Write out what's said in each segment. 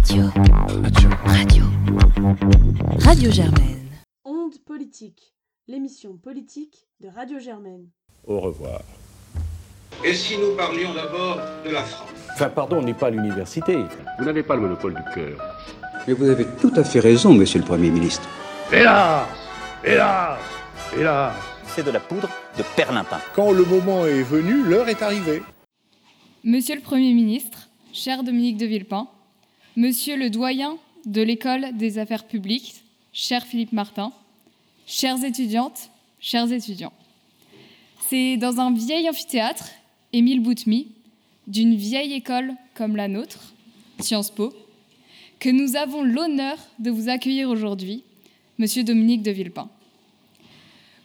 Radio. Radio. Radio. Radio Germaine. Onde politique, l'émission politique de Radio Germaine. Au revoir. Et si nous parlions d'abord de la France? Enfin, pardon, on n'est pas à l'université. Vous n'avez pas le monopole du cœur. Mais vous avez tout à fait raison, monsieur le Premier ministre. Hélas Hélas Hélas C'est de la poudre de perlimpin. Quand le moment est venu, l'heure est arrivée. Monsieur le Premier ministre, cher Dominique de Villepin, Monsieur le doyen de l'École des affaires publiques, cher Philippe Martin, chères étudiantes, chers étudiants. C'est dans un vieil amphithéâtre, Émile Boutmy, d'une vieille école comme la nôtre, Sciences Po, que nous avons l'honneur de vous accueillir aujourd'hui, Monsieur Dominique de Villepin.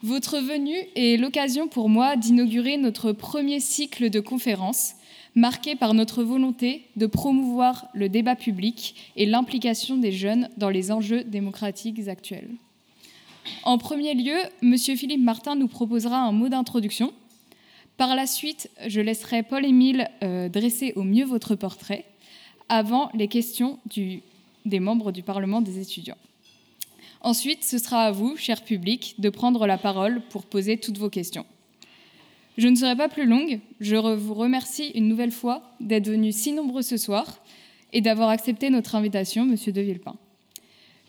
Votre venue est l'occasion pour moi d'inaugurer notre premier cycle de conférences marqué par notre volonté de promouvoir le débat public et l'implication des jeunes dans les enjeux démocratiques actuels. En premier lieu, M. Philippe Martin nous proposera un mot d'introduction. Par la suite, je laisserai Paul-Émile euh, dresser au mieux votre portrait avant les questions des membres du Parlement des étudiants. Ensuite, ce sera à vous, cher public, de prendre la parole pour poser toutes vos questions. Je ne serai pas plus longue. Je vous remercie une nouvelle fois d'être venu si nombreux ce soir et d'avoir accepté notre invitation, Monsieur De Villepin.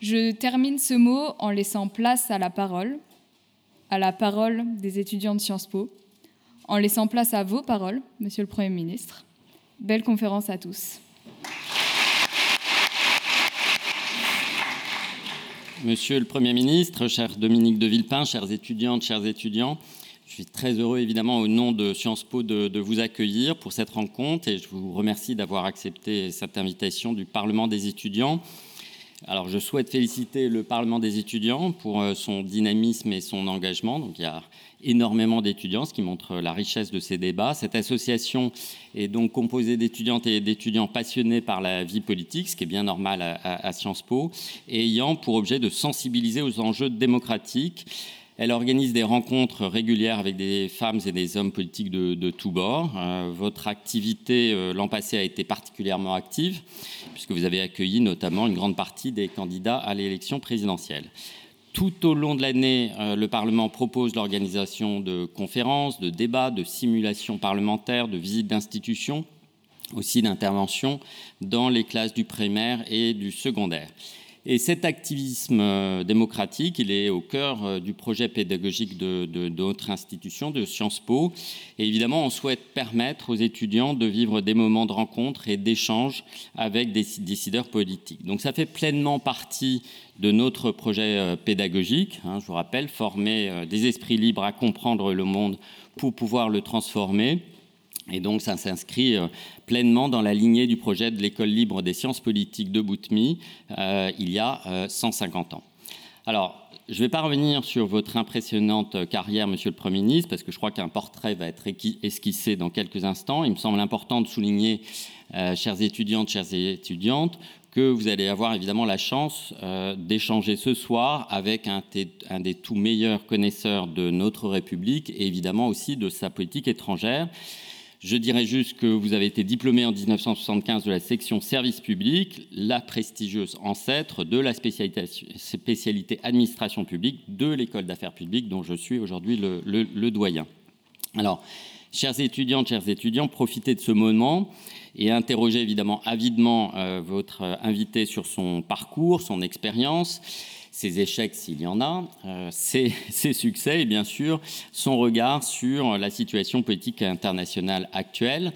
Je termine ce mot en laissant place à la parole, à la parole des étudiants de Sciences Po, en laissant place à vos paroles, Monsieur le Premier ministre. Belle conférence à tous. Monsieur le Premier ministre, cher Dominique de Villepin, chers étudiantes, chers étudiants, je suis très heureux, évidemment, au nom de Sciences Po, de, vous accueillir pour cette rencontre et je vous remercie d'avoir accepté cette invitation du Parlement des étudiants. Alors, je souhaite féliciter le Parlement des étudiants pour euh, son dynamisme et son engagement. Donc, il y a énormément d'étudiants, ce qui montre la richesse de ces débats. Cette association est donc composée d'étudiantes et d'étudiants passionnés par la vie politique, ce qui est bien normal à, à, à Sciences Po, et ayant pour objet de sensibiliser aux enjeux démocratiques elle organise des rencontres régulières avec des femmes et des hommes politiques de, tous bords. Euh, votre activité euh, l'an passé a été particulièrement active, puisque vous avez accueilli notamment une grande partie des candidats à l'élection présidentielle. Tout au long de l'année, euh, le Parlement propose l'organisation de conférences, de débats, de simulations parlementaires, de visites d'institutions, aussi d'interventions dans les classes du primaire et du secondaire. Et cet activisme euh, démocratique, il est au cœur euh, du projet pédagogique de, de, de, notre institution, de Sciences Po. Et évidemment, on souhaite permettre aux étudiants de vivre des moments de rencontre et d'échange avec des décideurs politiques. Donc ça fait pleinement partie de notre projet euh, pédagogique. Hein, je vous rappelle, former des esprits libres à comprendre le monde pour pouvoir le transformer. Et donc, ça s'inscrit euh, pleinement dans la lignée du projet de l'École libre des sciences politiques de Boutmy euh, il y a euh, 150 ans. Alors, je ne vais pas revenir sur votre impressionnante carrière, Monsieur le Premier ministre, parce que je crois qu'un portrait va être esquissé dans quelques instants. Il me semble important de souligner, euh, chères étudiantes, chères étudiantes, que vous allez avoir évidemment la chance euh, d'échanger ce soir avec un, un, des tout meilleurs connaisseurs de notre République et évidemment aussi de sa politique étrangère. Je dirais juste que vous avez été diplômé en 1975 de la section service public, la prestigieuse ancêtre de la spécialité, administration publique de l'école d'affaires publiques dont je suis aujourd'hui le, doyen. Alors, chers étudiantes, chers étudiants, profitez de ce moment et interrogez évidemment avidement euh, votre invité sur son parcours, son expérience ses échecs s'il y en a, euh, ses, ses, succès et bien sûr son regard sur la situation politique internationale actuelle.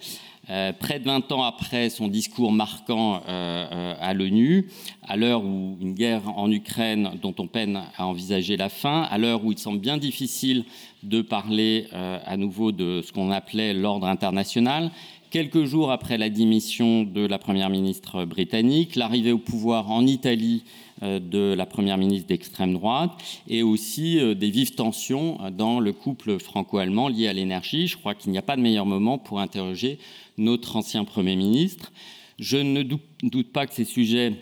Euh, près de 20 ans après son discours marquant euh, à l'ONU, à l'heure où une guerre en Ukraine dont on peine à envisager la fin, à l'heure où il semble bien difficile de parler euh, à nouveau de ce qu'on appelait l'ordre international, quelques jours après la démission de la première ministre britannique, l'arrivée au pouvoir en Italie euh, de la première ministre d'extrême droite et aussi euh, des vives tensions dans le couple franco-allemand lié à l'énergie. Je crois qu'il n'y a pas de meilleur moment pour interroger notre ancien Premier ministre. Je ne doute pas que ces sujets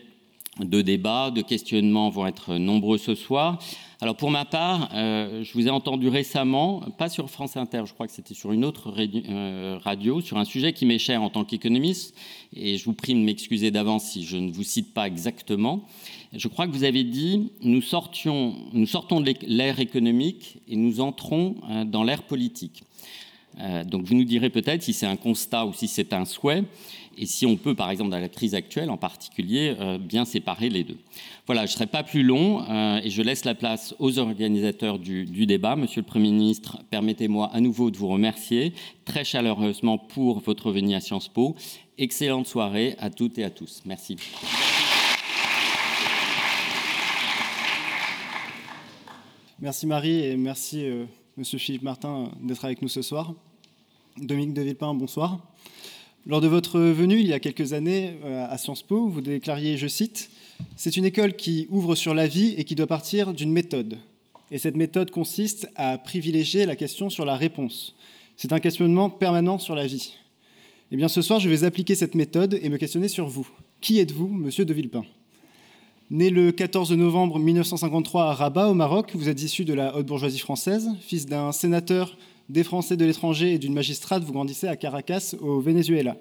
de débats, de questionnements vont être nombreux ce soir. Alors pour ma part, euh, je vous ai entendu récemment, pas sur France Inter, je crois que c'était sur une autre euh, radio, sur un sujet qui m'est cher en tant qu'économiste, et je vous prie de m'excuser d'avance si je ne vous cite pas exactement. Je crois que vous avez dit nous, sortions, nous sortons de l'ère économique et nous entrons euh, dans l'ère politique. donc vous nous direz peut-être si c'est un constat ou si c'est un souhait et si on peut, par exemple, dans la crise actuelle en particulier, euh, bien séparer les deux. Voilà, je ne serai pas plus long euh, et je laisse la place aux organisateurs du, débat. Monsieur le Premier ministre, permettez-moi à nouveau de vous remercier très chaleureusement pour votre venue à Sciences Po. Excellente soirée à toutes et à tous. Merci. Merci Marie et merci euh, Monsieur Philippe Martin d'être avec nous ce soir. Dominique de Villepin, bonsoir. Lors de votre venue il y a quelques années euh, à Sciences Po, vous déclariez, je cite, C'est une école qui ouvre sur la vie et qui doit partir d'une méthode. Et cette méthode consiste à privilégier la question sur la réponse. C'est un questionnement permanent sur la vie. Eh bien, ce soir, je vais appliquer cette méthode et me questionner sur vous. Qui êtes-vous, monsieur de Villepin? Né le 14 novembre 1953 à Rabat, au Maroc, vous êtes issu de la haute bourgeoisie française, fils d'un sénateur des Français de l'étranger et d'une magistrate, vous grandissez à Caracas, au Venezuela.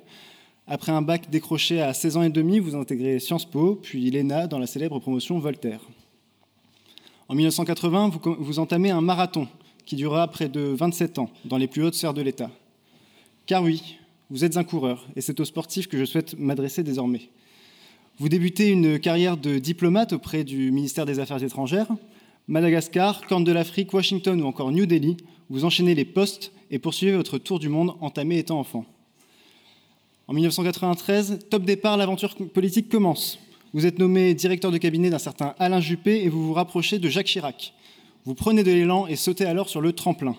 Après un bac décroché à 16 ans et demi, vous intégrez Sciences Po, puis l'ENA dans la célèbre promotion Voltaire. En 1980, vous, entamez un marathon qui durera près de 27 ans dans les plus hautes sphères de l'État. Car oui, vous êtes un coureur, et c'est aux sportifs que je souhaite m'adresser désormais. Vous débutez une carrière de diplomate auprès du ministère des Affaires étrangères. Madagascar, Corne de l'Afrique, Washington ou encore New Delhi vous enchaînez les postes et poursuivez votre tour du monde entamé étant enfant. En 1993, top départ, l'aventure politique commence. Vous êtes nommé directeur de cabinet d'un certain Alain Juppé et vous vous rapprochez de Jacques Chirac. Vous prenez de l'élan et sautez alors sur le tremplin.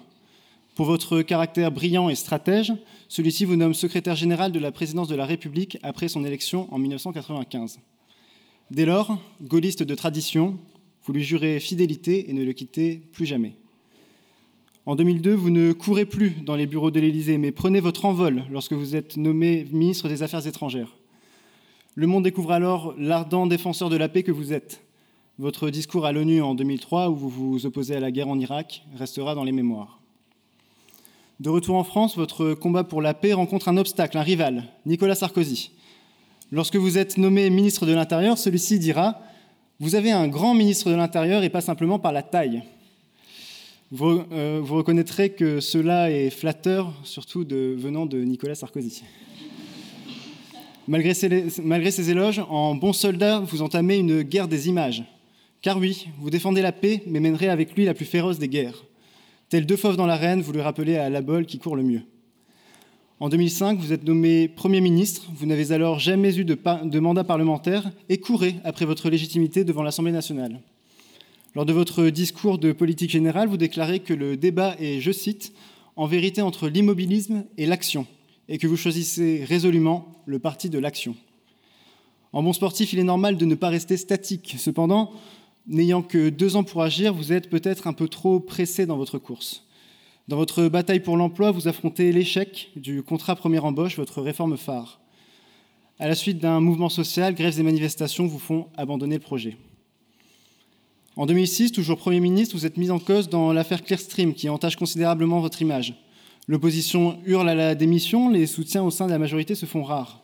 Pour votre caractère brillant et stratège, celui-ci vous nomme secrétaire général de la présidence de la République après son élection en 1995. Dès lors, gaulliste de tradition, vous lui jurez fidélité et ne le quittez plus jamais. En 2002, vous ne courez plus dans les bureaux de l'Élysée, mais prenez votre envol lorsque vous êtes nommé ministre des Affaires étrangères. Le monde découvre alors l'ardent défenseur de la paix que vous êtes. Votre discours à l'ONU en 2003, où vous vous opposez à la guerre en Irak, restera dans les mémoires. De retour en France, votre combat pour la paix rencontre un obstacle, un rival, Nicolas Sarkozy. Lorsque vous êtes nommé ministre de l'Intérieur, celui-ci dira Vous avez un grand ministre de l'Intérieur et pas simplement par la taille. Euh, vous, reconnaîtrez que cela est flatteur, surtout venant de Nicolas Sarkozy. Malgré ces, malgré ces éloges, en bon soldat, vous entamez une guerre des images. Car oui, vous défendez la paix, mais mènerez avec lui la plus féroce des guerres. Tel deux fauves dans l'arène, vous lui rappelez à la bol qui court le mieux. En 2005, vous êtes nommé Premier ministre. Vous n'avez alors jamais eu de, de mandat parlementaire et courez après votre légitimité devant l'Assemblée nationale. Lors de votre discours de politique générale, vous déclarez que le débat est, je cite, en vérité entre l'immobilisme et l'action, et que vous choisissez résolument le parti de l'action. En bon sportif, il est normal de ne pas rester statique. Cependant, n'ayant que deux ans pour agir, vous êtes peut-être un peu trop pressé dans votre course. Dans votre bataille pour l'emploi, vous affrontez l'échec du contrat première embauche, votre réforme phare. À la suite d'un mouvement social, grèves et manifestations vous font abandonner le projet. En 2006, toujours Premier ministre, vous êtes mis en cause dans l'affaire Clearstream qui entache considérablement votre image. L'opposition hurle à la démission, les soutiens au sein de la majorité se font rares.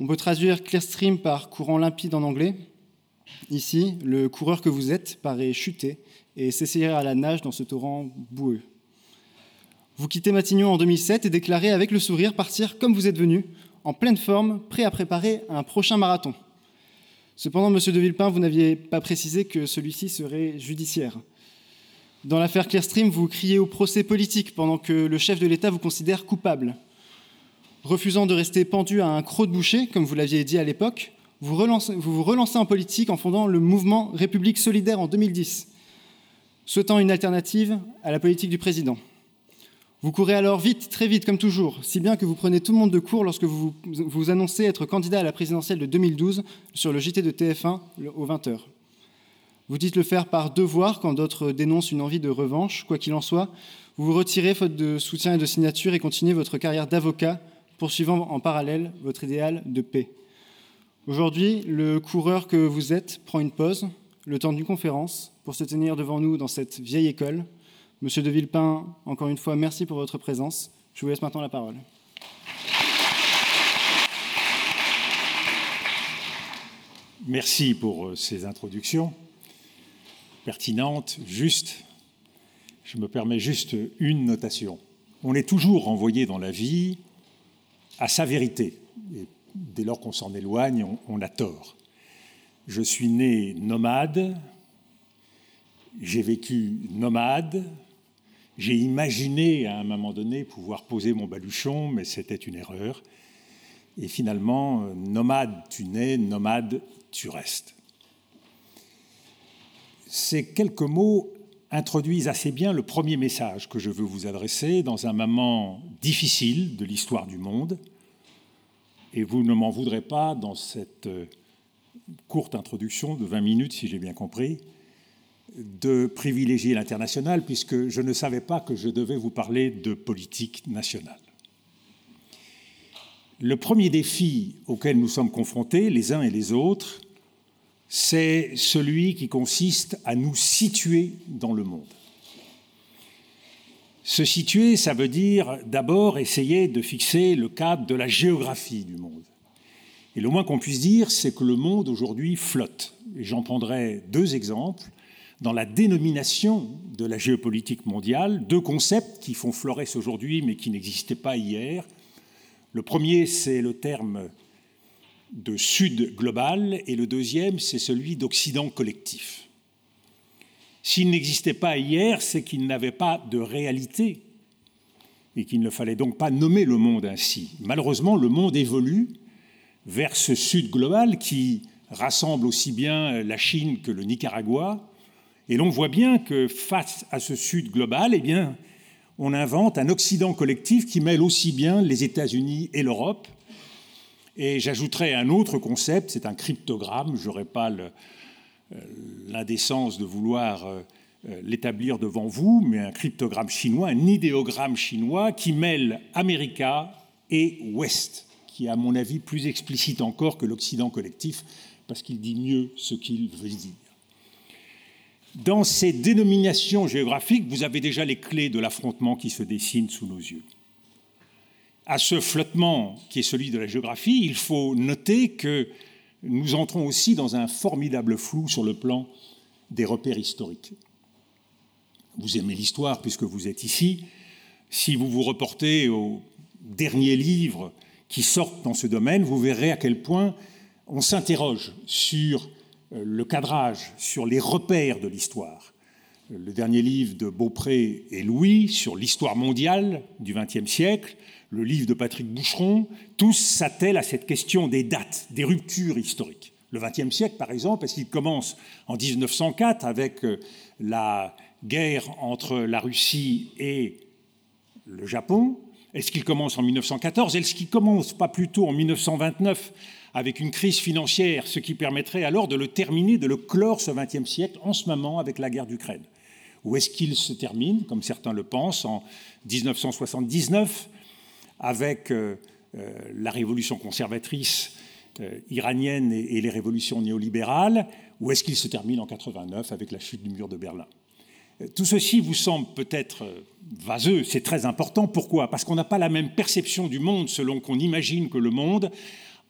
On peut traduire Clearstream par courant limpide en anglais. Ici, le coureur que vous êtes paraît chuter et s'essayer à la nage dans ce torrent boueux. Vous quittez Matignon en 2007 et déclarez avec le sourire partir comme vous êtes venu, en pleine forme, prêt à préparer un prochain marathon. Cependant, Monsieur de Villepin, vous n'aviez pas précisé que celui-ci serait judiciaire. Dans l'affaire Clearstream, vous criez au procès politique pendant que le chef de l'État vous considère coupable. Refusant de rester pendu à un croc de boucher, comme vous l'aviez dit à l'époque, vous, vous vous relancez en politique en fondant le mouvement République solidaire en 2010, souhaitant une alternative à la politique du président. Vous courez alors vite, très vite, comme toujours, si bien que vous prenez tout le monde de court lorsque vous vous annoncez être candidat à la présidentielle de 2012 sur le JT de TF1 aux 20h. Vous dites le faire par devoir quand d'autres dénoncent une envie de revanche. Quoi qu'il en soit, vous vous retirez faute de soutien et de signature et continuez votre carrière d'avocat, poursuivant en parallèle votre idéal de paix. Aujourd'hui, le coureur que vous êtes prend une pause, le temps d'une conférence, pour se tenir devant nous dans cette vieille école. Monsieur de Villepin, encore une fois, merci pour votre présence. Je vous laisse maintenant la parole. Merci pour ces introductions pertinentes, justes. Je me permets juste une notation. On est toujours renvoyé dans la vie à sa vérité. Dès lors qu'on s'en éloigne, on, a tort. Je suis né nomade, j'ai vécu nomade, j'ai imaginé à un moment donné pouvoir poser mon baluchon, mais c'était une erreur. Et finalement, nomade tu nais, nomade tu restes. Ces quelques mots introduisent assez bien le premier message que je veux vous adresser dans un moment difficile de l'histoire du monde. Et vous ne m'en voudrez pas dans cette courte introduction de 20 minutes, si j'ai bien compris, de privilégier l'international, puisque je ne savais pas que je devais vous parler de politique nationale. Le premier défi auquel nous sommes confrontés, les uns et les autres, c'est celui qui consiste à nous situer dans le monde. Se situer, ça veut dire d'abord essayer de fixer le cadre de la géographie du monde. Et le moins qu'on puisse dire, c'est que le monde aujourd'hui flotte. Et j'en prendrai deux exemples. Dans la dénomination de la géopolitique mondiale, deux concepts qui font florès aujourd'hui mais qui n'existaient pas hier. Le premier, c'est le terme de Sud global et le deuxième, c'est celui d'Occident collectif. S'il n'existait pas hier, c'est qu'il n'avait pas de réalité et qu'il ne fallait donc pas nommer le monde ainsi. Malheureusement, le monde évolue vers ce Sud global qui rassemble aussi bien la Chine que le Nicaragua. Et l'on voit bien que face à ce Sud global, eh bien, on invente un Occident collectif qui mêle aussi bien les États-Unis et l'Europe, et j'ajouterai un autre concept, c'est un cryptogramme. Je n'aurai pas l'indécence de vouloir l'établir devant vous, mais un cryptogramme chinois, un idéogramme chinois qui mêle América et Ouest, qui est à mon avis plus explicite encore que l'Occident collectif, parce qu'il dit mieux ce qu'il veut dire. Dans ces dénominations géographiques, vous avez déjà les clés de l'affrontement qui se dessine sous nos yeux à ce flottement qui est celui de la géographie, il faut noter que nous entrons aussi dans un formidable flou sur le plan des repères historiques. Vous aimez l'histoire puisque vous êtes ici. Si vous vous reportez aux derniers livres qui sortent dans ce domaine, vous verrez à quel point on s'interroge sur le cadrage, sur les repères de l'histoire. Le dernier livre de Beaupré et Louis sur l'histoire mondiale du XXe siècle, le livre de Patrick Boucheron, tous s'attellent à cette question des dates, des ruptures historiques. Le XXe siècle, par exemple, parce qu'il commence en 1904 avec la guerre entre la Russie et le Japon? Est-ce qu'il commence en 1914 Est-ce qu'il commence pas plutôt en 1929 avec une crise financière, ce qui permettrait alors de le terminer, de le clore ce XXe siècle en ce moment avec la guerre d'Ukraine? Ou est-ce qu'il se termine, comme certains le pensent, en 1979 avec euh, euh, la révolution conservatrice euh, iranienne et, les révolutions néolibérales, ou est-ce qu'il se termine en 89 avec la chute du mur de Berlin? Tout ceci vous semble peut-être vaseux, c'est très important. Pourquoi? Parce qu'on n'a pas la même perception du monde selon qu'on imagine que le monde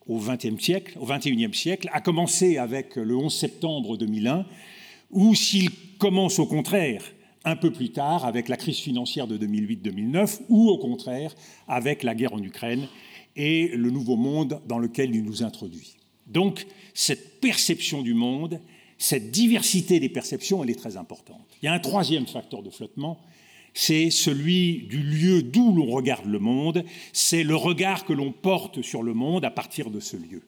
au XXe siècle, au XXIe siècle, a commencé avec le 11 septembre 2001, ou s'il commence au contraire un peu plus tard avec la crise financière de 2008-2009 ou au contraire avec la guerre en Ukraine et le nouveau monde dans lequel il nous introduit. Donc cette perception du monde, cette diversité des perceptions, elle est très importante. Il y a un troisième facteur de flottement, c'est celui du lieu d'où l'on regarde le monde, c'est le regard que l'on porte sur le monde à partir de ce lieu.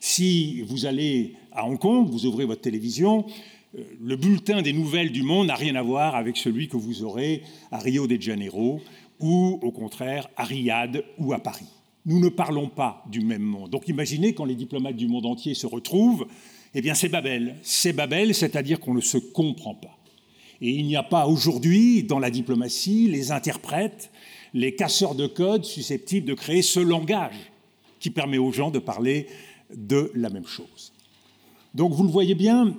Si vous allez à Hong Kong, vous ouvrez votre télévision, le bulletin des nouvelles du monde n'a rien à voir avec celui que vous aurez à Rio de Janeiro ou au contraire à Riyad ou à Paris. Nous ne parlons pas du même monde. Donc imaginez quand les diplomates du monde entier se retrouvent, eh bien c'est Babel. C'est Babel, c'est-à-dire qu'on ne se comprend pas. Et il n'y a pas aujourd'hui dans la diplomatie les interprètes, les casseurs de code susceptibles de créer ce langage qui permet aux gens de parler de la même chose. Donc vous le voyez bien,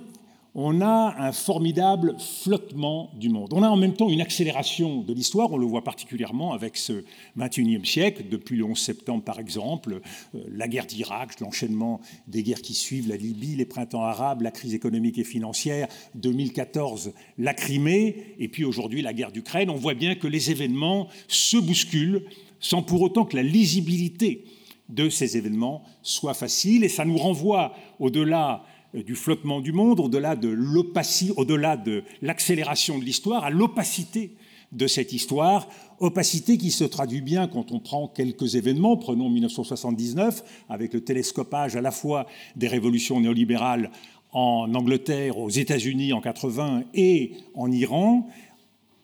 on a un formidable flottement du monde. On a en même temps une accélération de l'histoire, on le voit particulièrement avec ce 21e siècle, depuis le 11 septembre par exemple, euh, la guerre d'Irak, l'enchaînement des guerres qui suivent, la Libye, les printemps arabes, la crise économique et financière, 2014, la Crimée, et puis aujourd'hui la guerre d'Ukraine. On voit bien que les événements se bousculent sans pour autant que la lisibilité de ces événements soit facile, et ça nous renvoie au-delà du flottement du monde, au-delà de l'opacité, au-delà de l'accélération de l'histoire, à l'opacité de cette histoire, opacité qui se traduit bien quand on prend quelques événements. Prenons 1979, avec le télescopage à la fois des révolutions néolibérales en Angleterre, aux États-Unis en 80 et en Iran.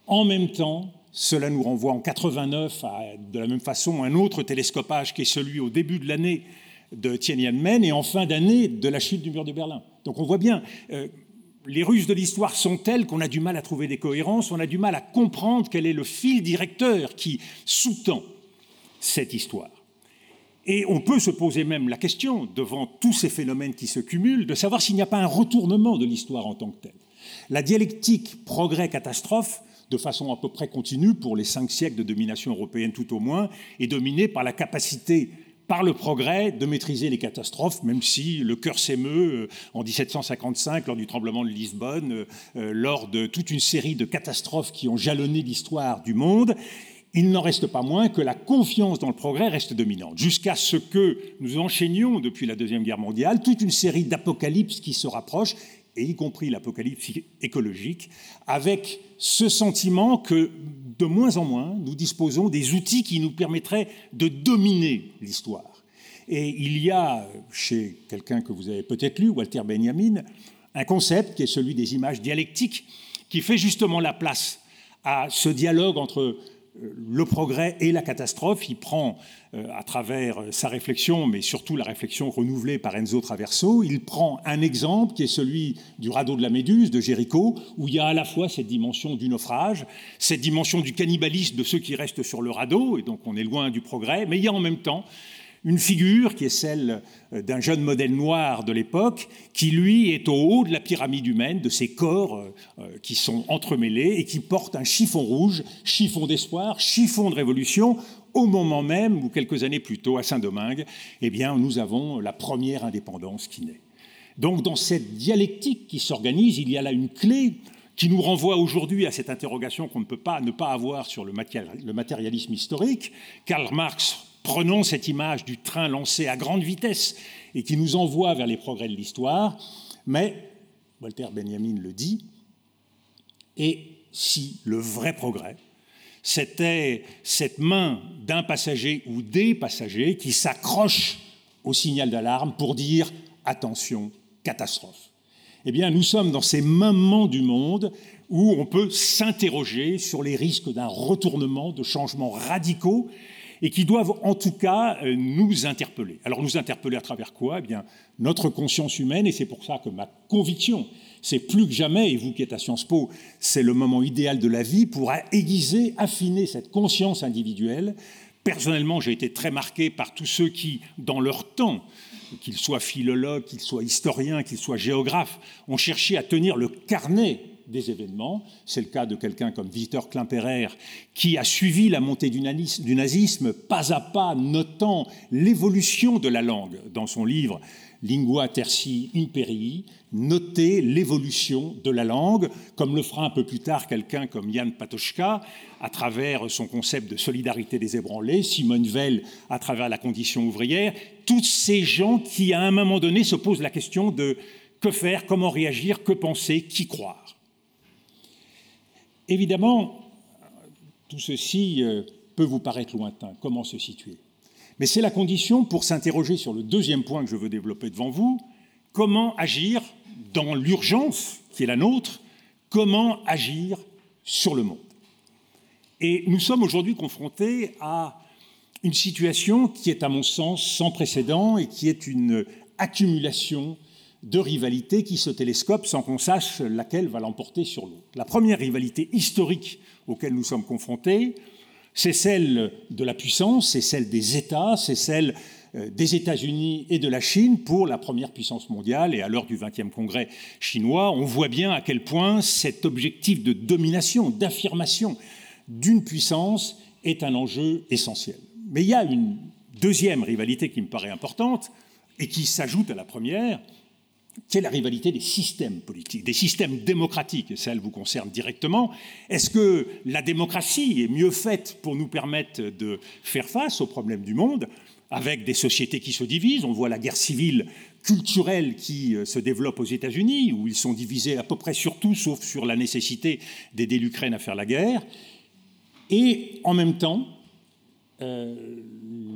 En même temps, cela nous renvoie en 89 à, de la même façon, un autre télescopage qui est celui au début de l'année de Tiananmen et en fin d'année de la chute du mur de Berlin. Donc on voit bien, euh, les ruses de l'histoire sont telles qu'on a du mal à trouver des cohérences, on a du mal à comprendre quel est le fil directeur qui sous-tend cette histoire. Et on peut se poser même la question, devant tous ces phénomènes qui se cumulent, de savoir s'il n'y a pas un retournement de l'histoire en tant que telle. La dialectique progrès-catastrophe, de façon à peu près continue pour les cinq siècles de domination européenne tout au moins, est dominée par la capacité par le progrès de maîtriser les catastrophes, même si le cœur s'émeut euh, en 1755 lors du tremblement de Lisbonne, euh, euh, lors de toute une série de catastrophes qui ont jalonné l'histoire du monde. Il n'en reste pas moins que la confiance dans le progrès reste dominante, jusqu'à ce que nous enchaînions depuis la Deuxième Guerre mondiale toute une série d'apocalypses qui se rapprochent, et y compris l'apocalypse écologique, avec ce sentiment que de moins en moins, nous disposons des outils qui nous permettraient de dominer l'histoire. Et il y a chez quelqu'un que vous avez peut-être lu, Walter Benjamin, un concept qui est celui des images dialectiques, qui fait justement la place à ce dialogue entre le progrès et la catastrophe. Il prend euh, à travers euh, sa réflexion, mais surtout la réflexion renouvelée par Enzo Traverso, il prend un exemple qui est celui du radeau de la Méduse de Jéricho, où il y a à la fois cette dimension du naufrage, cette dimension du cannibalisme de ceux qui restent sur le radeau, et donc on est loin du progrès, mais il y a en même temps une figure qui est celle euh, d'un jeune modèle noir de l'époque, qui lui est au haut de la pyramide humaine, de ces corps euh, euh, qui sont entremêlés et qui porte un chiffon rouge, chiffon d'espoir, chiffon de révolution, au moment même où, quelques années plus tôt, à Saint-Domingue, eh bien, nous avons la première indépendance qui naît. Donc, dans cette dialectique qui s'organise, il y a là une clé qui nous renvoie aujourd'hui à cette interrogation qu'on ne peut pas ne pas avoir sur le matérialisme historique. Karl Marx Prenons cette image du train lancé à grande vitesse et qui nous envoie vers les progrès de l'histoire, mais, Walter Benjamin le dit, et si le vrai progrès, c'était cette main d'un passager ou des passagers qui s'accrochent au signal d'alarme pour dire attention, catastrophe. Eh bien, nous sommes dans ces moments du monde où on peut s'interroger sur les risques d'un retournement, de changements radicaux et qui doivent en tout cas euh, nous interpeller. Alors nous interpeller à travers quoi? Eh bien, notre conscience humaine, et c'est pour ça que ma conviction, c'est plus que jamais, et vous qui êtes à Sciences Po, c'est le moment idéal de la vie pour aiguiser, affiner cette conscience individuelle. Personnellement, j'ai été très marqué par tous ceux qui, dans leur temps, qu'ils soient philologues, qu'ils soient historiens, qu'ils soient géographes, ont cherché à tenir le carnet des événements. C'est le cas de quelqu'un comme Victor Klimperer, qui a suivi la montée du nazisme pas à pas, notant l'évolution de la langue dans son livre Lingua Terci Imperii, noter l'évolution de la langue, comme le fera un peu plus tard quelqu'un comme Jan Patochka, à travers son concept de solidarité des ébranlés, Simone Veil à travers la condition ouvrière, tous ces gens qui, à un moment donné, se posent la question de que faire, comment réagir, que penser, qui croire. Évidemment, tout ceci euh, peut vous paraître lointain. Comment se situer? Mais c'est la condition pour s'interroger sur le deuxième point que je veux développer devant vous. Comment agir dans l'urgence qui est la nôtre? Comment agir sur le monde? Et nous sommes aujourd'hui confrontés à une situation qui est, à mon sens, sans précédent et qui est une accumulation de rivalités qui se télescopent sans qu'on sache laquelle va l'emporter sur l'autre. La première rivalité historique auquel nous sommes confrontés, c'est celle de la puissance, c'est celle des États, c'est celle des États-Unis et de la Chine pour la première puissance mondiale. Et à l'heure du 20e congrès chinois, on voit bien à quel point cet objectif de domination, d'affirmation d'une puissance est un enjeu essentiel. Mais il y a une deuxième rivalité qui me paraît importante et qui s'ajoute à la première, qui est la rivalité des systèmes politiques, des systèmes démocratiques, et ça, elle vous concerne directement. Est-ce que la démocratie est mieux faite pour nous permettre de faire face aux problèmes du monde, avec des sociétés qui se divisent? On voit la guerre civile culturelle qui euh, se développe aux États-Unis, où ils sont divisés à peu près sur tout, sauf sur la nécessité d'aider l'Ukraine à faire la guerre. Et en même temps, euh,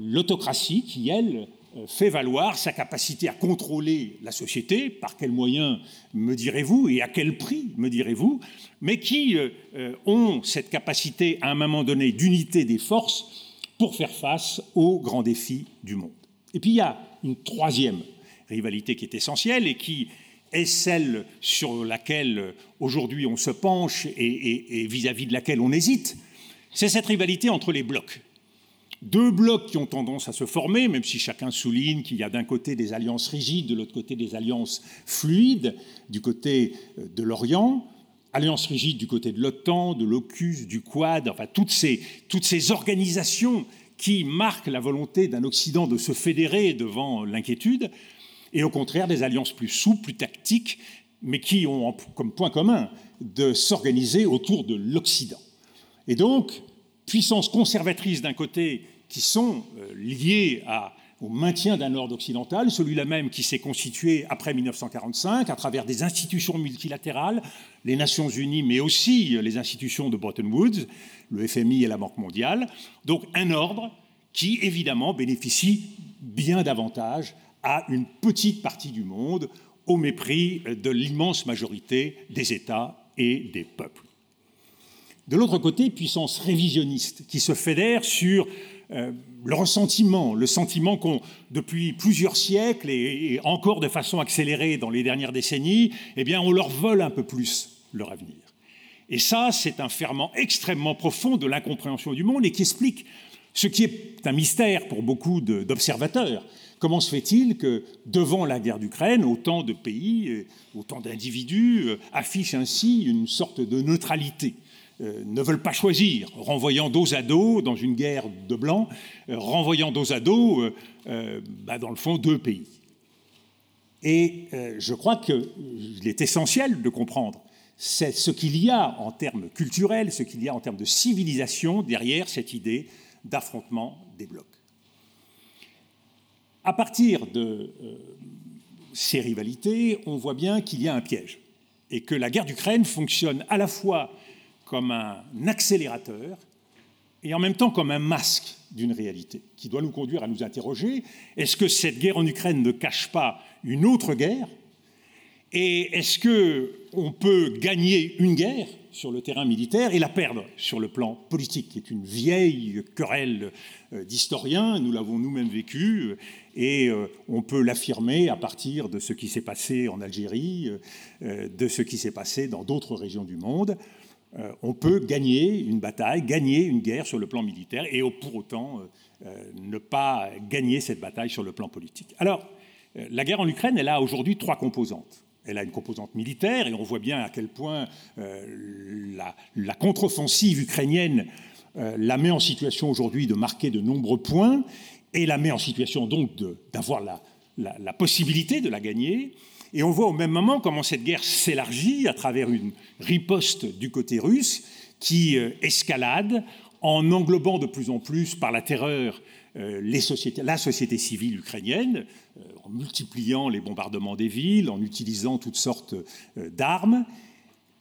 l'autocratie qui, elle, fait valoir sa capacité à contrôler la société, par quels moyens, me direz-vous, et à quel prix, me direz-vous, mais qui euh, euh, ont cette capacité, à un moment donné, d'unité des forces pour faire face aux grands défis du monde. Et puis il y a une troisième rivalité qui est essentielle et qui est celle sur laquelle aujourd'hui on se penche et vis-à-vis -vis de laquelle on hésite, c'est cette rivalité entre les blocs deux blocs qui ont tendance à se former, même si chacun souligne qu'il y a d'un côté des alliances rigides, de l'autre côté des alliances fluides, du côté euh, de l'Orient, alliances rigides du côté de l'OTAN, de l'OCUS, du Quad, enfin toutes ces, toutes ces organisations qui marquent la volonté d'un Occident de se fédérer devant l'inquiétude, et au contraire des alliances plus souples, plus tactiques, mais qui ont comme point commun de s'organiser autour de l'Occident. Et donc, puissances conservatrices d'un côté qui sont euh, liées au maintien d'un ordre occidental, celui-là même qui s'est constitué après 1945 à travers des institutions multilatérales, les Nations Unies, mais aussi les institutions de Bretton Woods, le FMI et la Banque mondiale. Donc un ordre qui, évidemment, bénéficie bien davantage à une petite partie du monde, au mépris de l'immense majorité des États et des peuples. De l'autre côté, puissance révisionniste qui se fédère sur euh, le ressentiment, le sentiment qu'on, depuis plusieurs siècles et, encore de façon accélérée dans les dernières décennies, eh on leur vole un peu plus leur avenir. Et ça, c'est un ferment extrêmement profond de l'incompréhension du monde et qui explique ce qui est un mystère pour beaucoup d'observateurs. Comment se fait-il que, devant la guerre d'Ukraine, autant de pays, autant d'individus euh, affichent ainsi une sorte de neutralité? Euh, ne veulent pas choisir, renvoyant dos à dos dans une guerre de blancs, euh, renvoyant dos à dos, euh, bah, dans le fond, deux pays. Et je crois qu'il est essentiel de comprendre ce qu'il y a en termes culturels, ce qu'il y a en termes de civilisation derrière cette idée d'affrontement des blocs. À partir de ces rivalités, on voit bien qu'il y a un piège et que la guerre d'Ukraine fonctionne à la fois comme un accélérateur et en même temps comme un masque d'une réalité qui doit nous conduire à nous interroger, est-ce que cette guerre en Ukraine ne cache pas une autre guerre? Et est-ce qu'on peut gagner une guerre sur le terrain militaire et la perdre sur le plan politique, qui est une vieille querelle euh, d'historiens, nous l'avons nous-mêmes vécu, euh, et euh, on peut l'affirmer à partir de ce qui s'est passé en Algérie, de ce qui s'est passé dans d'autres régions du monde. Euh, on peut gagner une bataille, gagner une guerre sur le plan militaire et pour autant euh, euh, ne pas gagner cette bataille sur le plan politique. Alors, la guerre en Ukraine, elle a aujourd'hui trois composantes. Elle a une composante militaire, et on voit bien à quel point la, contre-offensive ukrainienne la met en situation aujourd'hui de marquer de nombreux points, et la met en situation donc d'avoir la possibilité de la gagner. Et on voit au même moment comment cette guerre s'élargit à travers une riposte du côté russe qui euh, escalade en englobant de plus en plus par la terreur euh, la société civile ukrainienne, euh, en multipliant les bombardements des villes, en utilisant toutes sortes d'armes.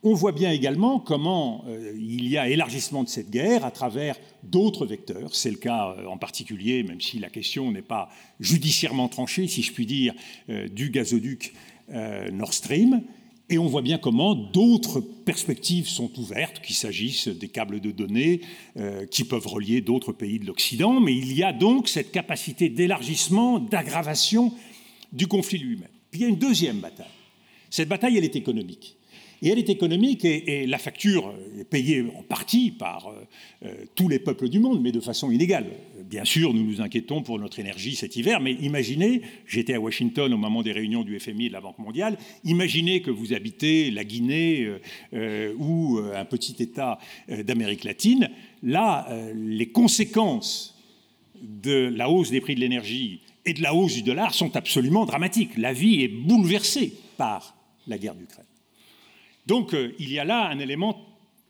On voit bien également comment il y a élargissement de cette guerre à travers d'autres vecteurs. C'est le cas en particulier, même si la question n'est pas judiciairement tranchée, si je puis dire, du gazoduc euh, Nord Stream, et on voit bien comment d'autres perspectives sont ouvertes, qu'il s'agisse des câbles de données euh, qui peuvent relier d'autres pays de l'Occident, mais il y a donc cette capacité d'élargissement, d'aggravation du conflit lui-même. Puis il y a une deuxième bataille. Cette bataille, elle est économique. Et elle est économique et, la facture est payée en partie par euh, tous les peuples du monde, mais de façon inégale. Bien sûr, nous nous inquiétons pour notre énergie cet hiver, mais imaginez, j'étais à Washington au moment des réunions du FMI et de la Banque mondiale, imaginez que vous habitez la Guinée ou un petit État d'Amérique latine. Là, les conséquences de la hausse des prix de l'énergie et de la hausse du dollar sont absolument dramatiques. La vie est bouleversée par la guerre d'Ukraine. Donc euh, il y a là un élément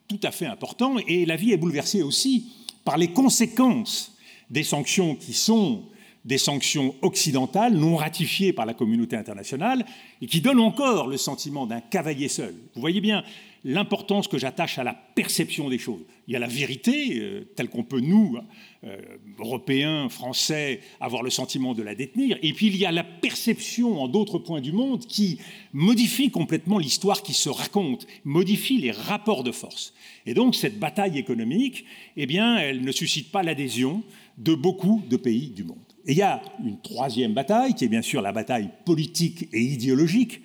tout à fait important et la vie est bouleversée aussi par les conséquences des sanctions qui sont des sanctions occidentales non ratifiées par la communauté internationale et qui donnent encore le sentiment d'un cavalier seul. Vous voyez bien, l'importance que j'attache à la perception des choses. Il y a la vérité, euh, telle qu'on peut, nous, euh, Européens, Français, avoir le sentiment de la détenir, et puis il y a la perception en d'autres points du monde qui modifie complètement l'histoire qui se raconte, modifie les rapports de force. Et donc cette bataille économique, eh bien, elle ne suscite pas l'adhésion de beaucoup de pays du monde. Et il y a une troisième bataille, qui est bien sûr la bataille politique et idéologique,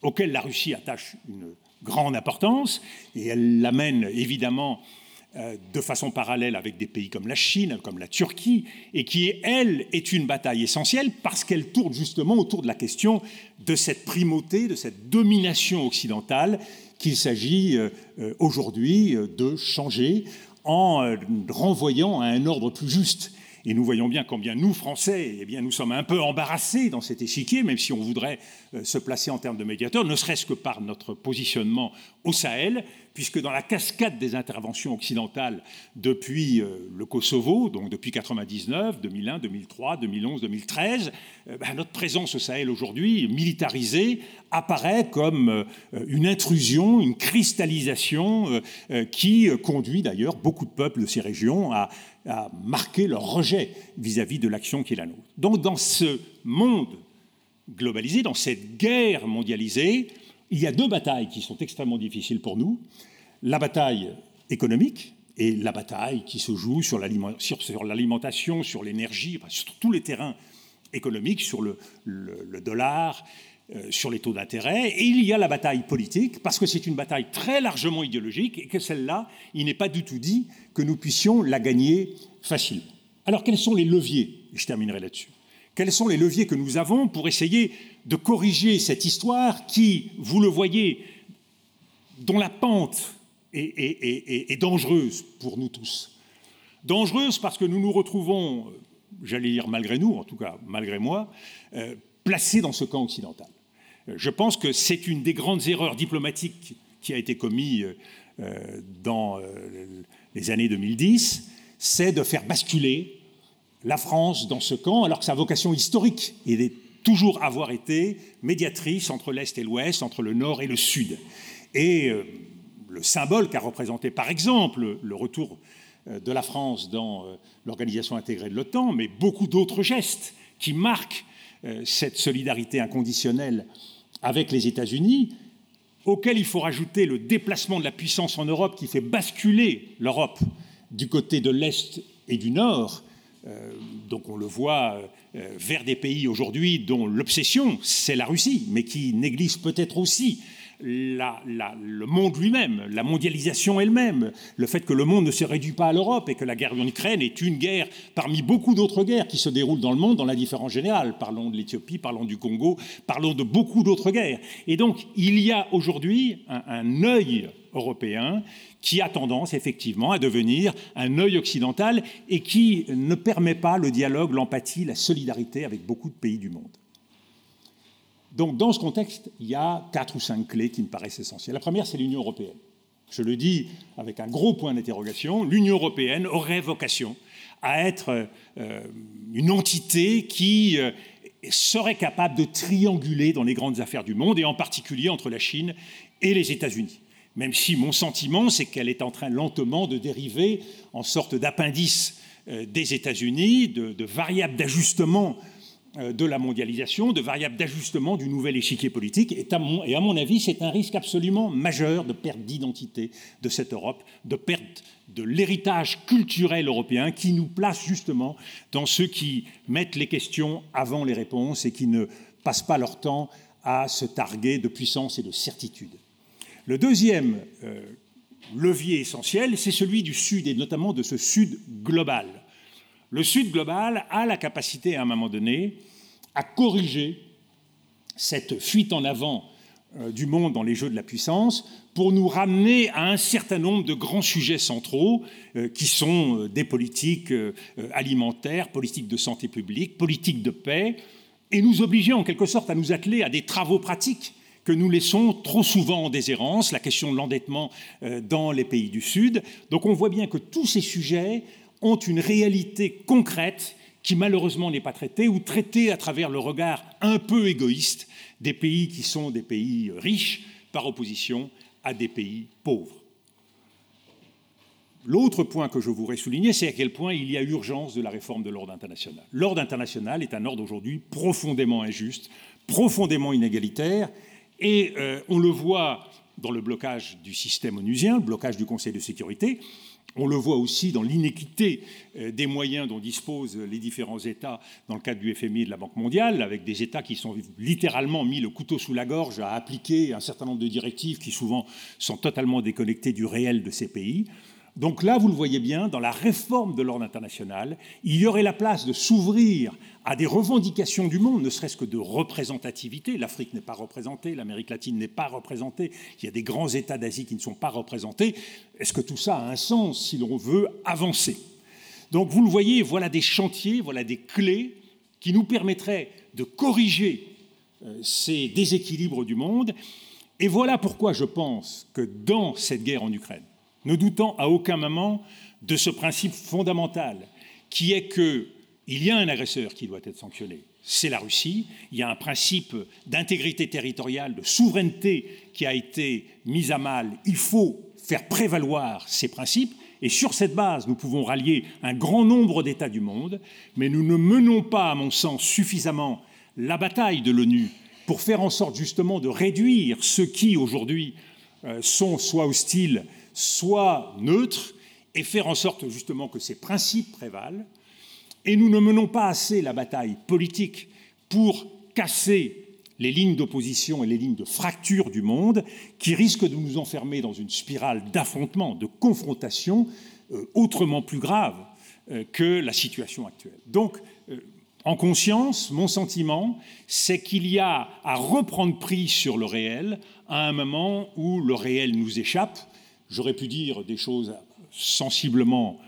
auquel la Russie attache une grande importance, et elle l'amène évidemment euh, de façon parallèle avec des pays comme la Chine, comme la Turquie, et qui, elle, est une bataille essentielle parce qu'elle tourne justement autour de la question de cette primauté, de cette domination occidentale qu'il s'agit euh, euh, aujourd'hui de changer en renvoyant à un ordre plus juste et nous voyons bien combien nous, Français, eh bien, nous sommes un peu embarrassés dans cet échiquier, même si on voudrait euh, se placer en termes de médiateur, ne serait-ce que par notre positionnement au Sahel, puisque dans la cascade des interventions occidentales depuis euh, le Kosovo, donc depuis 1999, 2001, 2003, 2011, 2013, notre présence au Sahel aujourd'hui, militarisée, apparaît comme euh, une intrusion, une cristallisation qui conduit d'ailleurs beaucoup de peuples de ces régions à à marquer leur rejet vis-à-vis de l'action qui est la nôtre. Donc dans ce monde globalisé, dans cette guerre mondialisée, il y a deux batailles qui sont extrêmement difficiles pour nous. La bataille économique et la bataille qui se joue sur l'alimentation, sur l'énergie, sur tous les terrains économiques, sur le, dollar, sur les taux d'intérêt, et il y a la bataille politique, parce que c'est une bataille très largement idéologique, et que celle-là, il n'est pas du tout dit que nous puissions la gagner facilement. Alors quels sont les leviers Je terminerai là-dessus. Quels sont les leviers que nous avons pour essayer de corriger cette histoire qui, vous le voyez, dont la pente est, dangereuse pour nous tous Dangereuse parce que nous nous retrouvons, j'allais dire malgré nous, en tout cas malgré moi, euh, placés dans ce camp occidental. Je pense que c'est une des grandes erreurs diplomatiques qui a été commise euh, dans euh, les années 2010, c'est de faire basculer la France dans ce camp, alors que sa vocation historique est toujours avoir été médiatrice entre l'Est et l'Ouest, entre le Nord et le Sud. Et euh, le symbole qu'a représenté, par exemple, le retour de la France dans l'organisation intégrée de l'OTAN, mais beaucoup d'autres gestes qui marquent cette solidarité inconditionnelle avec les États-Unis, auquel il faut rajouter le déplacement de la puissance en Europe qui fait basculer l'Europe du côté de l'Est et du Nord. Euh, donc on le voit euh, vers des pays aujourd'hui dont l'obsession, c'est la Russie, mais qui néglige peut-être aussi le monde lui-même, la mondialisation elle-même, le fait que le monde ne se réduit pas à l'Europe et que la guerre en Ukraine est une guerre parmi beaucoup d'autres guerres qui se déroulent dans le monde dans l'indifférence générale. Parlons de l'Éthiopie, parlons du Congo, parlons de beaucoup d'autres guerres. Et donc il y a aujourd'hui un, un œil européen qui a tendance effectivement à devenir un œil occidental et qui ne permet pas le dialogue, l'empathie, la solidarité avec beaucoup de pays du monde. Donc dans ce contexte, il y a quatre ou cinq clés qui me paraissent essentielles. La première, c'est l'Union européenne. Je le dis avec un gros point d'interrogation, l'Union européenne aurait vocation à être euh, une entité qui euh, serait capable de trianguler dans les grandes affaires du monde, et en particulier entre la Chine et les États-Unis. Même si mon sentiment, c'est qu'elle est en train lentement de dériver en sorte d'appendice euh, des États-Unis, de, de variable d'ajustement de la mondialisation, de variables d'ajustement du nouvel échiquier politique. Et à mon, avis, c'est un risque absolument majeur de perte d'identité de cette Europe, de perte de l'héritage culturel européen qui nous place justement dans ceux qui mettent les questions avant les réponses et qui ne passent pas leur temps à se targuer de puissance et de certitude. Le deuxième levier essentiel, c'est celui du Sud, et notamment de ce Sud global. Le Sud global a la capacité, à un moment donné, à corriger cette fuite en avant euh, du monde dans les jeux de la puissance pour nous ramener à un certain nombre de grands sujets centraux euh, qui sont euh, des politiques alimentaires, politiques de santé publique, politiques de paix, et nous obliger en quelque sorte à nous atteler à des travaux pratiques que nous laissons trop souvent en déshérence, la question de l'endettement dans les pays du Sud. Donc on voit bien que tous ces sujets ont une réalité concrète qui malheureusement n'est pas traitée ou traitée à travers le regard un peu égoïste des pays qui sont des pays riches par opposition à des pays pauvres. L'autre point que je voudrais souligner, c'est à quel point il y a urgence de la réforme de l'ordre international. L'ordre international est un ordre aujourd'hui profondément injuste, profondément inégalitaire, et euh, on le voit dans le blocage du système onusien, le blocage du Conseil de sécurité, on le voit aussi dans l'inéquité euh, des moyens dont disposent les différents États dans le cadre du FMI et de la Banque mondiale, avec des États qui sont littéralement mis le couteau sous la gorge à appliquer un certain nombre de directives qui souvent sont totalement déconnectées du réel de ces pays. Donc là, vous le voyez bien, dans la réforme de l'ordre international, il y aurait la place de s'ouvrir à des revendications du monde, ne serait-ce que de représentativité. L'Afrique n'est pas représentée, l'Amérique latine n'est pas représentée, il y a des grands États d'Asie qui ne sont pas représentés. Est-ce que tout ça a un sens si l'on veut avancer? Donc vous le voyez, voilà des chantiers, voilà des clés qui nous permettraient de corriger euh, ces déséquilibres du monde. Et voilà pourquoi je pense que dans cette guerre en Ukraine, ne doutant à aucun moment de ce principe fondamental qui est qu'il y a un agresseur qui doit être sanctionné, c'est la Russie. Il y a un principe d'intégrité territoriale, de souveraineté qui a été mis à mal. Il faut faire prévaloir ces principes. Et sur cette base, nous pouvons rallier un grand nombre d'États du monde, mais nous ne menons pas, à mon sens, suffisamment la bataille de l'ONU pour faire en sorte justement de réduire ceux qui, aujourd'hui, euh, sont soit hostiles soit neutre et faire en sorte justement que ces principes prévalent. Et nous ne menons pas assez la bataille politique pour casser les lignes d'opposition et les lignes de fracture du monde qui risquent de nous enfermer dans une spirale d'affrontement, de confrontation euh, autrement plus grave euh, que la situation actuelle. Donc, euh, en conscience, mon sentiment, c'est qu'il y a à reprendre prise sur le réel à un moment où le réel nous échappe J'aurais pu dire des choses sensiblement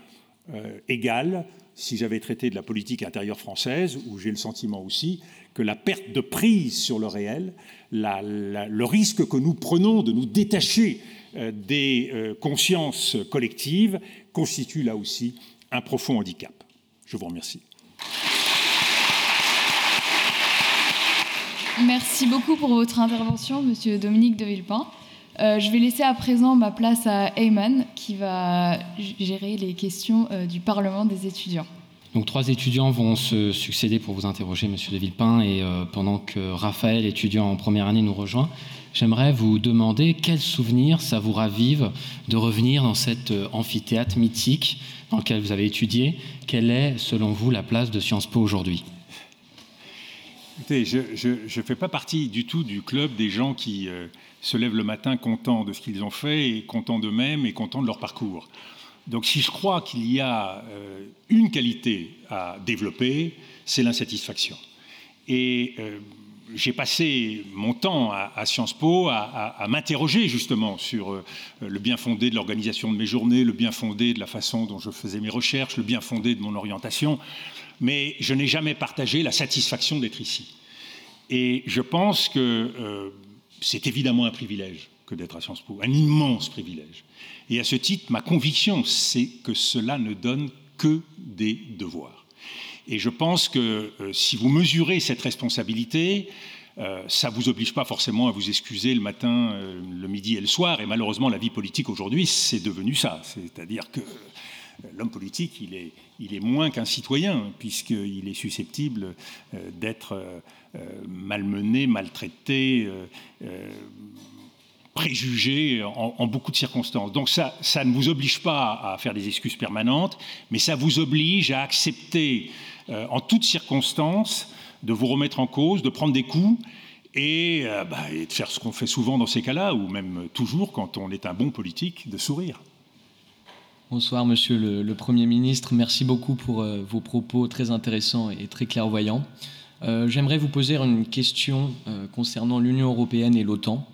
euh, égales si j'avais traité de la politique intérieure française, où j'ai le sentiment aussi que la perte de prise sur le réel, le risque que nous prenons de nous détacher euh, des euh, consciences collectives, constitue là aussi un profond handicap. Je vous remercie. Merci beaucoup pour votre intervention, Monsieur Dominique de Villepin. Euh, je vais laisser à présent ma place à Ayman qui va gérer les questions euh, du Parlement des étudiants. Donc trois étudiants vont se succéder pour vous interroger, Monsieur de Villepin, et euh, pendant que Raphaël, étudiant en première année, nous rejoint, j'aimerais vous demander quel souvenir ça vous ravive de revenir dans cet amphithéâtre mythique dans lequel vous avez étudié. Quelle est, selon vous, la place de Sciences Po aujourd'hui? Écoutez, je ne fais pas partie du tout du club des gens qui se lèvent le matin contents de ce qu'ils ont fait et contents d'eux-mêmes et contents de leur parcours. Donc si je crois qu'il y a euh, une qualité à développer, c'est l'insatisfaction. Et euh, j'ai passé mon temps à, Sciences Po à, m'interroger justement sur euh, le bien fondé de l'organisation de mes journées, le bien fondé de la façon dont je faisais mes recherches, le bien fondé de mon orientation, mais je n'ai jamais partagé la satisfaction d'être ici. Et je pense que c'est évidemment un privilège que d'être à Sciences Po, un immense privilège. Et à ce titre, ma conviction, c'est que cela ne donne que des devoirs. Et je pense que euh, si vous mesurez cette responsabilité, euh, ça ne vous oblige pas forcément à vous excuser le matin, euh, le midi et le soir. Et malheureusement, la vie politique aujourd'hui, c'est devenu ça. C'est-à-dire que l'homme politique, il est, moins qu'un citoyen, puisqu'il est susceptible d'être euh, maltraités, euh, euh, préjugés en, beaucoup de circonstances. Donc ça, ça ne vous oblige pas à faire des excuses permanentes, mais ça vous oblige à accepter en toutes circonstances de vous remettre en cause, de prendre des coups et, bah, et de faire ce qu'on fait souvent dans ces cas-là, ou même toujours quand on est un bon politique, de sourire. Bonsoir Monsieur le, Premier ministre, merci beaucoup pour euh, vos propos très intéressants et très clairvoyants. Euh, J'aimerais vous poser une question euh, concernant l'Union européenne et l'OTAN.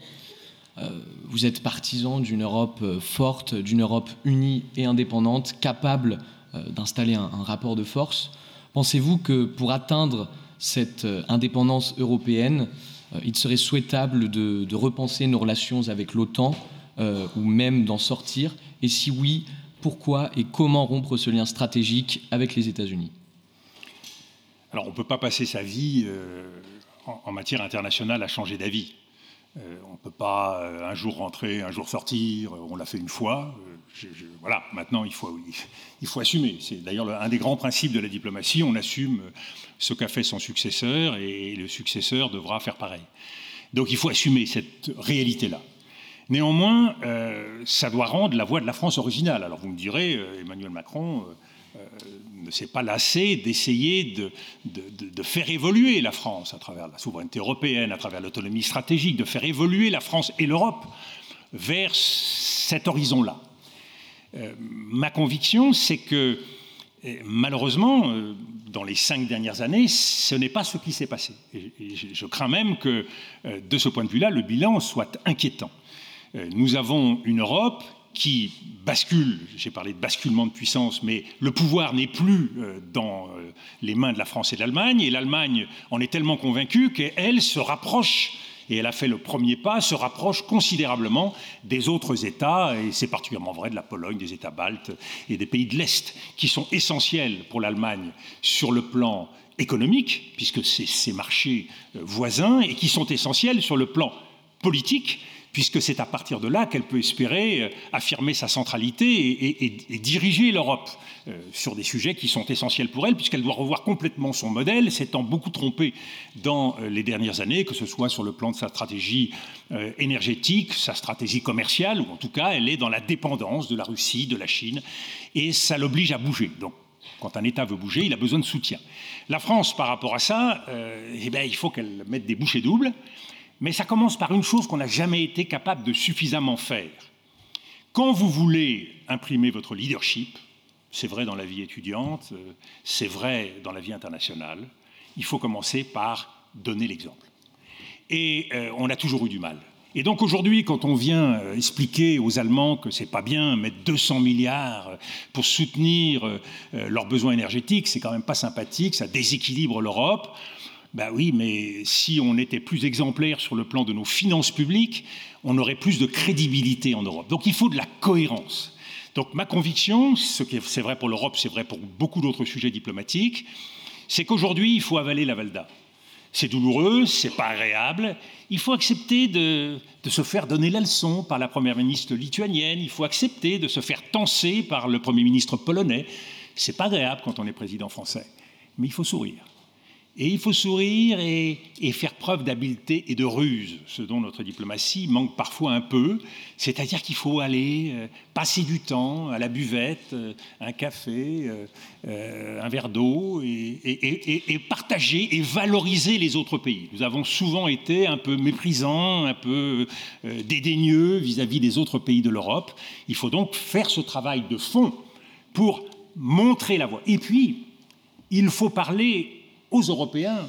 vous êtes partisan d'une Europe forte, d'une Europe unie et indépendante, capable d'installer un, rapport de force. Pensez-vous que pour atteindre cette indépendance européenne, il serait souhaitable de, repenser nos relations avec l'OTAN ou même d'en sortir? Et si oui, pourquoi et comment rompre ce lien stratégique avec les États-Unis Alors on ne peut pas passer sa vie euh, en, matière internationale à changer d'avis. Euh, on ne peut pas euh, un jour rentrer, un jour sortir, on l'a fait une fois. Voilà, maintenant il faut, il faut assumer. C'est d'ailleurs un des grands principes de la diplomatie, on assume ce qu'a fait son successeur et le successeur devra faire pareil. Donc il faut assumer cette réalité-là. Néanmoins, euh, ça doit rendre la voix de la France originale. Alors vous me direz, euh, Emmanuel Macron euh, ne s'est pas lassé d'essayer de, faire évoluer la France à travers la souveraineté européenne, à travers l'autonomie stratégique, de faire évoluer la France et l'Europe vers cet horizon-là. ma conviction, c'est que malheureusement, dans les cinq dernières années, ce n'est pas ce qui s'est passé. Et je crains même que, de ce point de vue-là, le bilan soit inquiétant. Euh, nous avons une Europe qui bascule, j'ai parlé de basculement de puissance, mais le pouvoir n'est plus euh, dans euh, les mains de la France et de l'Allemagne, et l'Allemagne en est tellement convaincue qu'elle se rapproche, et elle a fait le premier pas, se rapproche considérablement des autres États, et c'est particulièrement vrai de la Pologne, des États baltes et des pays de l'Est, qui sont essentiels pour l'Allemagne sur le plan économique, puisque c'est ces marchés voisins, et qui sont essentiels sur le plan politique, puisque c'est à partir de là qu'elle peut espérer euh, affirmer sa centralité et, diriger l'Europe euh, sur des sujets qui sont essentiels pour elle, puisqu'elle doit revoir complètement son modèle, s'étant beaucoup trompée dans euh, les dernières années, que ce soit sur le plan de sa stratégie énergétique, sa stratégie commerciale, ou en tout cas, elle est dans la dépendance de la Russie, de la Chine, et ça l'oblige à bouger. Donc, quand un État veut bouger, il a besoin de soutien. La France, par rapport à ça, eh bien, il faut qu'elle mette des bouchées doubles. Mais ça commence par une chose qu'on n'a jamais été capable de suffisamment faire. Quand vous voulez imprimer votre leadership, c'est vrai dans la vie étudiante, c'est vrai dans la vie internationale, il faut commencer par donner l'exemple. Et euh, on a toujours eu du mal. Et donc aujourd'hui, quand on vient euh, expliquer aux Allemands que c'est pas bien mettre 200 milliards pour soutenir euh, leurs besoins énergétiques, c'est quand même pas sympathique, ça déséquilibre l'Europe. Ben oui, mais si on était plus exemplaire sur le plan de nos finances publiques, on aurait plus de crédibilité en Europe. Donc il faut de la cohérence. Donc ma conviction, ce qui c'est vrai pour l'Europe, c'est vrai pour beaucoup d'autres sujets diplomatiques, c'est qu'aujourd'hui, il faut avaler la Valda. C'est douloureux, c'est pas agréable. Il faut accepter de, de, se faire donner la leçon par la première ministre lituanienne. Il faut accepter de se faire tenser par le premier ministre polonais. C'est pas agréable quand on est président français, mais il faut sourire. Et il faut sourire et, faire preuve d'habileté et de ruse, ce dont notre diplomatie manque parfois un peu. C'est-à-dire qu'il faut aller euh, passer du temps à la buvette, euh, un café, euh, un verre d'eau, et, partager et valoriser les autres pays. Nous avons souvent été un peu méprisants, un peu dédaigneux vis-à-vis -vis des autres pays de l'Europe. Il faut donc faire ce travail de fond pour montrer la voie. Et puis, il faut parler aux Européens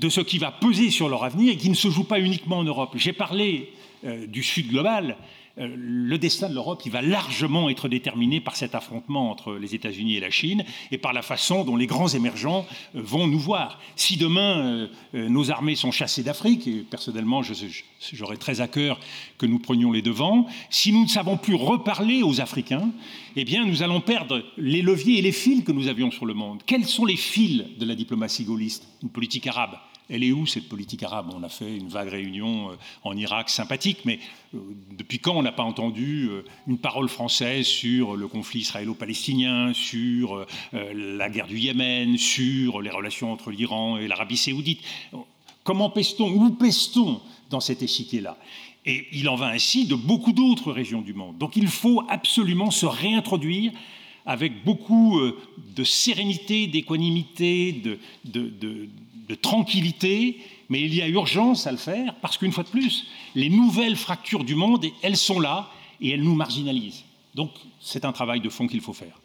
de ce qui va peser sur leur avenir et qui ne se joue pas uniquement en Europe. J'ai parlé euh, du Sud global. Euh, le destin de l'Europe, il va largement être déterminé par cet affrontement entre les États-Unis et la Chine et par la façon dont les grands émergents euh, vont nous voir. Si demain euh, nos armées sont chassées d'Afrique, et personnellement j'aurais très à cœur que nous prenions les devants, si nous ne savons plus reparler aux Africains, eh bien nous allons perdre les leviers et les fils que nous avions sur le monde. Quels sont les fils de la diplomatie gaulliste Une politique arabe? Elle est où cette politique arabe? On a fait une vague réunion euh, en Irak sympathique, mais euh, depuis quand on n'a pas entendu euh, une parole française sur le conflit israélo-palestinien, sur la guerre du Yémen, sur les relations entre l'Iran et l'Arabie saoudite? Comment pèse-t-on Où pèse-t-on dans cet échiquier-là? Et il en va ainsi de beaucoup d'autres régions du monde. Donc il faut absolument se réintroduire avec beaucoup de sérénité, d'équanimité, de de tranquillité, Mais il y a urgence à le faire parce qu'une fois de plus, les nouvelles fractures du monde, elles sont là et elles nous marginalisent. Donc c'est un travail de fond qu'il faut faire.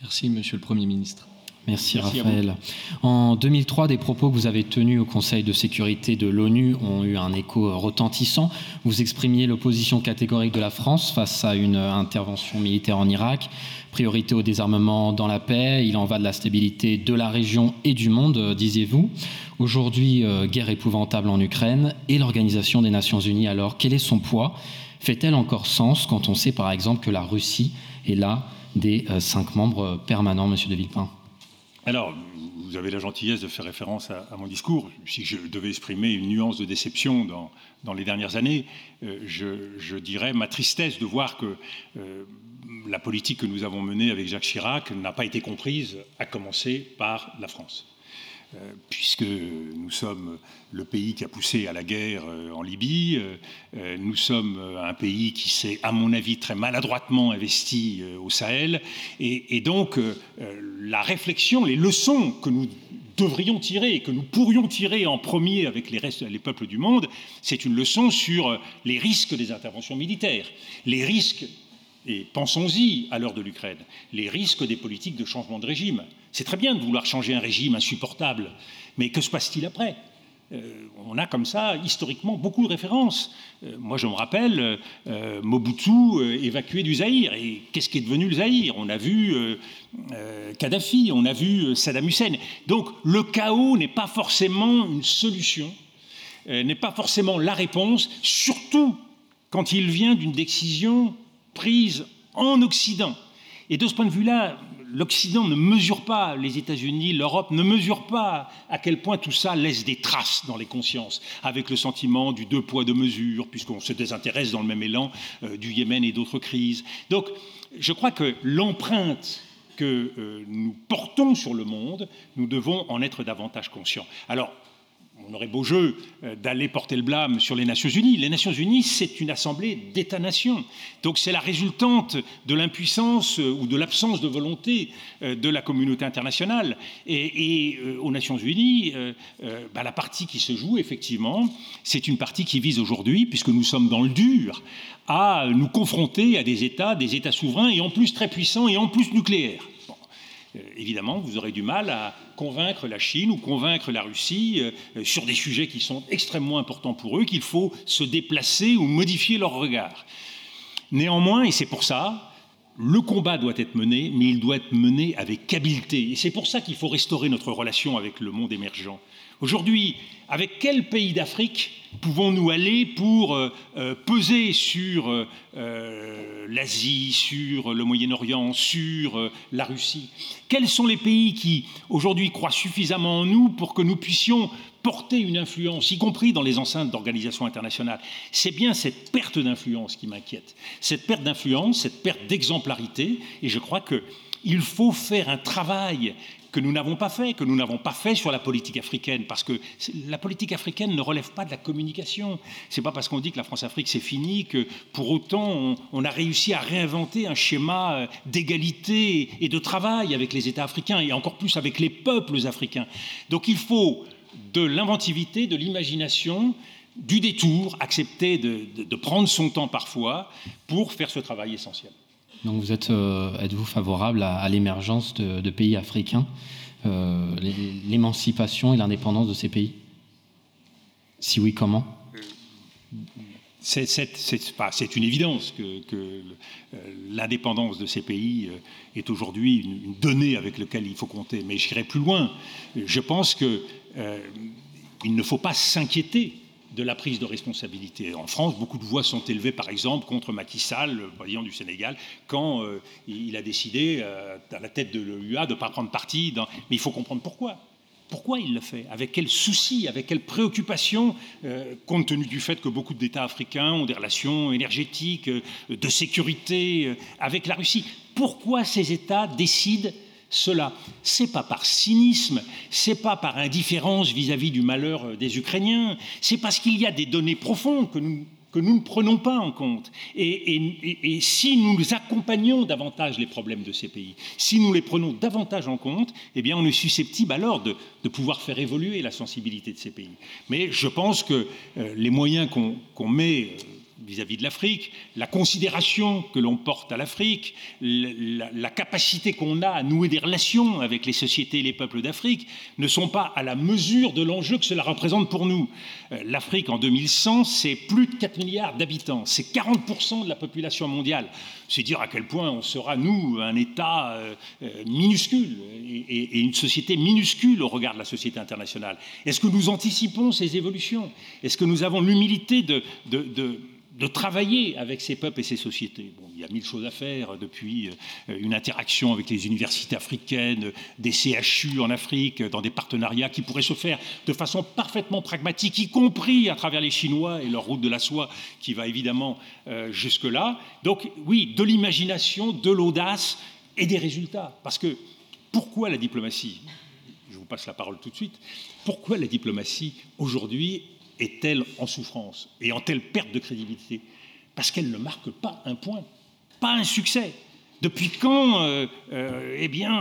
Merci, Monsieur le Premier ministre. Merci, Merci Raphaël. En 2003, des propos que vous avez tenus au Conseil de sécurité de l'ONU ont eu un écho retentissant. Vous exprimiez l'opposition catégorique de la France face à une intervention militaire en Irak, priorité au désarmement dans la paix, il en va de la stabilité de la région et du monde, disiez-vous. Aujourd'hui, euh, guerre épouvantable en Ukraine et l'Organisation des Nations Unies. Alors, quel est son poids? Fait-elle encore sens quand on sait par exemple que la Russie est là des euh, cinq membres permanents, Monsieur de Villepin? Alors, vous avez la gentillesse de faire référence à, mon discours. Si je devais exprimer une nuance de déception dans, les dernières années, euh, je, dirais ma tristesse de voir que euh, la politique que nous avons menée avec Jacques Chirac n'a pas été comprise, à commencer par la France. Euh, puisque nous sommes le pays qui a poussé à la guerre euh, en Libye, euh, nous sommes un pays qui s'est, à mon avis, très maladroitement investi au Sahel, et, donc la réflexion, les leçons que nous devrions tirer et que nous pourrions tirer en premier avec les, les peuples du monde, c'est une leçon sur les risques des interventions militaires, les risques, et pensons-y à l'heure de l'Ukraine, les risques des politiques de changement de régime. C'est très bien de vouloir changer un régime insupportable, mais que se passe-t-il après? Euh, on a comme ça historiquement beaucoup de références. Euh, moi, je me rappelle euh, Mobutu évacué du Zaïre. Et qu'est-ce qui est devenu le Zaïre? On a vu Kadhafi, on a vu Saddam Hussein. Donc, le chaos n'est pas forcément une solution, n'est pas forcément la réponse, surtout quand il vient d'une décision prise en Occident. Et de ce point de vue-là, l'Occident ne mesure pas, les États-Unis, l'Europe ne mesure pas à quel point tout ça laisse des traces dans les consciences, avec le sentiment du deux poids, deux mesures, puisqu'on se désintéresse dans le même élan euh, du Yémen et d'autres crises. Donc, je crois que l'empreinte que euh, nous portons sur le monde, nous devons en être davantage conscients. Alors, on aurait beau jeu euh, d'aller porter le blâme sur les Nations Unies. Les Nations Unies, c'est une assemblée d'États-nations. Donc c'est la résultante de l'impuissance euh, ou de l'absence de volonté euh, de la communauté internationale. Et, aux Nations Unies, bah, la partie qui se joue, effectivement, c'est une partie qui vise aujourd'hui, puisque nous sommes dans le dur, à nous confronter à des États, des États souverains, et en plus très puissants, et en plus nucléaires. Euh, évidemment, vous aurez du mal à convaincre la Chine ou convaincre la Russie euh, sur des sujets qui sont extrêmement importants pour eux, qu'il faut se déplacer ou modifier leur regard. Néanmoins, et c'est pour ça, le combat doit être mené, mais il doit être mené avec habileté. Et c'est pour ça qu'il faut restaurer notre relation avec le monde émergent. Aujourd'hui, avec quel pays d'Afrique pouvons-nous aller pour euh, euh, peser sur euh, l'Asie, sur le Moyen-Orient, sur la Russie? Quels sont les pays qui aujourd'hui croient suffisamment en nous pour que nous puissions porter une influence, y compris dans les enceintes d'organisations internationales? C'est bien cette perte d'influence qui m'inquiète. Cette perte d'influence, cette perte d'exemplarité, et je crois qu'il faut faire un travail que nous n'avons pas fait, que nous n'avons pas fait sur la politique africaine, parce que la politique africaine ne relève pas de la communication. C'est pas parce qu'on dit que la France-Afrique c'est fini que pour autant on, a réussi à réinventer un schéma euh, d'égalité et de travail avec les États africains et encore plus avec les peuples africains. Donc il faut de l'inventivité, de l'imagination, du détour, accepter de prendre son temps parfois pour faire ce travail essentiel. Donc vous êtes, euh, êtes-vous favorable à, l'émergence de, pays africains, euh, l'émancipation et l'indépendance de ces pays? Si oui, comment? C'est une évidence que, euh, l'indépendance de ces pays est aujourd'hui une, donnée avec laquelle il faut compter. Mais j'irai plus loin. Je pense qu'il ne faut pas s'inquiéter de la prise de responsabilité. En France, beaucoup de voix sont élevées, par exemple, contre Macky Sall, le président du Sénégal, quand euh, il a décidé, euh, à la tête de l'EUA, de ne pas prendre parti. Mais il faut comprendre pourquoi. Pourquoi il le fait? Avec quel souci Avec quelle préoccupation euh, Compte tenu du fait que beaucoup d'États africains ont des relations énergétiques, de sécurité avec la Russie? Pourquoi ces États décident cela. C'est pas par cynisme, c'est pas par indifférence vis-à-vis du malheur euh, des Ukrainiens, c'est parce qu'il y a des données profondes que nous que nous ne prenons pas en compte. Et, si nous accompagnons davantage les problèmes de ces pays, si nous les prenons davantage en compte, eh bien on est susceptible alors de, pouvoir faire évoluer la sensibilité de ces pays. Mais je pense que euh, les moyens qu'on qu met euh, vis-à-vis -vis de l'Afrique, la considération que l'on porte à l'Afrique, la, capacité qu'on a à nouer des relations avec les sociétés et les peuples d'Afrique ne sont pas à la mesure de l'enjeu que cela représente pour nous. Euh, L'Afrique en 2100, c'est plus de 4 milliards d'habitants, c'est 40% de la population mondiale. C'est dire à quel point on sera, nous, un État euh, minuscule et, une société minuscule au regard de la société internationale. Est-ce que nous anticipons ces évolutions? Est-ce que nous avons l'humilité de de travailler avec ces peuples et ces sociétés. Il y a mille choses à faire depuis une interaction avec les universités africaines, des CHU en Afrique, dans des partenariats qui pourraient se faire de façon parfaitement pragmatique, y compris à travers les Chinois et leur route de la soie qui va évidemment euh, jusque-là. Donc oui, de l'imagination, de l'audace et des résultats. Parce que pourquoi la diplomatie? Je vous passe la parole tout de suite. Pourquoi la diplomatie aujourd'hui est-elle en souffrance et en telle perte de crédibilité Parce qu'elle ne marque pas un point, pas un succès. Depuis quand, euh, euh, eh bien,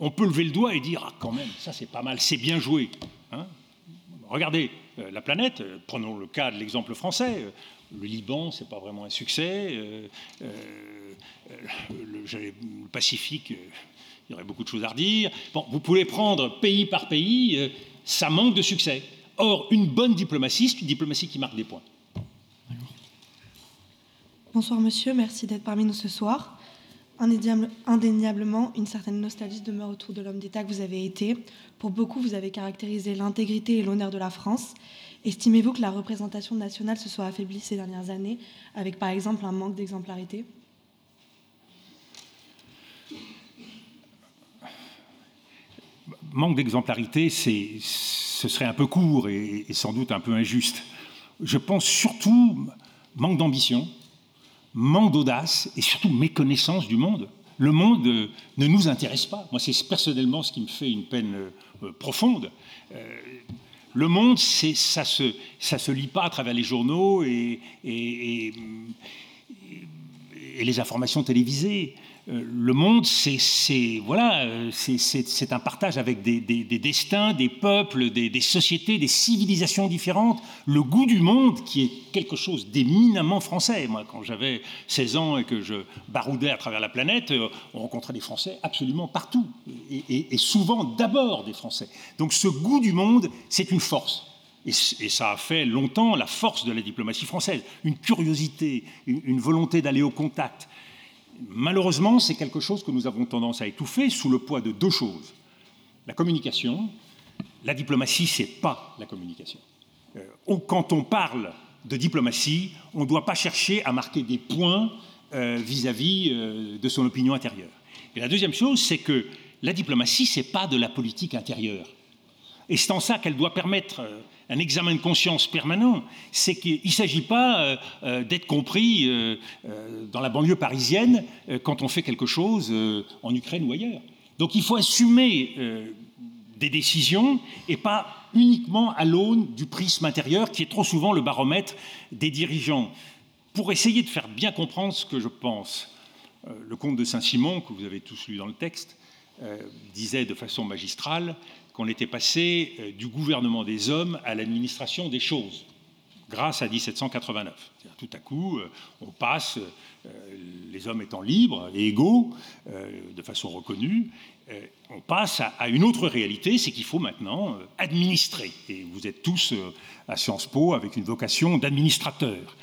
on, peut lever le doigt et dire ah quand même, ça c'est pas mal, c'est bien joué. Hein? Regardez euh, la planète. Prenons le cas de l'exemple français. Le Liban, c'est pas vraiment un succès. Le, le, Pacifique, il y aurait beaucoup de choses à redire. Bon, vous pouvez prendre pays par pays, ça manque de succès. Or, une bonne diplomatie, c'est une diplomatie qui marque des points. Bonsoir monsieur, merci d'être parmi nous ce soir. Indéniablement, une certaine nostalgie demeure autour de l'homme d'État que vous avez été. Pour beaucoup, vous avez caractérisé l'intégrité et l'honneur de la France. Estimez-vous que la représentation nationale se soit affaiblie ces dernières années, avec par exemple un manque d'exemplarité? Manque d'exemplarité, c'est ce serait un peu court et, sans doute un peu injuste. Je pense surtout manque d'ambition, manque d'audace et surtout méconnaissance du monde. Le monde euh, ne nous intéresse pas. Moi, c'est personnellement ce qui me fait une peine euh, profonde. Euh, le monde, ça se, se lit pas à travers les journaux et les informations télévisées le monde, c'est voilà, c'est un partage avec des, des, des, destins, des peuples, des, sociétés, des civilisations différentes. Le goût du monde, qui est quelque chose d'éminemment français. Moi, quand j'avais 16 ans et que je baroudais à travers la planète, on rencontrait des Français absolument partout, et, souvent d'abord des Français. Donc ce goût du monde, c'est une force. Et, ça a fait longtemps la force de la diplomatie française, une curiosité, une volonté d'aller au contact malheureusement, c'est quelque chose que nous avons tendance à étouffer sous le poids de deux choses. La communication, la diplomatie, c'est pas la communication. Euh, quand on parle de diplomatie, on ne doit pas chercher à marquer des points vis-à-vis euh, -vis, euh, de son opinion intérieure. Et la deuxième chose, c'est que la diplomatie, c'est pas de la politique intérieure. Et c'est en ça qu'elle doit permettre un examen de conscience permanent, c'est qu'il ne s'agit pas euh, euh, d'être compris euh, dans la banlieue parisienne quand on fait quelque chose en Ukraine ou ailleurs. Donc il faut assumer des décisions et pas uniquement à l'aune du prisme intérieur qui est trop souvent le baromètre des dirigeants. Pour essayer de faire bien comprendre ce que je pense, le comte de Saint-Simon, que vous avez tous lu dans le texte, disait de façon magistrale qu'on était passé du gouvernement des hommes à l'administration des choses, grâce à 1789. Tout à coup, on passe, les hommes étant libres et égaux, de façon reconnue, on passe à une autre réalité, c'est qu'il faut maintenant administrer. Et vous êtes tous à Sciences Po avec une vocation d'administrateur.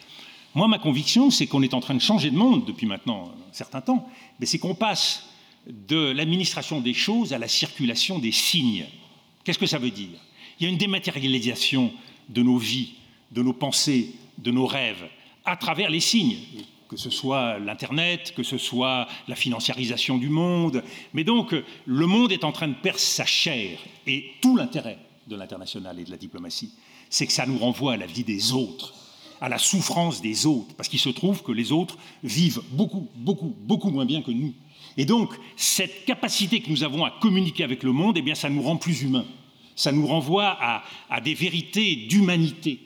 Moi, ma conviction, c'est qu'on est en train de changer de monde depuis maintenant un certain temps, mais c'est qu'on passe de l'administration des choses à la circulation des signes. Qu'est-ce que ça veut dire? Il y a une dématérialisation de nos vies, de nos pensées, de nos rêves, à travers les signes, que ce soit l'Internet, que ce soit la financiarisation du monde. Mais donc, le monde est en train de perdre sa chair. Et tout l'intérêt de l'international et de la diplomatie, c'est que ça nous renvoie à la vie des autres, à la souffrance des autres, parce qu'il se trouve que les autres vivent beaucoup, beaucoup, beaucoup moins bien que nous. Et donc, cette capacité que nous avons à communiquer avec le monde, eh bien, ça nous rend plus humains. Ça nous renvoie à, des vérités d'humanité.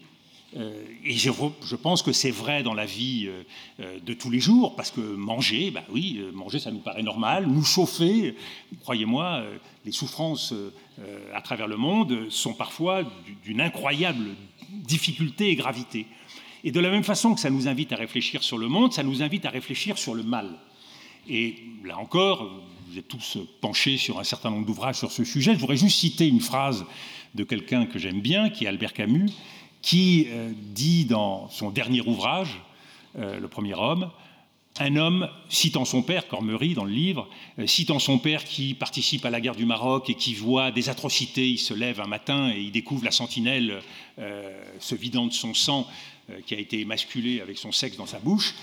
et je, pense que c'est vrai dans la vie de tous les jours, parce que manger, bah oui, manger, ça nous paraît normal. Nous chauffer, croyez-moi, les souffrances à travers le monde sont parfois d'une incroyable difficulté et gravité. Et de la même façon que ça nous invite à réfléchir sur le monde, ça nous invite à réfléchir sur le mal. Et là encore, vous êtes tous penchés sur un certain nombre d'ouvrages sur ce sujet. Je voudrais juste citer une phrase de quelqu'un que j'aime bien, qui est Albert Camus, qui euh, dit dans son dernier ouvrage, euh, Le premier homme, un homme, citant son père, Cormery dans le livre, euh, citant son père qui participe à la guerre du Maroc et qui voit des atrocités, il se lève un matin et il découvre la sentinelle se vidant de son sang qui a été émasculé avec son sexe dans sa bouche,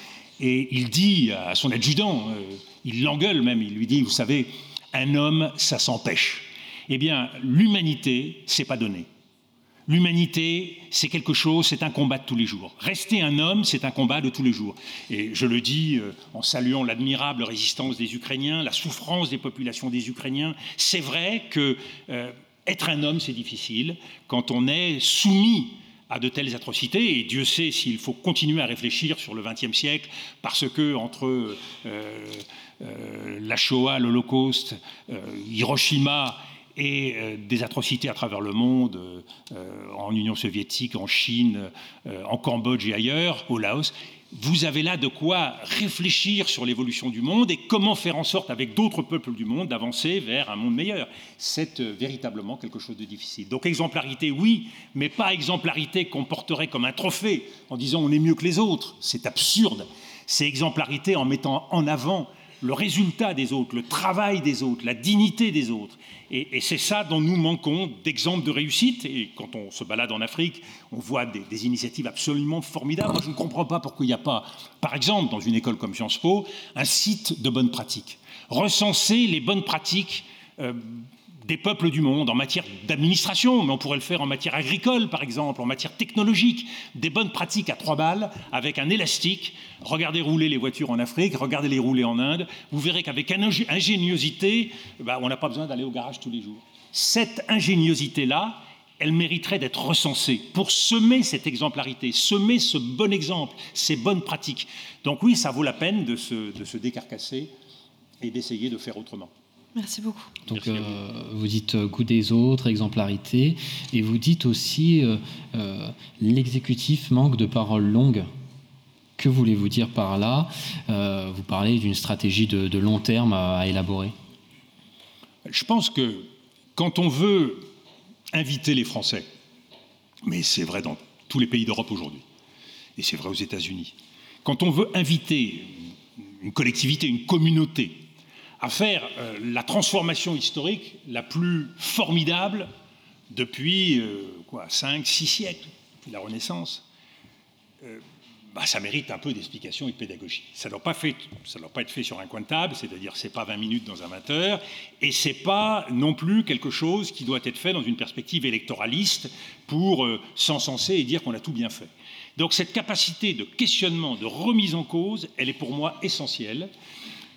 et il dit à son adjudant, euh, il l'engueule même, il lui dit, vous savez, un homme, ça s'empêche. Eh bien, l'humanité, c'est pas donné. L'humanité, c'est quelque chose, c'est un combat de tous les jours. Rester un homme, c'est un combat de tous les jours. Et je le dis euh, en saluant l'admirable résistance des Ukrainiens, la souffrance des populations des Ukrainiens. C'est vrai que être un homme, c'est difficile quand on est soumis à de telles atrocités, et Dieu sait s'il faut continuer à réfléchir sur le XXe siècle, parce que entre euh, euh, la Shoah, l'Holocauste, euh, Hiroshima et des atrocités à travers le monde, en Union soviétique, en Chine, en Cambodge et ailleurs, au Laos, vous avez là de quoi réfléchir sur l'évolution du monde et comment faire en sorte, avec d'autres peuples du monde, d'avancer vers un monde meilleur. C'est euh, véritablement quelque chose de difficile. Donc exemplarité, oui, mais pas exemplarité qu'on porterait comme un trophée en disant on est mieux que les autres. C'est absurde. C'est exemplarité en mettant en avant le résultat des autres, le travail des autres, la dignité des autres. Et, c'est ça dont nous manquons d'exemples de réussite. Et quand on se balade en Afrique, on voit des, initiatives absolument formidables. Moi, je ne comprends pas pourquoi il n'y a pas, par exemple, dans une école comme Sciences Po, un site de bonnes pratiques. Recenser les bonnes pratiques euh, des peuples du monde en matière d'administration, mais on pourrait le faire en matière agricole, par exemple, en matière technologique, des bonnes pratiques à trois balles, avec un élastique. Regardez rouler les voitures en Afrique, regardez les rouler en Inde. Vous verrez qu'avec ingéniosité, bah, on n'a pas besoin d'aller au garage tous les jours. Cette ingéniosité-là, elle mériterait d'être recensée pour semer cette exemplarité, semer ce bon exemple, ces bonnes pratiques. Donc oui, ça vaut la peine de se, de se décarcasser et d'essayer de faire autrement. Merci beaucoup. Donc, euh, vous. dites euh, goût des autres, exemplarité, et vous dites aussi euh, l'exécutif manque de paroles longues. Que voulez-vous dire par là? Vous parlez d'une stratégie de, long terme à, élaborer. Je pense que quand on veut inviter les Français, mais c'est vrai dans tous les pays d'Europe aujourd'hui, et c'est vrai aux États-Unis, quand on veut inviter une collectivité, une communauté à faire euh, la transformation historique la plus formidable depuis euh, quoi, 5, 6 siècles, depuis la Renaissance, euh, bah, ça mérite un peu d'explication et de pédagogie. Ça ne doit, pas être fait sur un coin de table, c'est-à-dire c'est pas 20 minutes dans un 20 heures, et c'est pas non plus quelque chose qui doit être fait dans une perspective électoraliste pour s'encenser et dire qu'on a tout bien fait. Donc cette capacité de questionnement, de remise en cause, elle est pour moi essentielle.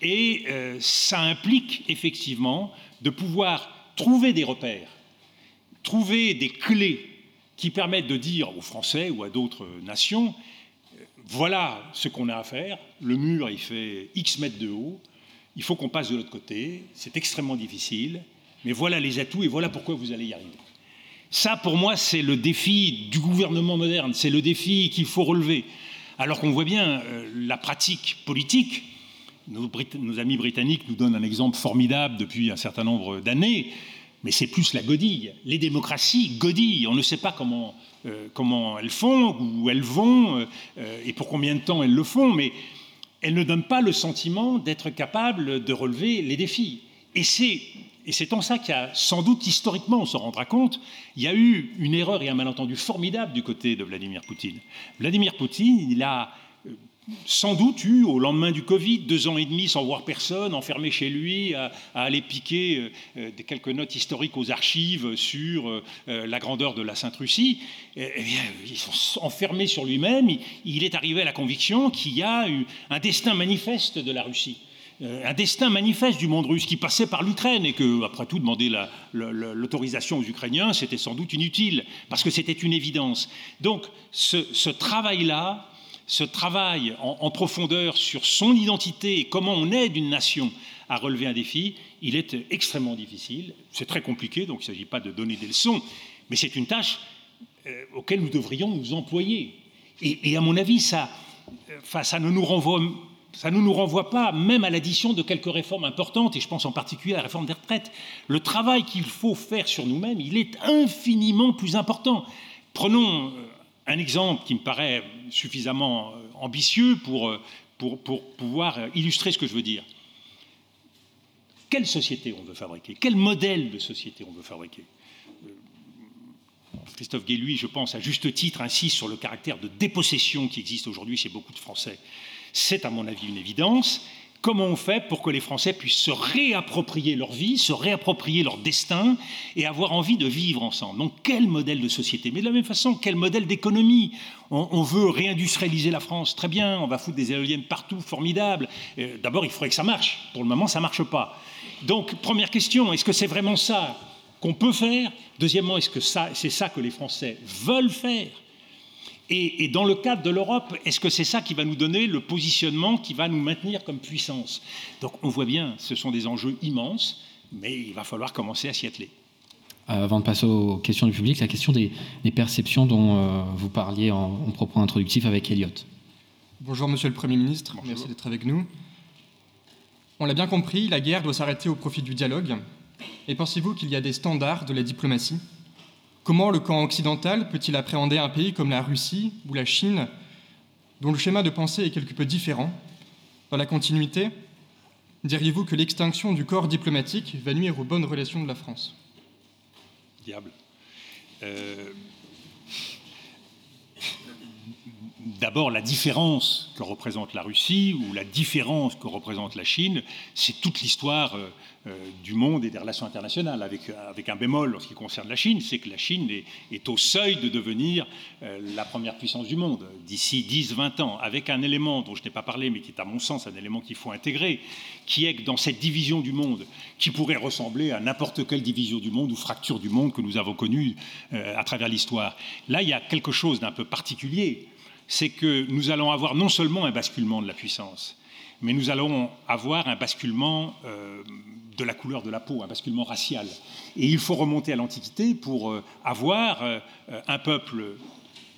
Et euh, ça implique effectivement de pouvoir trouver des repères, trouver des clés qui permettent de dire aux Français ou à d'autres nations, euh, voilà ce qu'on a à faire, le mur il fait X mètres de haut, il faut qu'on passe de l'autre côté, c'est extrêmement difficile, mais voilà les atouts et voilà pourquoi vous allez y arriver. Ça, pour moi, c'est le défi du gouvernement moderne, c'est le défi qu'il faut relever. Alors qu'on voit bien euh, la pratique politique, nos, amis britanniques nous donnent un exemple formidable depuis un certain nombre d'années, mais c'est plus la godille. Les démocraties godillent. On ne sait pas comment, euh, comment elles font, où elles vont, euh, et pour combien de temps elles le font, mais elles ne donnent pas le sentiment d'être capables de relever les défis. Et c'est, et c'est en ça qu'il y a sans doute historiquement, on se rendra compte, il y a eu une erreur et un malentendu formidable du côté de Vladimir Poutine. Vladimir Poutine, il a sans doute eu, au lendemain du Covid, deux ans et demi sans voir personne, enfermé chez lui, à, aller piquer euh, euh, quelques notes historiques aux archives sur euh, la grandeur de la Sainte-Russie, eh, eh bien, enfermés sur lui-même. Il, est arrivé à la conviction qu'il y a eu un destin manifeste de la Russie. un destin manifeste du monde russe qui passait par l'Ukraine et que, après tout, demander l'autorisation aux Ukrainiens, c'était sans doute inutile, parce que c'était une évidence. Donc ce travail-là, ce travail en, profondeur sur son identité et comment on aide une nation à relever un défi, il est extrêmement difficile. C'est très compliqué, donc il ne s'agit pas de donner des leçons, mais c'est une tâche euh, auquel nous devrions nous employer. Et, à mon avis, ça, enfin, ça ne nous renvoie ça ne nous renvoie pas même à l'addition de quelques réformes importantes, et je pense en particulier à la réforme des retraites. Le travail qu'il faut faire sur nous-mêmes, il est infiniment plus important. Prenons euh, un exemple qui me paraît suffisamment euh, ambitieux pour, pour, pour pouvoir illustrer ce que je veux dire. Quelle société on veut fabriquer? Quel modèle de société on veut fabriquer? Christophe Guéluy, je pense, à juste titre, insiste sur le caractère de dépossession qui existe aujourd'hui chez beaucoup de Français. C'est, à mon avis, une évidence. Comment on fait pour que les Français puissent se réapproprier leur vie, se réapproprier leur destin et avoir envie de vivre ensemble? Donc, quel modèle de société? Mais de la même façon, quel modèle d'économie? On, veut réindustrialiser la France, très bien, on va foutre des éoliennes partout, formidable. Euh, D'abord, il faudrait que ça marche. Pour le moment, ça ne marche pas. Donc, première question, est-ce que c'est vraiment ça qu'on peut faire? Deuxièmement, est-ce que c'est ça que les Français veulent faire? Et, et, dans le cadre de l'Europe, est-ce que c'est ça qui va nous donner le positionnement qui va nous maintenir comme puissance? Donc on voit bien, ce sont des enjeux immenses, mais il va falloir commencer à s'y atteler. Euh, avant de passer aux questions du public, la question des, des perceptions dont euh, vous parliez en, en, propos introductif avec Elliot. Bonjour Monsieur le Premier ministre, Bonjour. merci d'être avec nous. On l'a bien compris, la guerre doit s'arrêter au profit du dialogue. Et pensez-vous qu'il y a des standards de la diplomatie? Comment le camp occidental peut-il appréhender un pays comme la Russie ou la Chine, dont le schéma de pensée est quelque peu différent Dans la continuité, diriez-vous que l'extinction du corps diplomatique va nuire aux bonnes relations de la France? Diable. Euh... D'abord, la différence que représente la Russie ou la différence que représente la Chine, c'est toute l'histoire euh, euh, du monde et des relations internationales, avec, avec un bémol en ce qui concerne la Chine, c'est que la Chine est, au seuil de devenir euh, la première puissance du monde. D'ici 10-20 ans, avec un élément dont je n'ai pas parlé, mais qui est à mon sens un élément qu'il faut intégrer, qui est que dans cette division du monde, qui pourrait ressembler à n'importe quelle division du monde ou fracture du monde que nous avons connue euh, à travers l'histoire, là il y a quelque chose d'un peu particulier, c'est que nous allons avoir non seulement un basculement de la puissance, mais nous allons avoir un basculement euh, de la couleur de la peau, un basculement racial. Et il faut remonter à l'Antiquité pour euh, avoir euh, un peuple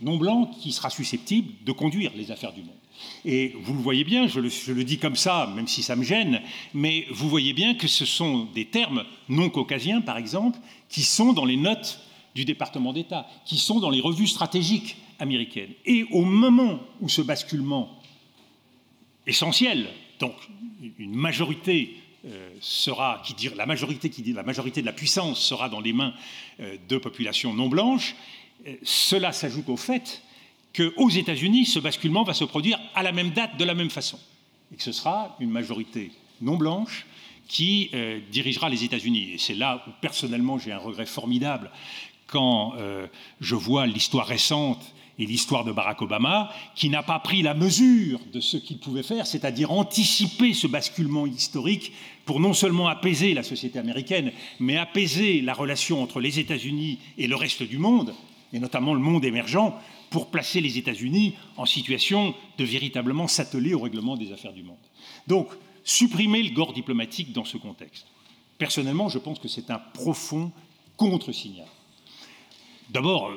non blanc qui sera susceptible de conduire les affaires du monde. Et vous le voyez bien, je le, je le, dis comme ça, même si ça me gêne, mais vous voyez bien que ce sont des termes non caucasiens, par exemple, qui sont dans les notes du département d'État, qui sont dans les revues stratégiques Et au moment où ce basculement essentiel, donc une majorité euh, sera, la majorité de la puissance sera dans les mains euh, de populations non blanches, euh, cela s'ajoute au fait qu'aux États-Unis, ce basculement va se produire à la même date, de la même façon, et que ce sera une majorité non blanche qui dirigera les États-Unis. Et c'est là où personnellement j'ai un regret formidable quand je vois l'histoire récente et l'histoire de Barack Obama, qui n'a pas pris la mesure de ce qu'il pouvait faire, c'est-à-dire anticiper ce basculement historique pour non seulement apaiser la société américaine, mais apaiser la relation entre les États-Unis et le reste du monde, et notamment le monde émergent, pour placer les États-Unis en situation de véritablement s'atteler au règlement des affaires du monde. Donc, supprimer le gore diplomatique dans ce contexte. Personnellement, je pense que c'est un profond contre-signal. D'abord,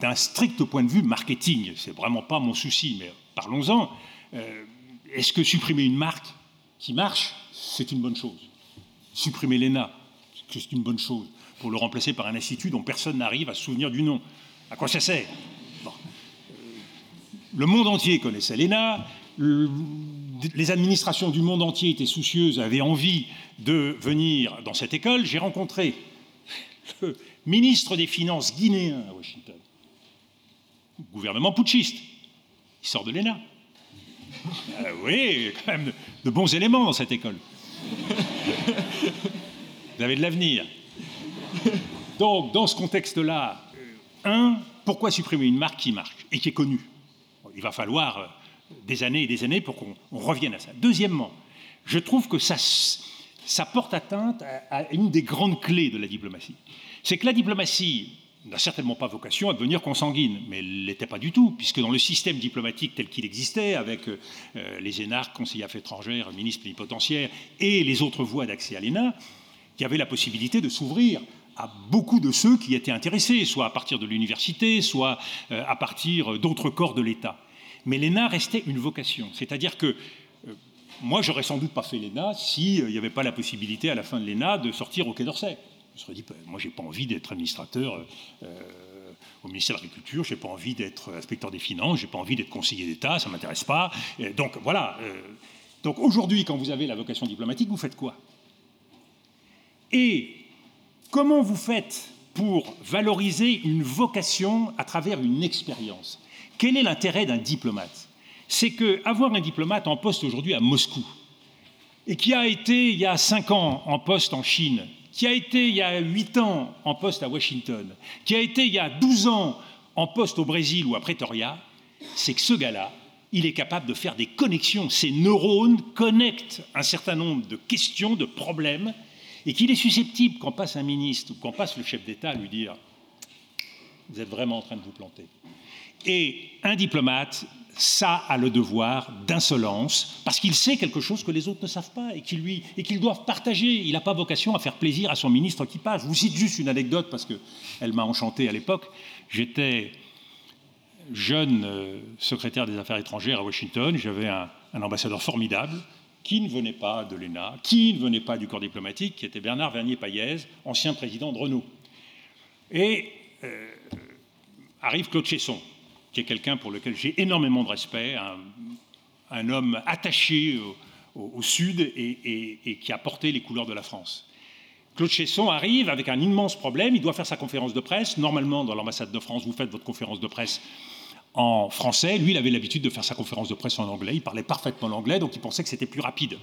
d'un strict point de vue marketing, c'est vraiment pas mon souci, mais parlons-en. Euh, Est-ce que supprimer une marque qui marche, c'est une bonne chose? Supprimer l'ENA, c'est une bonne chose, pour le remplacer par un institut dont personne n'arrive à se souvenir du nom. À quoi ça sert? Bon. Le monde entier connaissait l'ENA, les administrations du monde entier étaient soucieuses, avaient envie de venir dans cette école. J'ai rencontré le ministre des Finances guinéen à Washington gouvernement putschiste. Il sort de l'ENA. Euh, oui, quand même de, bons éléments dans cette école. Vous avez de l'avenir. Donc, dans ce contexte-là, un, pourquoi supprimer une marque qui marche et qui est connue? Il va falloir des années et des années pour qu'on revienne à ça. Deuxièmement, je trouve que ça porte atteinte à, une des grandes clés de la diplomatie. C'est que la diplomatie n'a certainement pas vocation à devenir consanguine, mais elle l'était pas du tout, puisque dans le système diplomatique tel qu'il existait, avec euh, les énarques, conseillers affaires étrangères, ministres plénipotentiaires, et les autres voies d'accès à l'ENA, il y avait la possibilité de s'ouvrir à beaucoup de ceux qui étaient intéressés, soit à partir de l'université, soit euh, à partir d'autres corps de l'État. Mais l'ENA restait une vocation, c'est-à-dire que euh, moi, j'aurais sans doute pas fait l'ENA s'il n'y avait pas la possibilité à la fin de l'ENA de sortir au Quai d'Orsay. Je me serais dit, ben, moi, j'ai pas envie d'être administrateur euh, au ministère de l'Agriculture, j'ai pas envie d'être inspecteur des finances, j'ai pas envie d'être conseiller d'État, ça m'intéresse pas. donc voilà. donc aujourd'hui, quand vous avez la vocation diplomatique, vous faites quoi? Et Comment vous faites pour valoriser une vocation à travers une expérience? Quel est l'intérêt d'un diplomate? C'est qu'avoir un diplomate en poste aujourd'hui à Moscou, et qui a été il y a cinq ans en poste en Chine, qui a été il y a huit ans en poste à Washington, qui a été il y a douze ans en poste au Brésil ou à Pretoria, c'est que ce gars-là, il est capable de faire des connexions. Ses neurones connectent un certain nombre de questions, de problèmes, et qu'il est susceptible, quand passe un ministre ou quand passe le chef d'État, à lui dire Vous êtes vraiment en train de vous planter. Et un diplomate, ça a le devoir d'insolence, parce qu'il sait quelque chose que les autres ne savent pas et qu'ils lui et qu'ils doivent partager. Il n'a pas vocation à faire plaisir à son ministre qui passe. Je vous cite juste une anecdote parce qu'elle m'a enchanté à l'époque. J'étais jeune euh, secrétaire des Affaires étrangères à Washington. J'avais un ambassadeur formidable qui ne venait pas de l'ENA, qui ne venait pas du corps diplomatique, qui était Bernard Vernier-Payez, ancien président de Renault. Et euh, arrive Claude Chesson, qui est quelqu'un pour lequel j'ai énormément de respect, un, homme attaché au, Sud et, et, qui a porté les couleurs de la France. Claude Chesson arrive avec un immense problème, il doit faire sa conférence de presse. Normalement, dans l'ambassade de France, vous faites votre conférence de presse en français. Lui, il avait l'habitude de faire sa conférence de presse en anglais. Il parlait parfaitement l'anglais, donc il pensait que c'était plus rapide.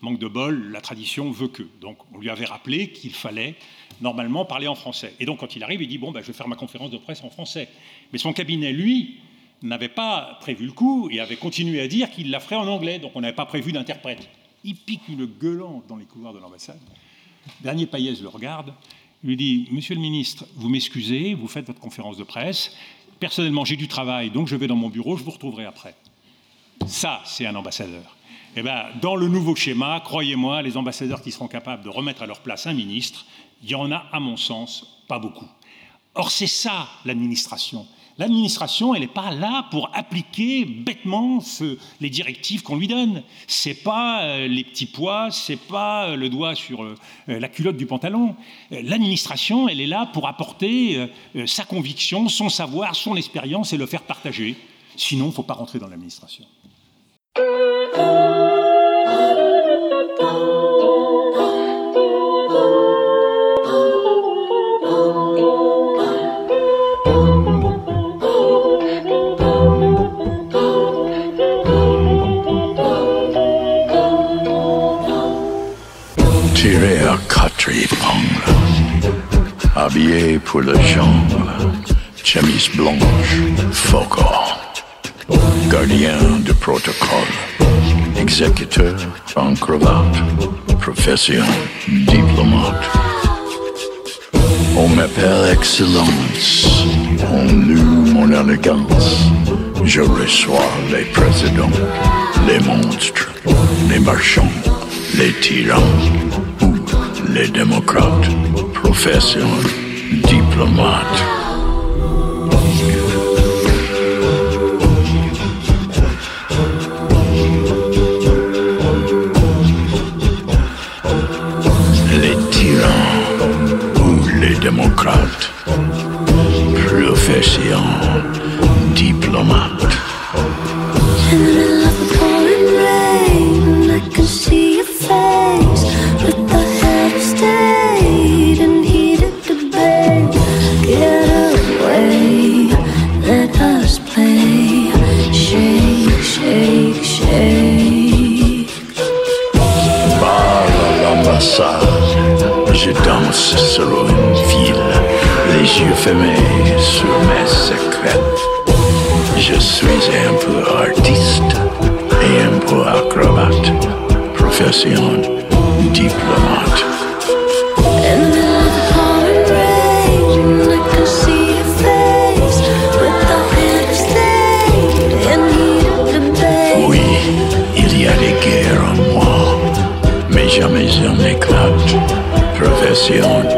Manque de bol, la tradition veut que. Donc on lui avait rappelé qu'il fallait normalement parler en français. Et donc quand il arrive, il dit Bon, ben, je vais faire ma conférence de presse en français. Mais son cabinet, lui, n'avait pas prévu le coup et avait continué à dire qu'il la ferait en anglais. Donc on n'avait pas prévu d'interprète. Il pique une gueulante dans les couloirs de l'ambassade. Dernier Payès le regarde, lui dit Monsieur le ministre, vous m'excusez, vous faites votre conférence de presse, personnellement, j'ai du travail, donc je vais dans mon bureau, je vous retrouverai après. Ça, c'est un ambassadeur. Eh bien, dans le nouveau schéma, croyez-moi, les ambassadeurs qui seront capables de remettre à leur place un ministre, il y en a, à mon sens, pas beaucoup. Or, c'est ça l'administration. L'administration, elle n'est pas là pour appliquer bêtement les directives qu'on lui donne. C'est pas euh, les petits pois, c'est pas euh, le doigt sur euh, la culotte du pantalon. L'administration, elle est là pour apporter sa conviction, son savoir, son expérience et le faire partager. Sinon, il ne faut pas rentrer dans l'administration. Habillé pour le genre, chemise blanche, faucon, gardien de protocole, exécuteur en cravate, profession, diplomate. On m'appelle Excellence, on loue mon élégance. Je reçois les présidents, les monstres, les marchands, les tyrans les démocrates profession diplomate. Les tyrans ou les démocrates, profession diplomate. Yeux fermés sur mes secrets. Je suis un peu artiste et un peu acrobate, profession diplomate. Oui, il y a des guerres en moi, mais jamais un éclate. Profession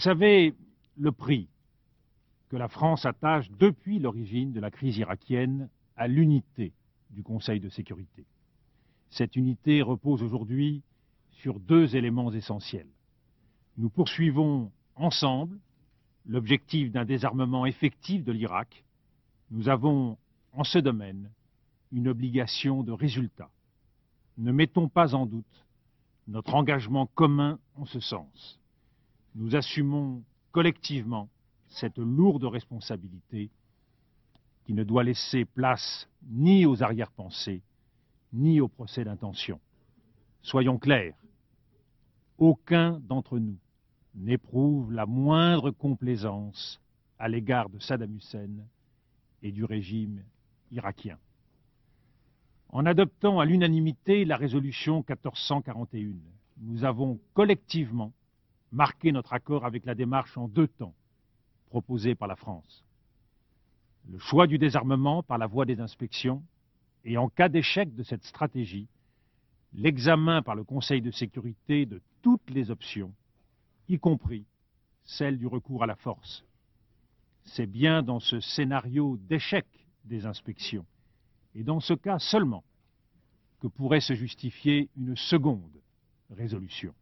Vous savez le prix que la France attache depuis l'origine de la crise irakienne à l'unité du Conseil de sécurité. Cette unité repose aujourd'hui sur deux éléments essentiels. Nous poursuivons ensemble l'objectif d'un désarmement effectif de l'Irak. Nous avons, en ce domaine, une obligation de résultat. Ne mettons pas en doute notre engagement commun en ce sens. Nous assumons collectivement cette lourde responsabilité qui ne doit laisser place ni aux arrière-pensées, ni au procès d'intention. Soyons clairs, aucun d'entre nous n'éprouve la moindre complaisance à l'égard de Saddam Hussein et du régime irakien. En adoptant à l'unanimité la résolution 1441, nous avons collectivement marqué notre accord avec la démarche en deux temps proposée par la France. Le choix du désarmement par la voie des inspections et, en cas d'échec de cette stratégie, l'examen par le Conseil de sécurité de toutes les options, y compris celle du recours à la force. C'est bien dans ce scénario d'échec des inspections, et dans ce cas seulement, que pourrait se justifier une seconde résolution.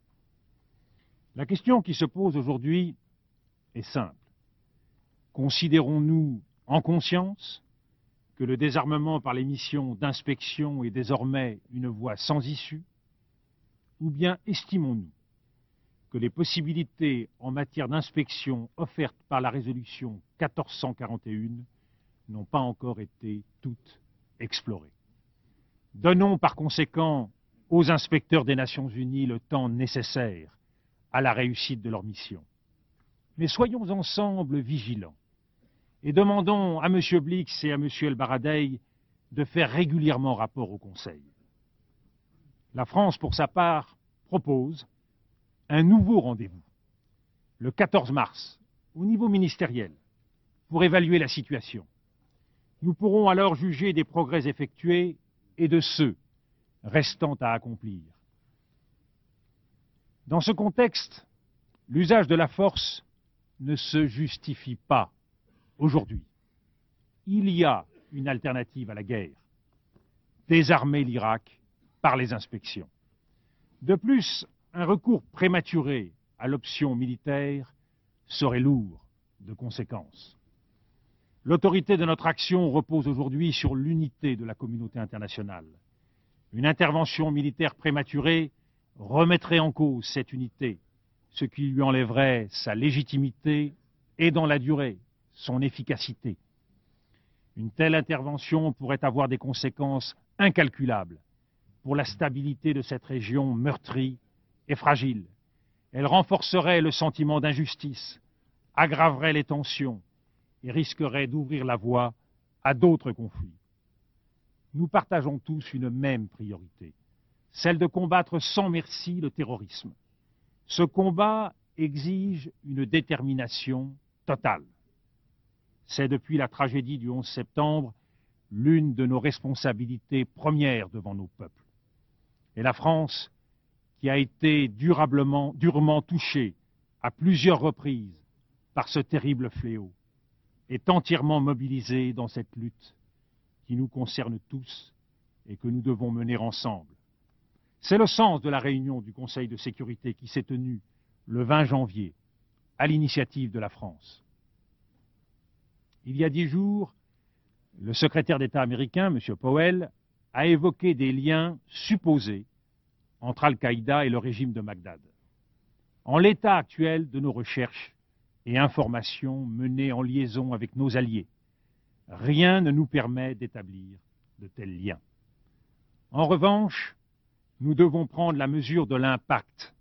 La question qui se pose aujourd'hui est simple. Considérons-nous en conscience que le désarmement par les missions d'inspection est désormais une voie sans issue Ou bien estimons-nous que les possibilités en matière d'inspection offertes par la résolution 1441 n'ont pas encore été toutes explorées Donnons par conséquent aux inspecteurs des Nations Unies le temps nécessaire à la réussite de leur mission. Mais soyons ensemble vigilants et demandons à M. Blix et à M. El Baradei de faire régulièrement rapport au Conseil. La France, pour sa part, propose un nouveau rendez-vous, le 14 mars, au niveau ministériel, pour évaluer la situation. Nous pourrons alors juger des progrès effectués et de ceux restant à accomplir. Dans ce contexte, l'usage de la force ne se justifie pas aujourd'hui. Il y a une alternative à la guerre désarmer l'Irak par les inspections. De plus, un recours prématuré à l'option militaire serait lourd de conséquences. L'autorité de notre action repose aujourd'hui sur l'unité de la communauté internationale. Une intervention militaire prématurée remettrait en cause cette unité, ce qui lui enlèverait sa légitimité et, dans la durée, son efficacité. Une telle intervention pourrait avoir des conséquences incalculables pour la stabilité de cette région meurtrie et fragile. Elle renforcerait le sentiment d'injustice, aggraverait les tensions et risquerait d'ouvrir la voie à d'autres conflits. Nous partageons tous une même priorité, celle de combattre sans merci le terrorisme. Ce combat exige une détermination totale. C'est depuis la tragédie du 11 septembre l'une de nos responsabilités premières devant nos peuples. Et la France, qui a été durablement, durement touchée à plusieurs reprises par ce terrible fléau, est entièrement mobilisée dans cette lutte qui nous concerne tous et que nous devons mener ensemble. C'est le sens de la réunion du Conseil de sécurité qui s'est tenue le 20 janvier à l'initiative de la France. Il y a dix jours, le secrétaire d'État américain, M. Powell, a évoqué des liens supposés entre Al-Qaïda et le régime de Bagdad. En l'état actuel de nos recherches et informations menées en liaison avec nos alliés, rien ne nous permet d'établir de tels liens. En revanche, nous devons prendre la mesure de l'impact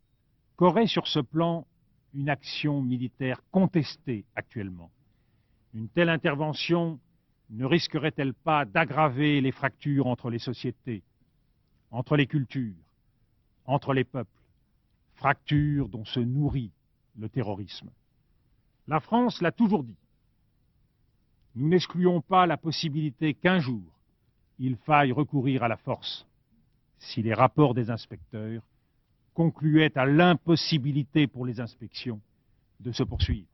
qu'aurait sur ce plan une action militaire contestée actuellement. Une telle intervention ne risquerait-elle pas d'aggraver les fractures entre les sociétés, entre les cultures, entre les peuples, fractures dont se nourrit le terrorisme La France l'a toujours dit. Nous n'excluons pas la possibilité qu'un jour, il faille recourir à la force si les rapports des inspecteurs concluaient à l'impossibilité pour les inspections de se poursuivre.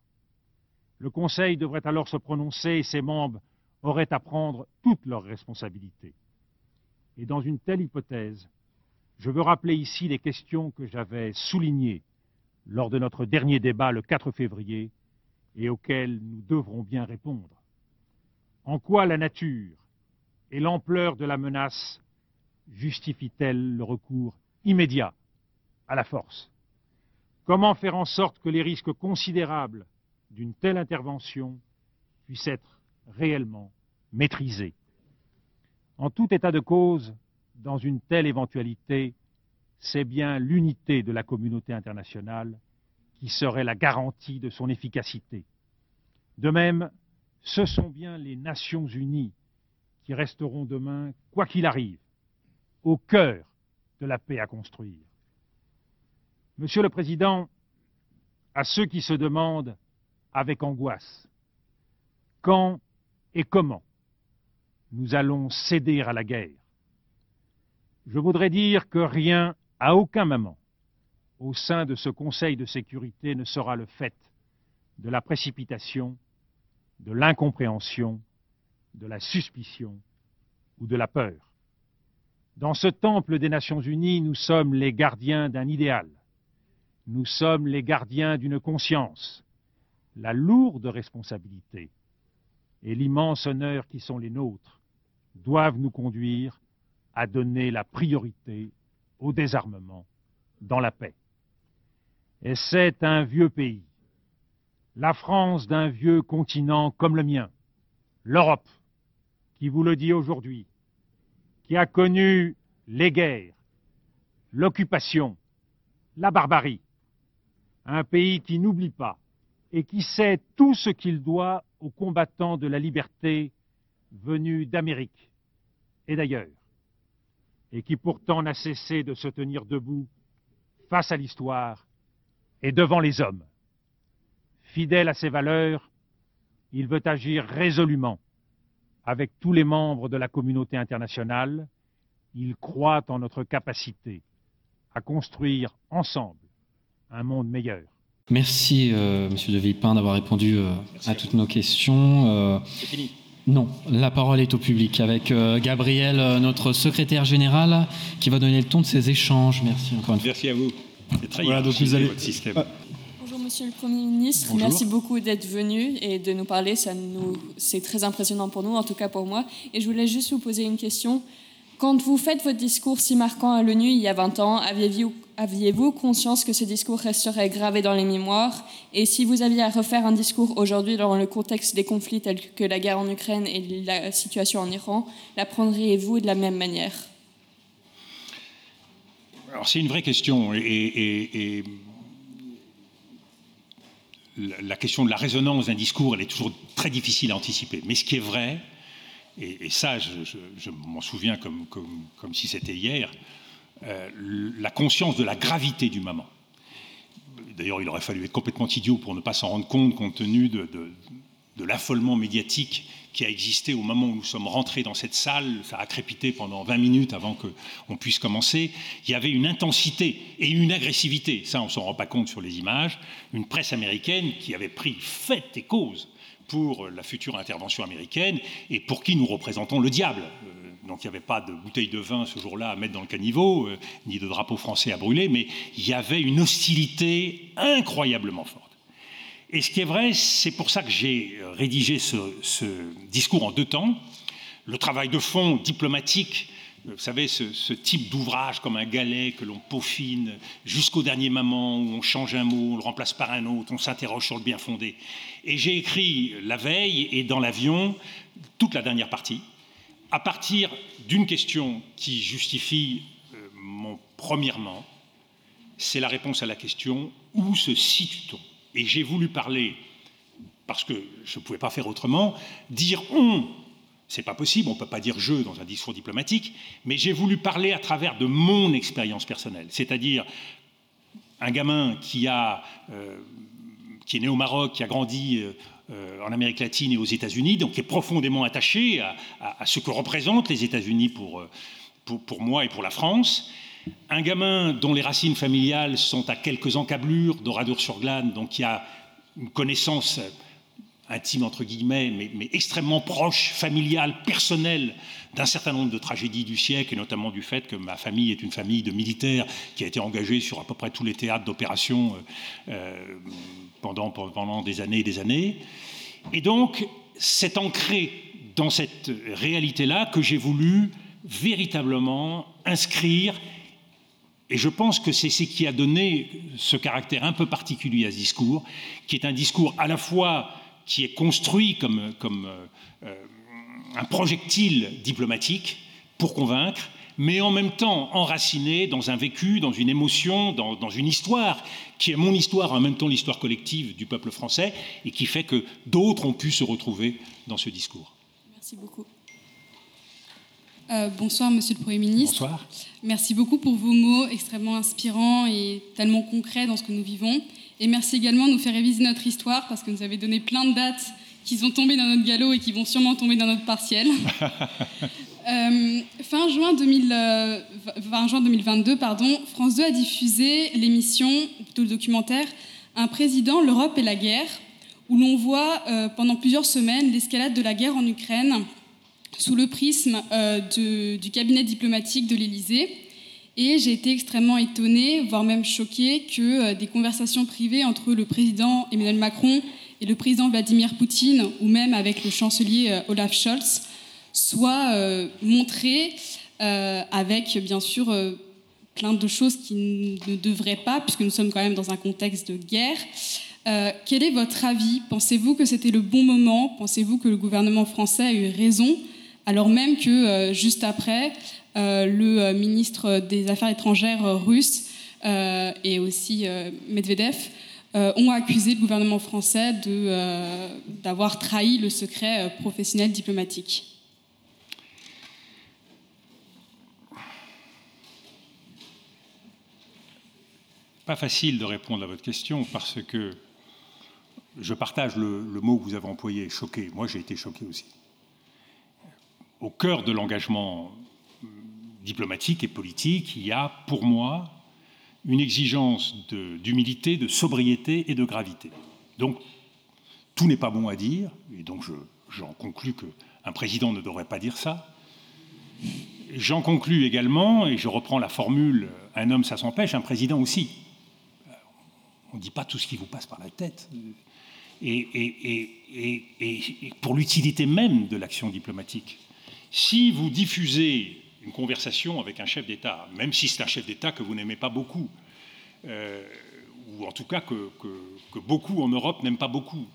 Le Conseil devrait alors se prononcer et ses membres auraient à prendre toutes leurs responsabilités. Et dans une telle hypothèse, je veux rappeler ici les questions que j'avais soulignées lors de notre dernier débat le 4 février et auxquelles nous devrons bien répondre. En quoi la nature et l'ampleur de la menace justifient-elles le recours immédiat à la force? Comment faire en sorte que les risques considérables d'une telle intervention puissent être réellement maîtrisés? En tout état de cause, dans une telle éventualité, c'est bien l'unité de la communauté internationale qui serait la garantie de son efficacité. De même, ce sont bien les Nations unies qui resteront demain, quoi qu'il arrive, au cœur de la paix à construire. Monsieur le Président, à ceux qui se demandent avec angoisse quand et comment nous allons céder à la guerre, je voudrais dire que rien, à aucun moment, au sein de ce Conseil de sécurité ne sera le fait de la précipitation de l'incompréhension, de la suspicion ou de la peur. Dans ce temple des Nations Unies, nous sommes les gardiens d'un idéal. Nous sommes les gardiens d'une conscience. La lourde responsabilité et l'immense honneur qui sont les nôtres doivent nous conduire à donner la priorité au désarmement dans la paix. Et c'est un vieux pays la France d'un vieux continent comme le mien, l'Europe, qui vous le dit aujourd'hui, qui a connu les guerres, l'occupation, la barbarie, un pays qui n'oublie pas et qui sait tout ce qu'il doit aux combattants de la liberté venus d'Amérique et d'ailleurs, et qui pourtant n'a cessé de se tenir debout face à l'histoire et devant les hommes. Fidèle à ses valeurs, il veut agir résolument avec tous les membres de la communauté internationale. Il croit en notre capacité à construire ensemble un monde meilleur. Merci, euh, Monsieur de Villepin, d'avoir répondu euh, à toutes nos questions. Euh, C'est fini. non, la parole est au public avec euh, Gabriel, euh, notre secrétaire général, qui va donner le ton de ces échanges. Merci encore une fois. Merci à vous. C'est très Voilà, donc vous allez- votre système. Monsieur le Premier ministre, Bonjour. merci beaucoup d'être venu et de nous parler. Ça nous, c'est très impressionnant pour nous, en tout cas pour moi. Et je voulais juste vous poser une question. Quand vous faites votre discours si marquant à l'ONU il y a 20 ans, aviez-vous, conscience que ce discours resterait gravé dans les mémoires? Et si vous aviez à refaire un discours aujourd'hui dans le contexte des conflits tels que la guerre en Ukraine et la situation en Iran, l'apprendriez-vous de la même manière? Alors c'est une vraie question et, et- et la, question de la résonance d'un discours, elle est toujours très difficile à anticiper. Mais ce qui est vrai, et, ça je, m'en souviens comme, si c'était hier, euh, la conscience de la gravité du moment. D'ailleurs, il aurait fallu être complètement idiot pour ne pas s'en rendre compte compte tenu de l'affolement médiatique qui a existé au moment où nous sommes rentrés dans cette salle. Ça a crépité pendant 20 minutes avant qu'on puisse commencer. Il y avait une intensité et une agressivité. Ça, on ne s'en rend pas compte sur les images. Une presse américaine qui avait pris fait et cause pour la future intervention américaine et pour qui nous représentons le diable. Euh, Donc il n'y avait pas de bouteille de vin ce jour-là à mettre dans le caniveau, euh, ni de drapeau français à brûler, mais il y avait une hostilité incroyablement forte. Et ce qui est vrai, c'est pour ça que j'ai rédigé ce, ce discours en deux temps. Le travail de fond diplomatique vous savez, ce, type d'ouvrage comme un galet que l'on peaufine jusqu'au dernier moment, où on change un mot, on le remplace par un autre, on s'interroge sur le bien fondé. Et j'ai écrit la veille et dans l'avion toute la dernière partie, à partir d'une question qui justifie euh, mon premièrement, c'est la réponse à la question où se situe-t-on? Et j'ai voulu parler, parce que je ne pouvais pas faire autrement, dire on c'est pas possible, on ne peut pas dire je dans un discours diplomatique, mais j'ai voulu parler à travers de mon expérience personnelle, c'est-à-dire un gamin qui, a, euh, est né au Maroc, qui a grandi euh, en Amérique latine et aux États-Unis, donc qui est profondément attaché à, ce que représentent les États-Unis pour, euh, moi et pour la France. Un gamin dont les racines familiales sont à quelques encablures d'Oradour-sur-Glane, donc qui a une connaissance intime entre guillemets, mais, extrêmement proche, familial, personnel d'un certain nombre de tragédies du siècle, et notamment du fait que ma famille est une famille de militaires qui a été engagée sur à peu près tous les théâtres d'opération euh, euh, pendant, pendant des années et des années. Et donc, c'est ancré dans cette réalité-là que j'ai voulu véritablement inscrire et je pense que c'est ce qui a donné ce caractère un peu particulier à ce discours, qui est un discours à la fois qui est construit comme, euh, euh, un projectile diplomatique pour convaincre, mais en même temps enraciné dans un vécu, dans une émotion, dans, dans une histoire qui est mon histoire, en même temps l'histoire collective du peuple français, et qui fait que d'autres ont pu se retrouver dans ce discours. Merci beaucoup. Euh, bonsoir, Monsieur le Premier ministre. Bonsoir. Merci beaucoup pour vos mots extrêmement inspirants et tellement concrets dans ce que nous vivons. Et merci également de nous faire réviser notre histoire parce que vous avez donné plein de dates qui sont tombées dans notre galop et qui vont sûrement tomber dans notre partiel. Euh, fin, juin 2000, euh, juin 2022, pardon, France 2 a diffusé l'émission, plutôt le documentaire, Un président, l'Europe et la guerre, où l'on voit euh, pendant plusieurs semaines l'escalade de la guerre en Ukraine sous le prisme du cabinet diplomatique de l'Élysée. Et j'ai été extrêmement étonnée, voire même choquée, que euh, des conversations privées entre le président Emmanuel Macron et le président Vladimir Poutine, ou même avec le chancelier euh, Olaf Scholz, soient euh, montrées avec, bien sûr, plein de choses qui ne devraient pas, puisque nous sommes quand même dans un contexte de guerre. quel est votre avis? Pensez-vous que c'était le bon moment? Pensez-vous que le gouvernement français a eu raison? Alors même que juste après, euh, le euh, ministre des Affaires étrangères euh, russe et aussi Medvedev ont accusé le gouvernement français d'avoir trahi le secret professionnel diplomatique. Pas facile de répondre à votre question parce que je partage le mot que vous avez employé, choqué. Moi, j'ai été choqué aussi. Au cœur de l'engagement diplomatique et politique, il y a pour moi une exigence d'humilité, de, sobriété et de gravité. Donc, tout n'est pas bon à dire, et donc j'en conclus qu'un président ne devrait pas dire ça. J'en conclus également, et je reprends la formule un homme ça s'empêche, un président aussi. On ne dit pas tout ce qui vous passe par la tête. Et pour l'utilité même de l'action diplomatique. Si vous diffusez une conversation avec un chef d'État, même si c'est un chef d'État que vous n'aimez pas beaucoup, euh, ou en tout cas que, beaucoup en Europe n'aiment pas beaucoup.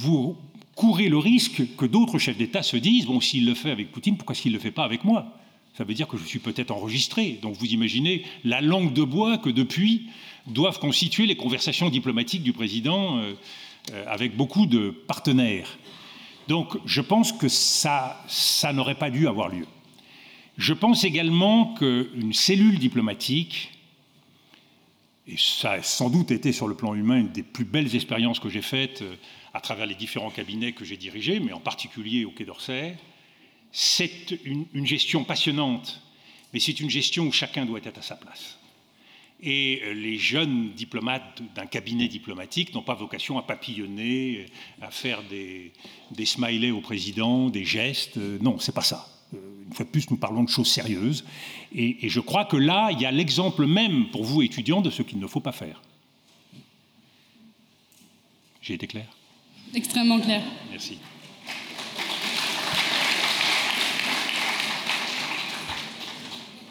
Vous courez le risque que d'autres chefs d'État se disent, bon, s'il le fait avec Poutine, pourquoi s'il ne le fait pas avec moi? Ça veut dire que je suis peut-être enregistré. Donc vous imaginez la langue de bois que depuis doivent constituer les conversations diplomatiques du président euh, euh, avec beaucoup de partenaires. Donc je pense que ça, n'aurait pas dû avoir lieu. Je pense également qu'une cellule diplomatique, et ça a sans doute été sur le plan humain une des plus belles expériences que j'ai faites euh, à travers les différents cabinets que j'ai dirigés, mais en particulier au Quai d'Orsay, c'est une gestion passionnante, mais c'est une gestion où chacun doit être à sa place. Et euh, les jeunes diplomates d'un cabinet diplomatique n'ont pas vocation à papillonner, à faire des, smileys au président, des gestes. Euh, non, c'est pas ça. Euh, une fois de plus, nous parlons de choses sérieuses. Et, et je crois que là, il y a l'exemple même pour vous, étudiants, de ce qu'il ne faut pas faire. J'ai été clair? Extrêmement clair. Merci.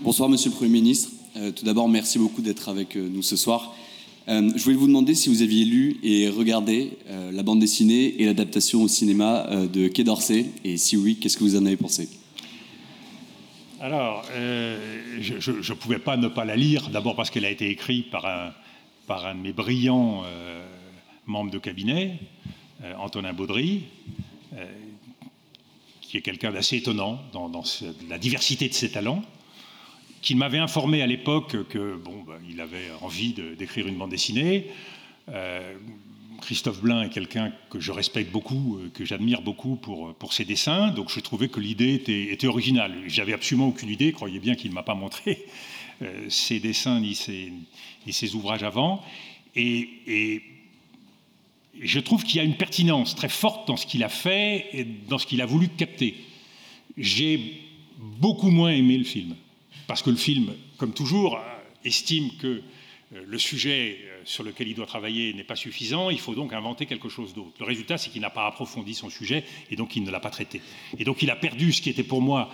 Bonsoir Monsieur le Premier ministre. Euh, tout d'abord, merci beaucoup d'être avec euh, nous ce soir. Euh, je voulais vous demander si vous aviez lu et regardé la bande dessinée et l'adaptation au cinéma de Quai d'Orsay, et si oui, qu'est-ce que vous en avez pensé? Alors, je ne pouvais pas ne pas la lire, d'abord parce qu'elle a été écrite par un, de mes brillants membres de cabinet, Antonin Baudry, qui est quelqu'un d'assez étonnant dans, la diversité de ses talents, qui m'avait informé à l'époque que bon, ben, il avait envie d'écrire une bande dessinée. Euh, Christophe Blain est quelqu'un que je respecte beaucoup, euh, que j'admire beaucoup pour, ses dessins, donc je trouvais que l'idée était, était originale. J'avais absolument aucune idée, croyez bien qu'il ne m'a pas montré euh, ses dessins ni ses, ni ses ouvrages avant. Et, et je trouve qu'il y a une pertinence très forte dans ce qu'il a fait et dans ce qu'il a voulu capter. J'ai beaucoup moins aimé le film, parce que le film, comme toujours, euh, estime que euh, le sujet euh, sur lequel il doit travailler n'est pas suffisant, il faut donc inventer quelque chose d'autre. Le résultat, c'est qu'il n'a pas approfondi son sujet et donc il ne l'a pas traité. Et donc il a perdu ce qui était pour moi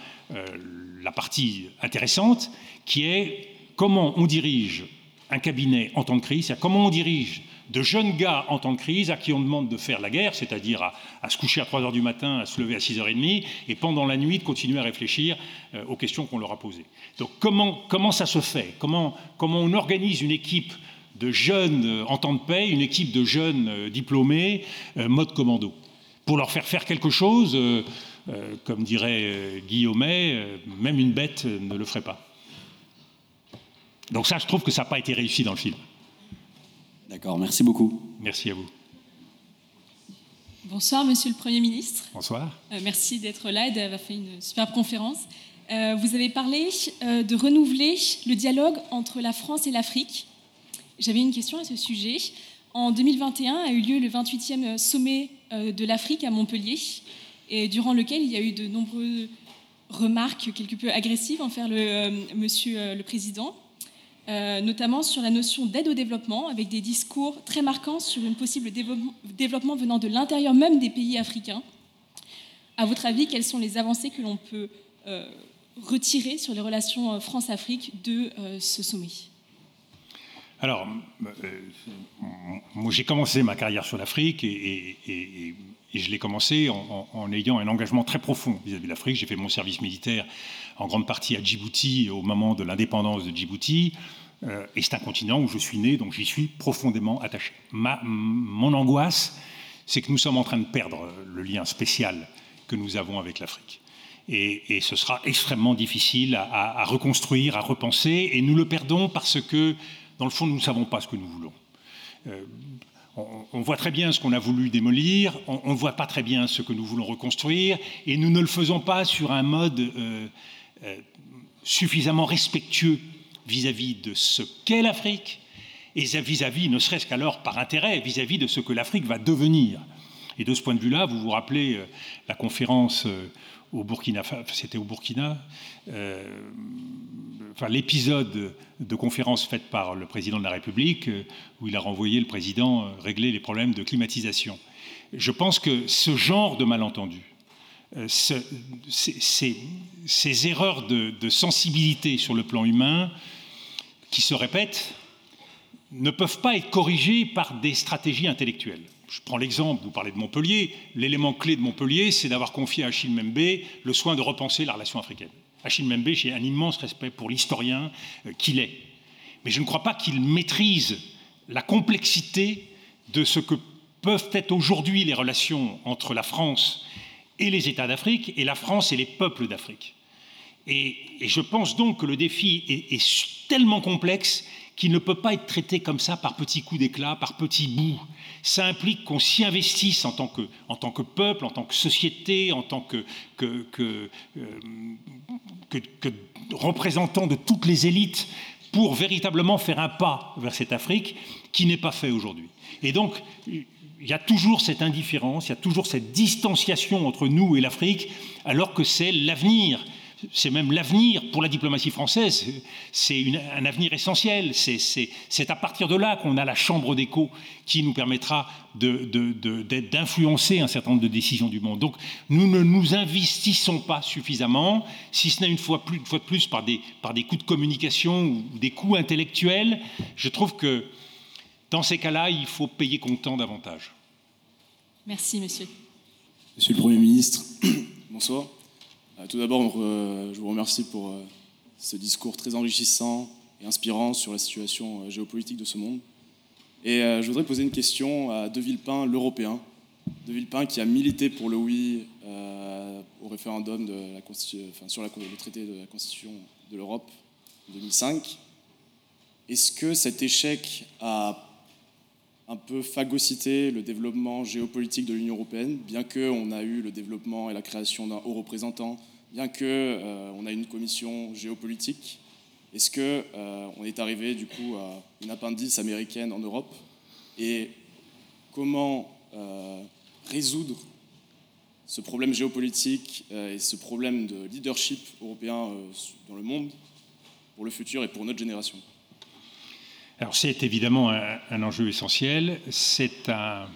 la partie intéressante, qui est comment on dirige un cabinet en temps de crise, c'est-à-dire comment on dirige de jeunes gars en temps de crise à qui on demande de faire la guerre, c'est-à-dire à, se coucher à 3 heures du matin, à se lever à 6h30, et pendant la nuit de continuer à réfléchir euh, aux questions qu'on leur a posées. Donc comment, ça se fait? Comment, on organise une équipe de jeunes euh, en temps de paix, une équipe de jeunes euh, diplômés, mode commando? Pour leur faire faire quelque chose, comme dirait euh, Guillaumet, même une bête ne le ferait pas. Donc ça, je trouve que ça n'a pas été réussi dans le film. D'accord, merci beaucoup. Merci à vous. Bonsoir, Monsieur le Premier ministre. Bonsoir. Euh, merci d'être là et d'avoir fait une superbe conférence. Euh, vous avez parlé euh, de renouveler le dialogue entre la France et l'Afrique. J'avais une question à ce sujet. En 2021 a eu lieu le 28e sommet euh, de l'Afrique à Montpellier, et durant lequel il y a eu de nombreuses remarques quelque peu agressives envers le, euh, Monsieur euh, le Président, euh, notamment sur la notion d'aide au développement, avec des discours très marquants sur un possible développement, venant de l'intérieur même des pays africains. À votre avis, quelles sont les avancées que l'on peut euh, retirer sur les relations euh, France-Afrique de ce sommet? Alors, moi j'ai commencé ma carrière sur l'Afrique et, je l'ai commencé en, en- en ayant un engagement très profond vis-à-vis de l'Afrique. J'ai fait mon service militaire en grande partie à Djibouti au moment de l'indépendance de Djibouti. Euh, et c'est un continent où je suis né, donc j'y suis profondément attaché. Ma- mon angoisse, c'est que nous sommes en train de perdre le lien spécial que nous avons avec l'Afrique. Et, et ce sera extrêmement difficile à, à- reconstruire, à repenser, et nous le perdons parce que, dans le fond, nous ne savons pas ce que nous voulons. Euh, on, voit très bien ce qu'on a voulu démolir, on ne voit pas très bien ce que nous voulons reconstruire, et nous ne le faisons pas sur un mode euh, suffisamment respectueux vis-à-vis de ce qu'est l'Afrique, et vis-à-vis, ne serait-ce qu'alors par intérêt, vis-à-vis de ce que l'Afrique va devenir. Et de ce point de vue-là, vous vous rappelez euh, la conférence euh, au Burkina, c'était au Burkina, euh, enfin l'épisode de conférence faite par le président de la République euh, où il a renvoyé le président euh, régler les problèmes de climatisation. Je pense que ce genre de malentendu, euh, ce- ces, erreurs de, de sensibilité sur le plan humain qui se répètent ne peuvent pas être corrigées par des stratégies intellectuelles. Je prends l'exemple, vous parlez de Montpellier, l'élément clé de Montpellier, c'est d'avoir confié à Achille Membe le soin de repenser la relation africaine. Achille Membe, j'ai un immense respect pour l'historien euh, qu'il est. Mais je ne crois pas qu'il maîtrise la complexité de ce que peuvent être aujourd'hui les relations entre la France et les États d'Afrique, et la France et les peuples d'Afrique. Et, je pense donc que le défi est, tellement complexe qu'il ne peut pas être traité comme ça par petits coups d'éclat, par petits bouts. Ça implique qu'on s'y investisse en tant, que, en tant que peuple, en tant que société, en tant que, que, euh, représentant de toutes les élites pour véritablement faire un pas vers cette Afrique qui n'est pas fait aujourd'hui. Et donc, il y a toujours cette indifférence, il y a toujours cette distanciation entre nous et l'Afrique, alors que c'est l'avenir c'est même l'avenir pour la diplomatie française, c'est un avenir essentiel. C'est à partir de là qu'on a la chambre d'écho qui nous permettra d'influencer un certain nombre de décisions du monde. Donc nous ne nous investissons pas suffisamment, si ce n'est une fois, de plus par des, par des coups de communication ou des coups intellectuels. Je trouve que dans ces cas-là, il faut payer comptant davantage. Merci, monsieur. Monsieur le Premier ministre, bonsoir. Euh, tout d'abord, euh, je vous remercie pour euh, ce discours très enrichissant et inspirant sur la situation géopolitique de ce monde. Et je voudrais poser une question à De Villepin, l'Européen. De Villepin qui a milité pour le oui au référendum de la enfin, sur la, le traité de la Constitution de l'Europe en 2005. Est-ce que cet échec a un peu phagocyté le développement géopolitique de l'Union européenne, bien qu'on a eu le développement et la création d'un haut représentant, bien qu'on euh, on a une commission géopolitique. Est-ce qu'on euh, est arrivé du coup à une appendice américaine en Europe? Et comment euh, résoudre ce problème géopolitique et ce problème de leadership européen dans le monde pour le futur et pour notre génération? C'est évidemment un, enjeu essentiel, c'est un,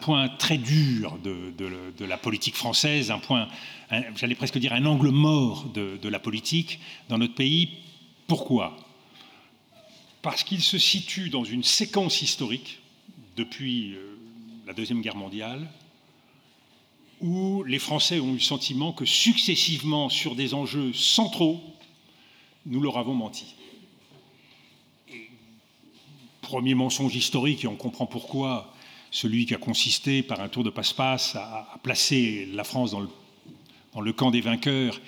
point très dur de, la politique française, un point, j'allais presque dire un angle mort de, de, la politique dans notre pays. Pourquoi? Parce qu'il se situe dans une séquence historique depuis euh, la Deuxième Guerre mondiale, où les Français ont eu le sentiment que successivement, sur des enjeux centraux, nous leur avons menti premier mensonge historique, et on comprend pourquoi, celui qui a consisté par un tour de passe-passe à, placer la France dans le, camp des vainqueurs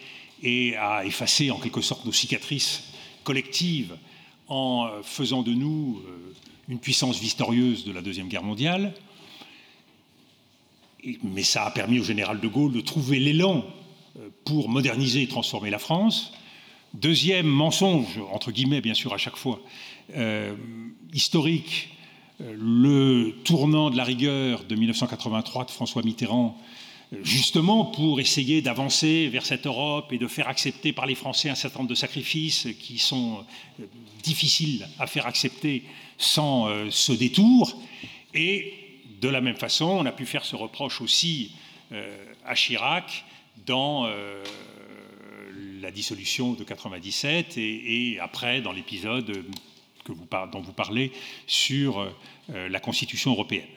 et à effacer en quelque sorte nos cicatrices collectives en euh, faisant de nous euh, une puissance victorieuse de la Deuxième Guerre mondiale. mais ça a permis au général de Gaulle de trouver l'élan euh, pour moderniser et transformer la France. Deuxième mensonge, entre guillemets bien sûr à chaque fois, historique, euh, le tournant de la rigueur de 1983 de François Mitterrand, euh, justement pour essayer d'avancer vers cette Europe et de faire accepter par les Français un certain nombre de sacrifices qui sont difficiles à faire accepter sans ce détour. Et de la même façon, on a pu faire ce reproche aussi à Chirac dans la dissolution de 97 et, après dans l'épisode dont vous parlez sur euh, la Constitution européenne.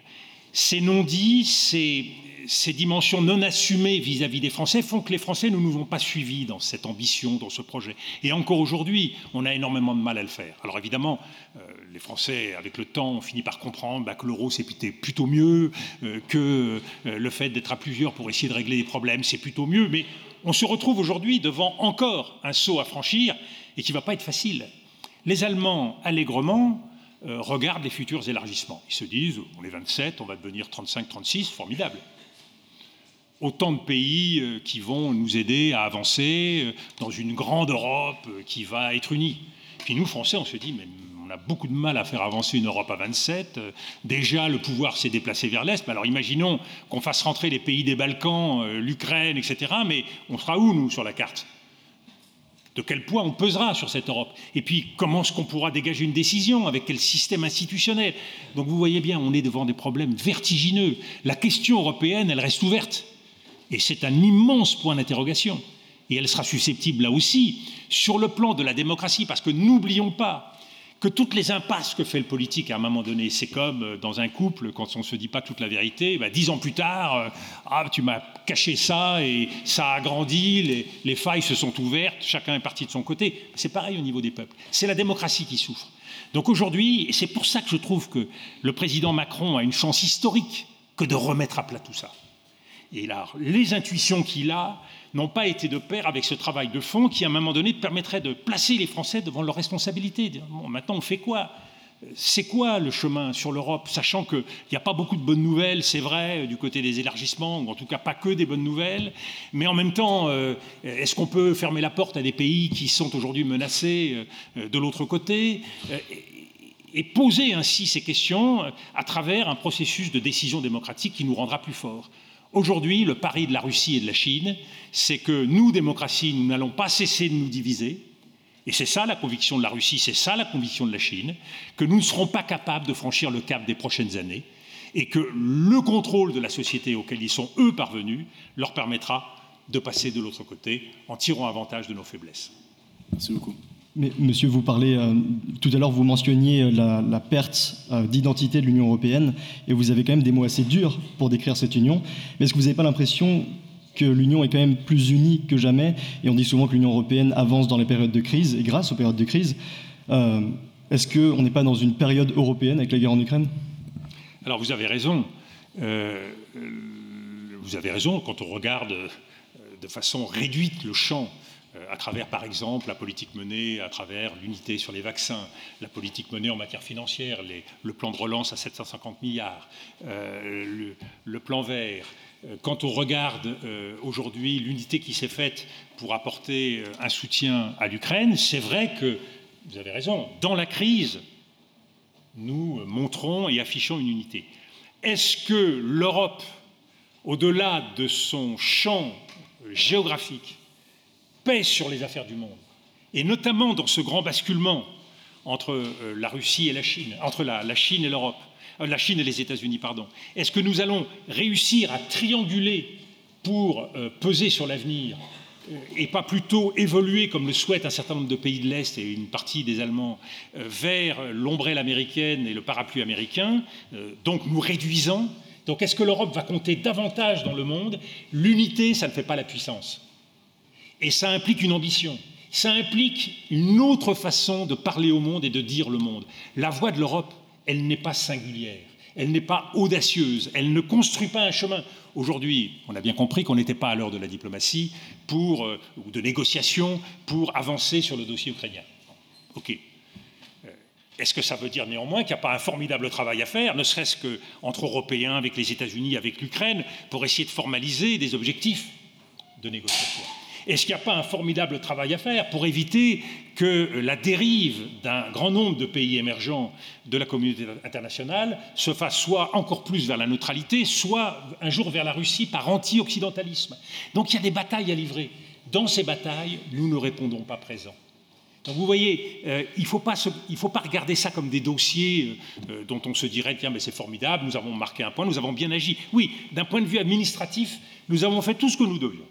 Ces non-dits, ces, dimensions non assumées vis-à-vis des Français font que les Français ne nous ont pas suivis dans cette ambition, dans ce projet. Et encore aujourd'hui, on a énormément de mal à le faire. Alors évidemment, euh, les Français, avec le temps, ont fini par comprendre bah, que l'euro, c'était plutôt mieux, euh, que le fait d'être à plusieurs pour essayer de régler des problèmes, c'est plutôt mieux. Mais on se retrouve aujourd'hui devant encore un saut à franchir et qui ne va pas être facile. Les Allemands, allègrement, euh, regardent les futurs élargissements. Ils se disent, on est 27, on va devenir 35-36, formidable. Autant de pays euh, qui vont nous aider à avancer euh, dans une grande Europe qui va être unie. Puis nous, Français, on se dit, mais on a beaucoup de mal à faire avancer une Europe à 27. Déjà, le pouvoir s'est déplacé vers l'Est. Alors imaginons qu'on fasse rentrer les pays des Balkans, l'Ukraine, etc. Mais on sera où, nous, sur la carte? De quel poids on pesera sur cette Europe Et puis, comment est-ce qu'on pourra dégager une décision? Avec quel système institutionnel? Donc, vous voyez bien, on est devant des problèmes vertigineux. La question européenne, elle reste ouverte. Et c'est un immense point d'interrogation. Et elle sera susceptible, là aussi, sur le plan de la démocratie, parce que n'oublions pas que toutes les impasses que fait le politique à un moment donné, c'est comme euh, dans un couple, quand on ne se dit pas toute la vérité, bah, dix ans plus tard, euh, ah, tu m'as caché ça et ça a grandi, les, failles se sont ouvertes, chacun est parti de son côté. C'est pareil au niveau des peuples. C'est la démocratie qui souffre. Donc aujourd'hui, c'est pour ça que je trouve que le président Macron a une chance historique que de remettre à plat tout ça. Et là, les intuitions qu'il a, n'ont pas été de pair avec ce travail de fond qui, à un moment donné, permettrait de placer les Français devant leurs responsabilités. Bon, maintenant, on fait quoi? C'est quoi le chemin sur l'Europe, sachant qu'il n'y a pas beaucoup de bonnes nouvelles, c'est vrai, du côté des élargissements, ou en tout cas pas que des bonnes nouvelles, mais en même temps, euh, est-ce qu'on peut fermer la porte à des pays qui sont aujourd'hui menacés euh, de l'autre côté? Euh, et poser ainsi ces questions à travers un processus de décision démocratique qui nous rendra plus forts Aujourd'hui, le pari de la Russie et de la Chine, c'est que nous, démocratie, nous n'allons pas cesser de nous diviser. Et c'est ça la conviction de la Russie, c'est ça la conviction de la Chine, que nous ne serons pas capables de franchir le cap des prochaines années et que le contrôle de la société auquel ils sont, eux, parvenus, leur permettra de passer de l'autre côté en tirant avantage de nos faiblesses. Merci beaucoup. Monsieur, vous parlez, euh, tout à l'heure, vous mentionniez la, la perte euh, d'identité de l'Union européenne, et vous avez quand même des mots assez durs pour décrire cette union. Mais est-ce que vous n'avez pas l'impression que l'Union est quand même plus unie que jamais? Et on dit souvent que l'Union européenne avance dans les périodes de crise, et grâce aux périodes de crise, euh, est-ce qu'on n'est pas dans une période européenne avec la guerre en Ukraine? Alors vous avez raison. Euh, vous avez raison quand on regarde euh, de façon réduite le champ euh, à travers, par exemple, la politique menée à travers l'unité sur les vaccins, la politique menée en matière financière, le plan de relance à 750 milliards, euh, le, plan vert. Euh, quand on regarde euh, aujourd'hui l'unité qui s'est faite pour apporter euh, un soutien à l'Ukraine, c'est vrai que, vous avez raison, dans la crise, nous montrons et affichons une unité. Est-ce que l'Europe, au-delà de son champ géographique, pèse sur les affaires du monde, et notamment dans ce grand basculement entre euh, la Russie et la Chine, entre la, Chine et l'Europe, euh, la Chine et les États-Unis, pardon. Est-ce que nous allons réussir à trianguler pour euh, peser sur l'avenir et pas plutôt évoluer, comme le souhaitent un certain nombre de pays de l'Est et une partie des Allemands, vers l'ombrelle américaine et le parapluie américain, donc nous réduisant? Donc est-ce que l'Europe va compter davantage dans le monde? L'unité, ça ne fait pas la puissance. Et ça implique une ambition. Ça implique une autre façon de parler au monde et de dire le monde. La voix de l'Europe, elle n'est pas singulière, elle n'est pas audacieuse, elle ne construit pas un chemin. Aujourd'hui, on a bien compris qu'on n'était pas à l'heure de la diplomatie pour, euh, ou de négociation pour avancer sur le dossier ukrainien. OK. Est-ce que ça veut dire néanmoins qu'il n'y a pas un formidable travail à faire, ne serait-ce qu'entre Européens, avec les États-Unis, avec l'Ukraine, pour essayer de formaliser des objectifs de négociation? Est-ce qu'il n'y a pas un formidable travail à faire pour éviter que la dérive d'un grand nombre de pays émergents de la communauté internationale se fasse soit encore plus vers la neutralité, soit un jour vers la Russie par anti-occidentalisme? Donc il y a des batailles à livrer. Dans ces batailles, nous ne répondons pas présents. Donc vous voyez, euh, il ne faut, pas regarder ça comme des dossiers euh, dont on se dirait, tiens, mais c'est formidable, nous avons marqué un point, nous avons bien agi. Oui, d'un point de vue administratif, nous avons fait tout ce que nous devions.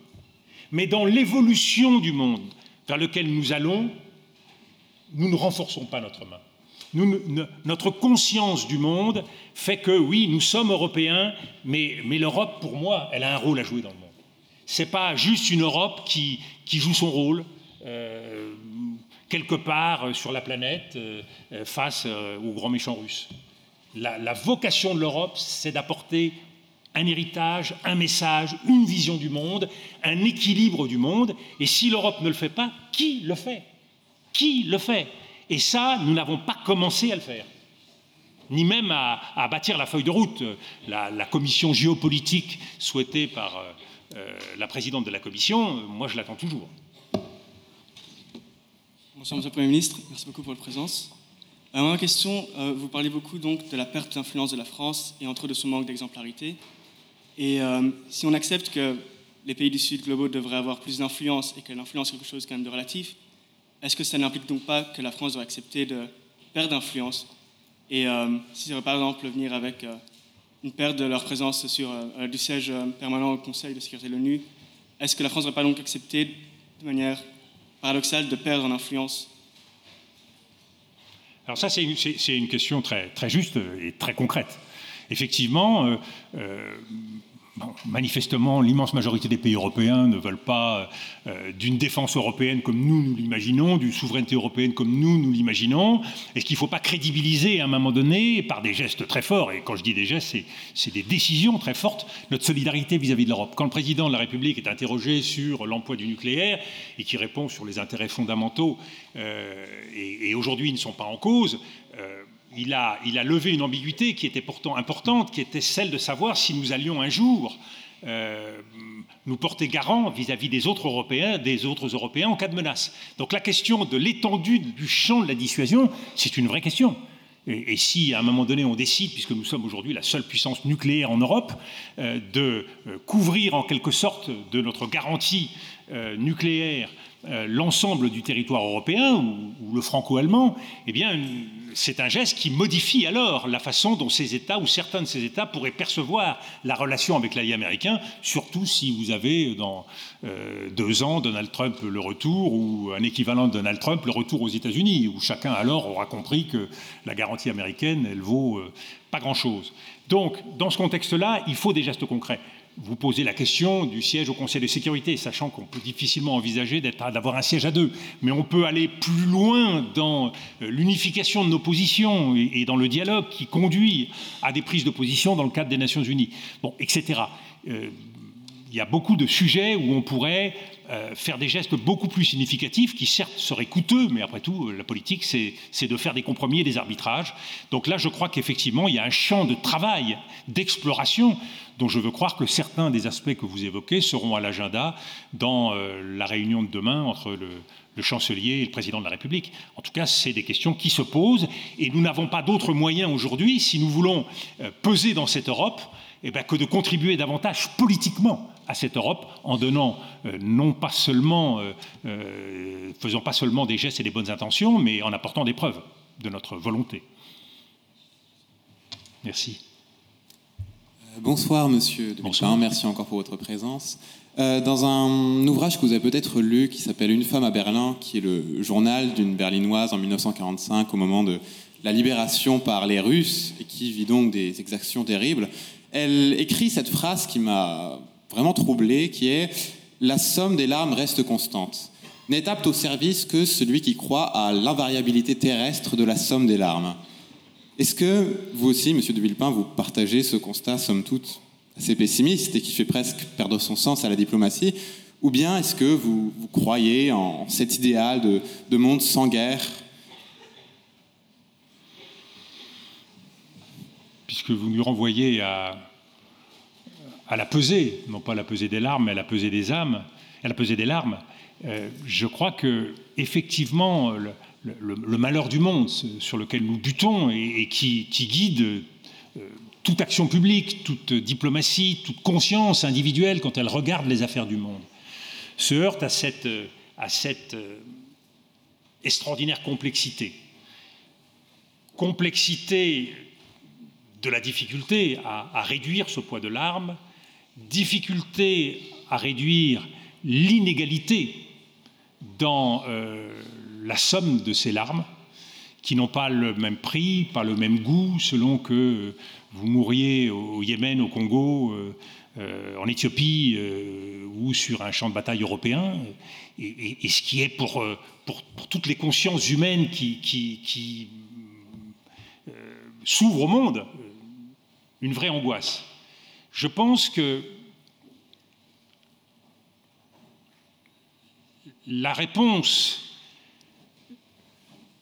Mais dans l'évolution du monde vers lequel nous allons, nous ne renforçons pas notre main. Notre conscience du monde fait que, oui, nous sommes européens, mais, l'Europe, pour moi, elle a un rôle à jouer dans le monde. Ce n'est pas juste une Europe qui, joue son rôle. Euh, quelque part sur la planète euh, face euh, aux grands méchants russes. La vocation de l'Europe, c'est d'apporter un héritage, un message, une vision du monde, un équilibre du monde. Et si l'Europe ne le fait pas, qui le fait? Qui le fait? Et ça, nous n'avons pas commencé à le faire ni même à, bâtir la feuille de route. La, commission géopolitique souhaitée par euh, euh, la présidente de la commission, moi je l'attends toujours. Bonsoir Monsieur le Premier ministre, merci beaucoup pour votre présence. Euh, ma question, vous parlez beaucoup donc de la perte d'influence de la France et entre de son manque d'exemplarité. Et euh, si on accepte que les pays du Sud globaux devraient avoir plus d'influence et que l'influence est quelque chose quand même de relatif, est-ce que ça n'implique donc pas que la France doit accepter de perdre d'influence Et euh, si ça va par exemple venir avec euh, une perte de leur présence sur, du siège permanent au Conseil de sécurité de l'ONU, est-ce que la France ne devrait pas donc accepter de manière paradoxal de perdre en influence? Alors ça, c'est une, une, question très, très juste et très concrète. Effectivement, euh, euh, manifestement, l'immense majorité des pays européens ne veulent pas euh, d'une défense européenne comme nous, nous l'imaginons, d'une souveraineté européenne comme nous, nous l'imaginons. Est-ce qu'il ne faut pas crédibiliser à un moment donné, par des gestes très forts, et quand je dis des gestes, c'est des décisions très fortes, notre solidarité vis-à-vis -vis de l'Europe? Quand le président de la République est interrogé sur l'emploi du nucléaire et qui répond sur les intérêts fondamentaux, et, aujourd'hui ne sont pas en cause, il a, levé une ambiguïté qui était pourtant importante, qui était celle de savoir si nous allions un jour euh, nous porter garant vis-à-vis -vis des autres Européens, des autres Européens en cas de menace. Donc la question de l'étendue du champ de la dissuasion, c'est une vraie question. et, si à un moment donné on décide, puisque nous sommes aujourd'hui la seule puissance nucléaire en Europe, euh, de euh, couvrir en quelque sorte de notre garantie nucléaire l'ensemble du territoire européen ou, le franco-allemand, eh bien, c'est un geste qui modifie alors la façon dont ces États ou certains de ces États pourraient percevoir la relation avec l'allié américain, surtout si vous avez dans euh, deux ans Donald Trump le retour ou un équivalent de Donald Trump le retour aux États-Unis, où chacun alors aura compris que la garantie américaine, elle vaut euh, pas grand-chose. Donc, dans ce contexte-là, il faut des gestes concrets vous posez la question du siège au Conseil de sécurité, sachant qu'on peut difficilement envisager d'avoir un siège à deux. Mais on peut aller plus loin dans euh, l'unification de nos positions et, dans le dialogue qui conduit à des prises de position dans le cadre des Nations Unies, bon, etc. Euh, il y a beaucoup de sujets où on pourrait euh, faire des gestes beaucoup plus significatifs, qui certes seraient coûteux, mais après tout, la politique, c'est de faire des compromis et des arbitrages. Donc là, je crois qu'effectivement, il y a un champ de travail, d'exploration, dont je veux croire que certains des aspects que vous évoquez seront à l'agenda dans euh, la réunion de demain entre le, chancelier et le président de la République. En tout cas, c'est des questions qui se posent et nous n'avons pas d'autre moyen aujourd'hui, si nous voulons euh, peser dans cette Europe, eh bien, que de contribuer davantage politiquement à cette Europe en donnant euh, non pas seulement, faisant pas seulement des gestes et des bonnes intentions, mais en apportant des preuves de notre volonté. Merci. Bonsoir, monsieur de Bonsoir. Merci encore pour votre présence. Euh, dans un ouvrage que vous avez peut-être lu qui s'appelle Une femme à Berlin, qui est le journal d'une berlinoise en 1945 au moment de la libération par les Russes et qui vit donc des exactions terribles, elle écrit cette phrase qui m'a vraiment troublé, qui est La somme des larmes reste constante. N'est apte au service que celui qui croit à l'invariabilité terrestre de la somme des larmes. Est-ce que vous aussi, Monsieur de Villepin, vous partagez ce constat, somme toute, assez pessimiste et qui fait presque perdre son sens à la diplomatie? Ou bien est-ce que vous, croyez en cet idéal de, monde sans guerre Puisque vous nous renvoyez à, à la pesée, non pas la pesée des larmes, mais à la pesée des âmes, à la pesée des larmes, euh, je crois que effectivement, le, malheur du monde sur lequel nous butons et, qui, guide euh, toute action publique, toute diplomatie, toute conscience individuelle quand elle regarde les affaires du monde, se heurte à cette, à cette euh, extraordinaire complexité. Complexité de la difficulté à, réduire ce poids de l'arme, difficulté à réduire l'inégalité dans euh, la somme de ces larmes, qui n'ont pas le même prix, pas le même goût, selon que vous mouriez au Yémen, au Congo, euh, euh, en Éthiopie ou sur un champ de bataille européen, et, ce qui est pour, toutes les consciences humaines qui s'ouvrent au monde une vraie angoisse. Je pense que la réponse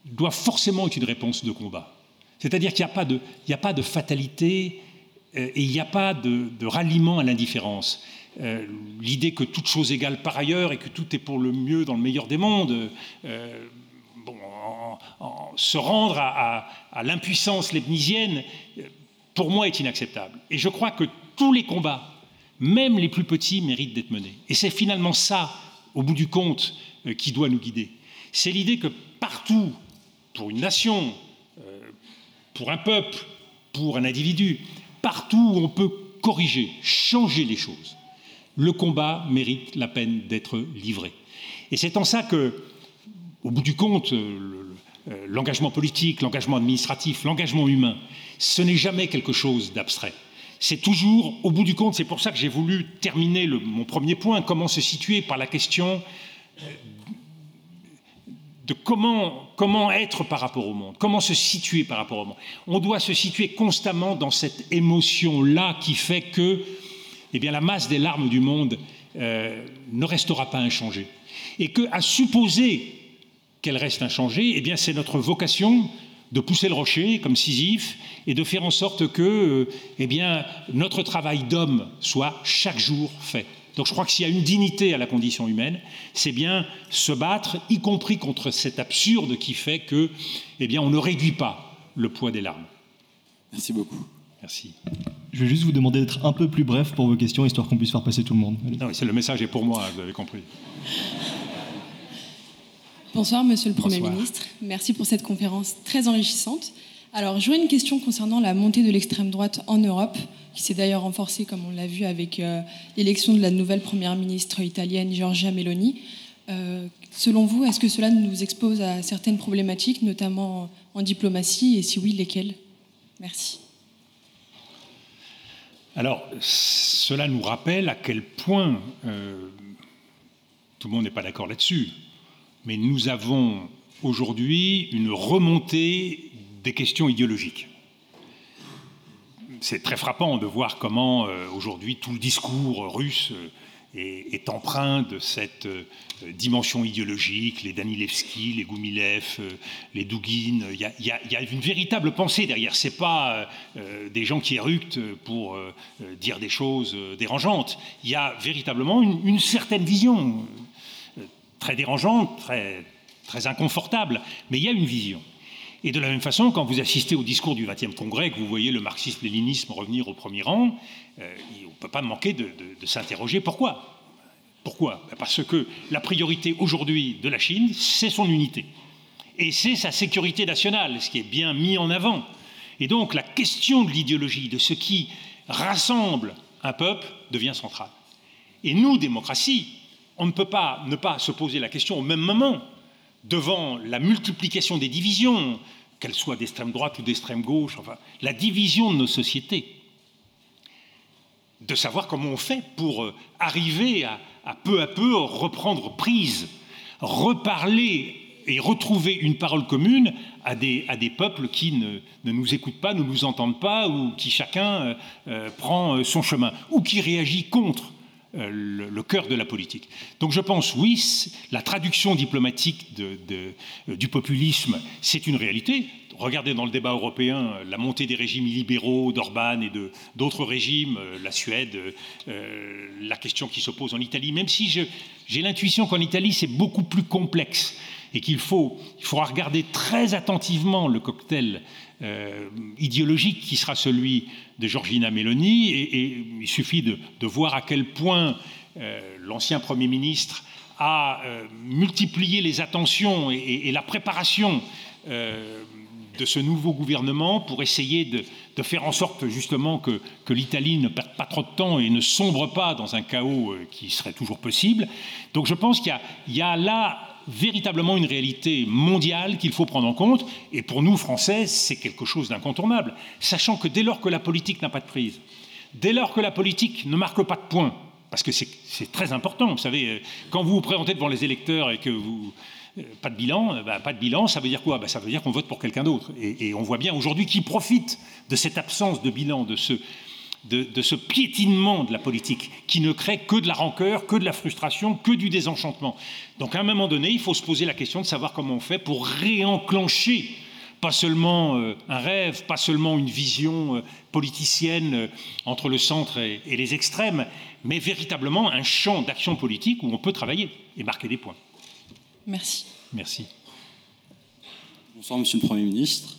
doit forcément être une réponse de combat. C'est-à-dire qu'il n'y a, pas de, fatalité euh, et il n'y a pas de, ralliement à l'indifférence. Euh, l'idée que toute chose égale par ailleurs et que tout est pour le mieux dans le meilleur des mondes, euh, se rendre à, à l'impuissance leibnizienne, pour moi, est inacceptable. Et je crois que tous les combats, même les plus petits, méritent d'être menés. Et c'est finalement ça, au bout du compte, qui doit nous guider. C'est l'idée que partout pour une nation, euh, pour un peuple, pour un individu, partout où on peut corriger, changer les choses, le combat mérite la peine d'être livré. Et c'est en ça que, au bout du compte, euh, l'engagement politique, l'engagement administratif, l'engagement humain, ce n'est jamais quelque chose d'abstrait. C'est toujours, au bout du compte, c'est pour ça que j'ai voulu terminer mon premier point, comment se situer par la question euh, de comment, comment être par rapport au monde, comment se situer par rapport au monde. On doit se situer constamment dans cette émotion-là qui fait que eh bien, la masse des larmes du monde euh, ne restera pas inchangée. Et que, à supposer qu'elle reste inchangée, eh c'est notre vocation de pousser le rocher comme Sisyphe et de faire en sorte que euh, eh bien, notre travail d'homme soit chaque jour fait. Donc je crois que s'il y a une dignité à la condition humaine, c'est bien se battre, y compris contre cet absurde qui fait que, eh bien, on ne réduit pas le poids des larmes. Merci beaucoup. Merci. Je vais juste vous demander d'être un peu plus bref pour vos questions, histoire qu'on puisse faire passer tout le monde. Non, c'est le message est pour moi, vous avez compris. Bonsoir, Monsieur le Premier Bonsoir. ministre. Merci pour cette conférence très enrichissante. Alors, j'aurais une question concernant la montée de l'extrême droite en Europe, qui s'est d'ailleurs renforcée, comme on l'a vu, avec euh, l'élection de la nouvelle Première ministre italienne, Giorgia Meloni. Euh, selon vous, est-ce que cela nous expose à certaines problématiques, notamment en diplomatie, et si oui, lesquelles? Merci. Alors, cela nous rappelle à quel point, euh, tout le monde n'est pas d'accord là-dessus, mais nous avons aujourd'hui une remontée des questions idéologiques. C'est très frappant de voir comment euh, aujourd'hui tout le discours russe euh, est, empreint de cette euh, dimension idéologique, les Danilevski, les Goumilev, les Douguin. Il y, a, une véritable pensée derrière. C'est pas euh, euh, des gens qui éructent pour dire des choses dérangeantes. Il y a véritablement une, certaine vision très dérangeante, très, très inconfortable, mais il y a une vision. Et de la même façon, quand vous assistez au discours du 20e congrès, que vous voyez le marxisme-léninisme revenir au premier rang, euh, on ne peut pas manquer de, de- s'interroger pourquoi? Pourquoi? Ben Parce que la priorité aujourd'hui de la Chine, c'est son unité. Et c'est sa sécurité nationale, ce qui est bien mis en avant. Et donc la question de l'idéologie, de ce qui rassemble un peuple, devient centrale. Et nous, démocratie, on ne peut pas ne pas se poser la question au même moment, devant la multiplication des divisions, qu'elles soient d'extrême droite ou d'extrême gauche, enfin, la division de nos sociétés, de savoir comment on fait pour euh, arriver à, peu à peu reprendre prise, reparler et retrouver une parole commune à des, peuples qui ne, nous écoutent pas, ne nous entendent pas, ou qui chacun euh, euh, prend son chemin, ou qui réagit contre le, le cœur de la politique. Donc je pense, oui, la traduction diplomatique euh, du populisme, c'est une réalité. Regardez dans le débat européen euh, la montée des régimes illibéraux d'Orban et d'autres régimes, euh, la Suède, euh, la question qui se pose en Italie, même si j'ai l'intuition qu'en Italie c'est beaucoup plus complexe et qu'il faut, il faudra regarder très attentivement le cocktail euh, idéologique qui sera celui de Giorgina Meloni et, il suffit de, voir à quel point euh, l'ancien Premier ministre a euh, multiplié les attentions et, la préparation euh, de ce nouveau gouvernement pour essayer de, faire en sorte justement que, l'Italie ne perde pas trop de temps et ne sombre pas dans un chaos qui serait toujours possible. Donc je pense qu'il y a là véritablement une réalité mondiale qu'il faut prendre en compte. Et pour nous, Français, c'est quelque chose d'incontournable. Sachant que dès lors que la politique n'a pas de prise, dès lors que la politique ne marque pas de points, parce que c'est c'est très important, vous savez, euh, quand vous vous présentez devant les électeurs et que vous... euh, Pas de bilan, euh, bah, pas de bilan, ça veut dire quoi? Bah, Ça veut dire qu'on vote pour quelqu'un d'autre. Et, et on voit bien aujourd'hui qui profite de cette absence de bilan, de ce, de, de ce piétinement de la politique qui ne crée que de la rancœur, que de la frustration, que du désenchantement. Donc à un moment donné, il faut se poser la question de savoir comment on fait pour réenclencher pas seulement euh, un rêve, pas seulement une vision euh, politicienne euh, entre le centre et, et les extrêmes, mais véritablement un champ d'action politique où on peut travailler et marquer des points. Merci. Merci. Bonsoir, Monsieur le Premier ministre.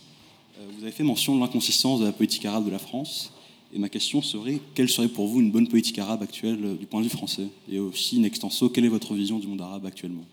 Vous avez fait mention de l'inconsistance de la politique arabe de la France. Et ma question serait, quelle serait pour vous une bonne politique arabe actuelle euh, du point de vue français Et aussi, in extenso, quelle est votre vision du monde arabe actuellement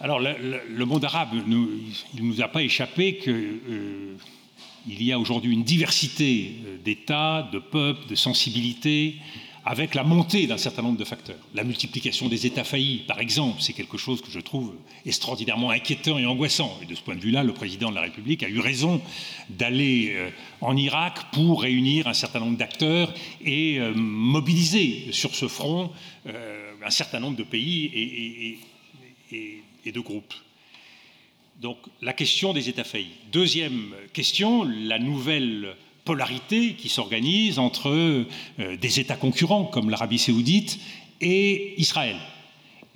Alors, le, monde arabe, nous- il ne nous a pas échappé qu'il y a aujourd'hui une diversité euh, d'États, de peuples, de sensibilités, avec la montée d'un certain nombre de facteurs. La multiplication des États faillis, par exemple, c'est quelque chose que je trouve extraordinairement inquiétant et angoissant. Et de ce point de vue-là, le président de la République a eu raison d'aller euh, en Irak pour réunir un certain nombre d'acteurs et euh, mobiliser sur ce front euh, un certain nombre de pays et- de groupes. Donc la question des États faillis. Deuxième question, la nouvelle polarité qui s'organise entre euh, des États concurrents comme l'Arabie saoudite et Israël.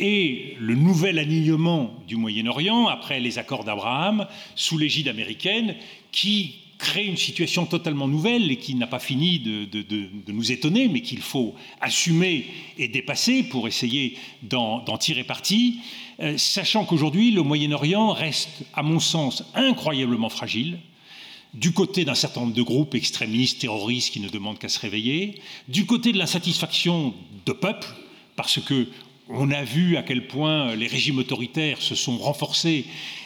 Et le nouvel alignement du Moyen-Orient après les accords d'Abraham sous l'égide américaine qui crée une situation totalement nouvelle et qui n'a pas fini de, nous étonner, mais qu'il faut assumer et dépasser pour essayer d'en d'en tirer parti, euh, sachant qu'aujourd'hui le Moyen-Orient reste, à mon sens, incroyablement fragile du côté d'un certain nombre de groupes extrémistes, terroristes qui ne demandent qu'à se réveiller, du côté de l'insatisfaction de peuples, parce que on a vu à quel point les régimes autoritaires se sont renforcés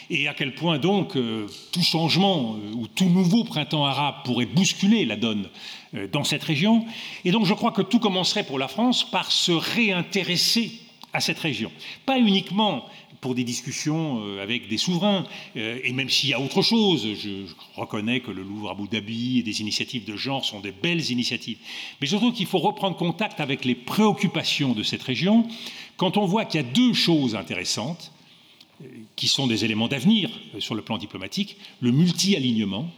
et à quel point donc euh, tout changement euh, ou tout nouveau printemps arabe pourrait bousculer la donne euh, dans cette région. Et donc je crois que tout commencerait pour la France par se réintéresser à cette région. Pas uniquement pour des discussions avec des souverains, et même s'il y a autre chose, je, reconnais que le Louvre Abu Dhabi et des initiatives de genre sont des belles initiatives, mais je trouve qu'il faut reprendre contact avec les préoccupations de cette région. Quand on voit qu'il y a deux choses intéressantes qui sont des éléments d'avenir euh, sur le plan diplomatique, le multi-alignement,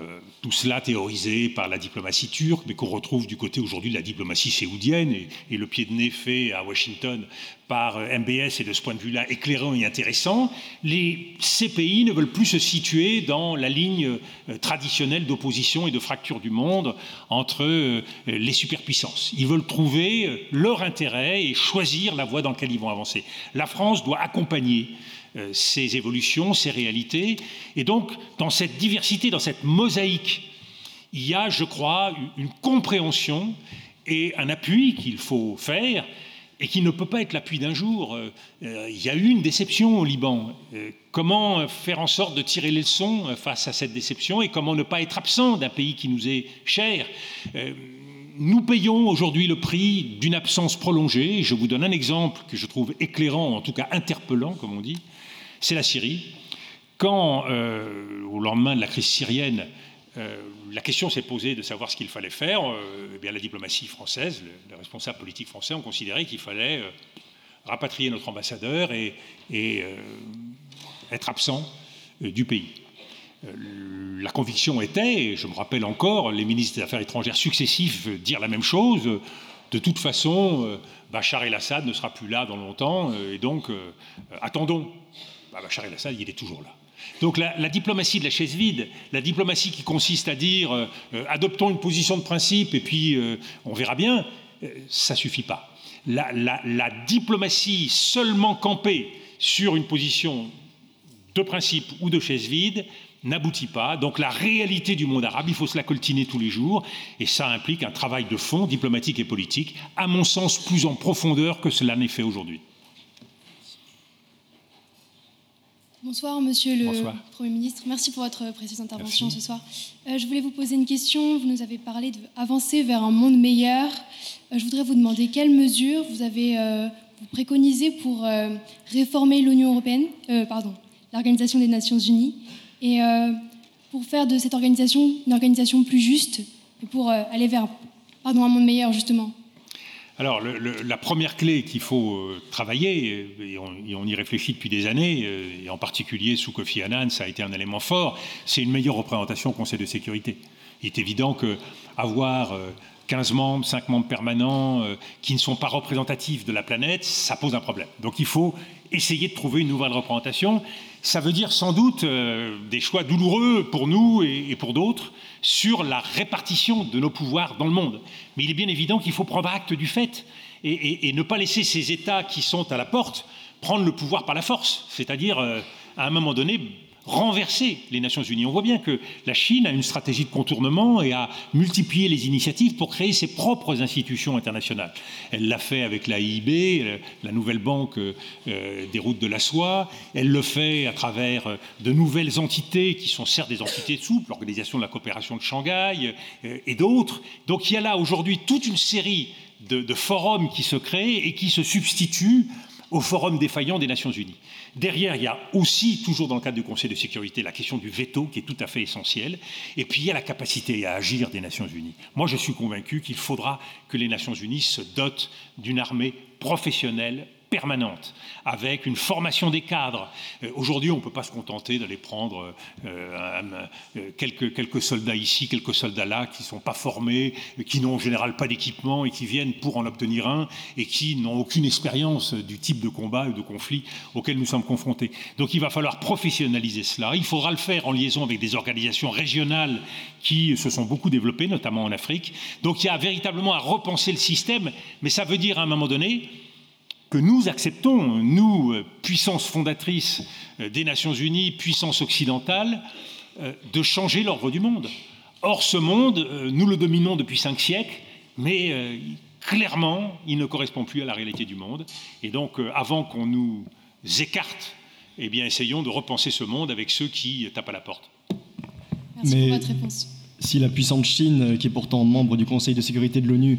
euh, tout cela théorisé par la diplomatie turque, mais qu'on retrouve du côté aujourd'hui de la diplomatie séoudienne, et, le pied de nez fait à Washington par euh, MBS, et de ce point de vue-là éclairant et intéressant, les, ces pays ne veulent plus se situer dans la ligne traditionnelle d'opposition et de fracture du monde entre les superpuissances. Ils veulent trouver leur intérêt et choisir la voie dans laquelle ils vont avancer. La France doit accompagner euh, ces évolutions, ces réalités. Et donc, dans cette diversité, dans cette mosaïque, il y a, je crois, une compréhension et un appui qu'il faut faire et qui ne peut pas être l'appui d'un jour. Euh, euh, il y a eu une déception au Liban. comment faire en sorte de tirer les leçons face à cette déception et comment ne pas être absent d'un pays qui nous est cher? Nous payons aujourd'hui le prix d'une absence prolongée. Je vous donne un exemple que je trouve éclairant, en tout cas interpellant, comme on dit c'est la Syrie. Quand, euh, au lendemain de la crise syrienne, euh, la question s'est posée de savoir ce qu'il fallait faire, euh, eh bien, la diplomatie française, les responsables politiques français ont considéré qu'il fallait rapatrier notre ambassadeur et, être absent du pays. la conviction était, et je me rappelle encore, les ministres des Affaires étrangères successifs dire la même chose, de toute façon, Bachar el-Assad ne sera plus là dans longtemps, et donc attendons bah, Bachar il est toujours là. Donc la, diplomatie de la chaise vide, la diplomatie qui consiste à dire euh, euh, adoptons une position de principe et puis euh, on verra bien, ça suffit pas. La, la, diplomatie seulement campée sur une position de principe ou de chaise vide n'aboutit pas. Donc la réalité du monde arabe, il faut se la coltiner tous les jours, et ça implique un travail de fond diplomatique et politique, à mon sens plus en profondeur que cela n'est fait aujourd'hui. Bonsoir, monsieur le Premier ministre. Merci pour votre précieuse intervention ce soir. Euh, je voulais vous poser une question. Vous nous avez parlé d'avancer vers un monde meilleur. Euh, je voudrais vous demander quelles mesures vous avez euh, préconisées pour réformer l'Union européenne, pardon, l'Organisation des Nations Unies, et pour faire de cette organisation une organisation plus juste, et pour aller vers pardon, un monde meilleur, justement. Alors, la première clé qu'il faut euh, travailler, et on, y réfléchit depuis des années, euh, et en particulier sous Kofi Annan, ça a été un élément fort, c'est une meilleure représentation au Conseil de sécurité. Il est évident qu'avoir 15 euh, membres, 5 membres permanents qui ne sont pas représentatifs de la planète, ça pose un problème. Donc il faut essayer de trouver une nouvelle représentation. Ça veut dire sans doute des choix douloureux pour nous et pour d'autres, sur la répartition de nos pouvoirs dans le monde. Mais il est bien évident qu'il faut prendre acte du fait et, ne pas laisser ces États qui sont à la porte prendre le pouvoir par la force, c'est-à-dire euh, à un moment donné renverser les Nations Unies. On voit bien que la Chine a une stratégie de contournement et a multiplié les initiatives pour créer ses propres institutions internationales. Elle l'a fait avec la IIB, la nouvelle banque euh, des routes de la soie. Elle le fait à travers euh, de nouvelles entités qui sont certes des entités souples, l'Organisation de la coopération de Shanghai euh, et d'autres. Donc il y a là aujourd'hui toute une série de, de forums qui se créent et qui se substituent au forum défaillant des Nations Unies. Derrière, il y a aussi, toujours dans le cadre du Conseil de sécurité, la question du veto qui est tout à fait essentielle. Et puis, il y a la capacité à agir des Nations Unies. Moi, je suis convaincu qu'il faudra que les Nations Unies se dotent d'une armée professionnelle permanente, avec une formation des cadres. Euh, aujourd'hui, on ne peut pas se contenter d'aller prendre euh, euh, quelques, quelques, soldats ici, quelques soldats là, qui ne sont pas formés, qui n'ont en général pas d'équipement et qui viennent pour en obtenir un, et qui n'ont aucune expérience du type de combat ou de conflit auquel nous sommes confrontés. Donc il va falloir professionnaliser cela. Il faudra le faire en liaison avec des organisations régionales qui se sont beaucoup développées, notamment en Afrique. Donc il y a véritablement à repenser le système, mais ça veut dire à un moment donné que nous acceptons, nous, euh, puissance fondatrice euh, des Nations Unies, puissance occidentale, de changer l'ordre du monde. Or, ce monde, nous le dominons depuis cinq siècles, mais clairement, il ne correspond plus à la réalité du monde. Et donc, avant qu'on nous écarte, eh bien, essayons de repenser ce monde avec ceux qui tapent à la porte. Merci pour votre réponse. Si la puissante Chine, qui est pourtant membre du Conseil de sécurité de l'ONU,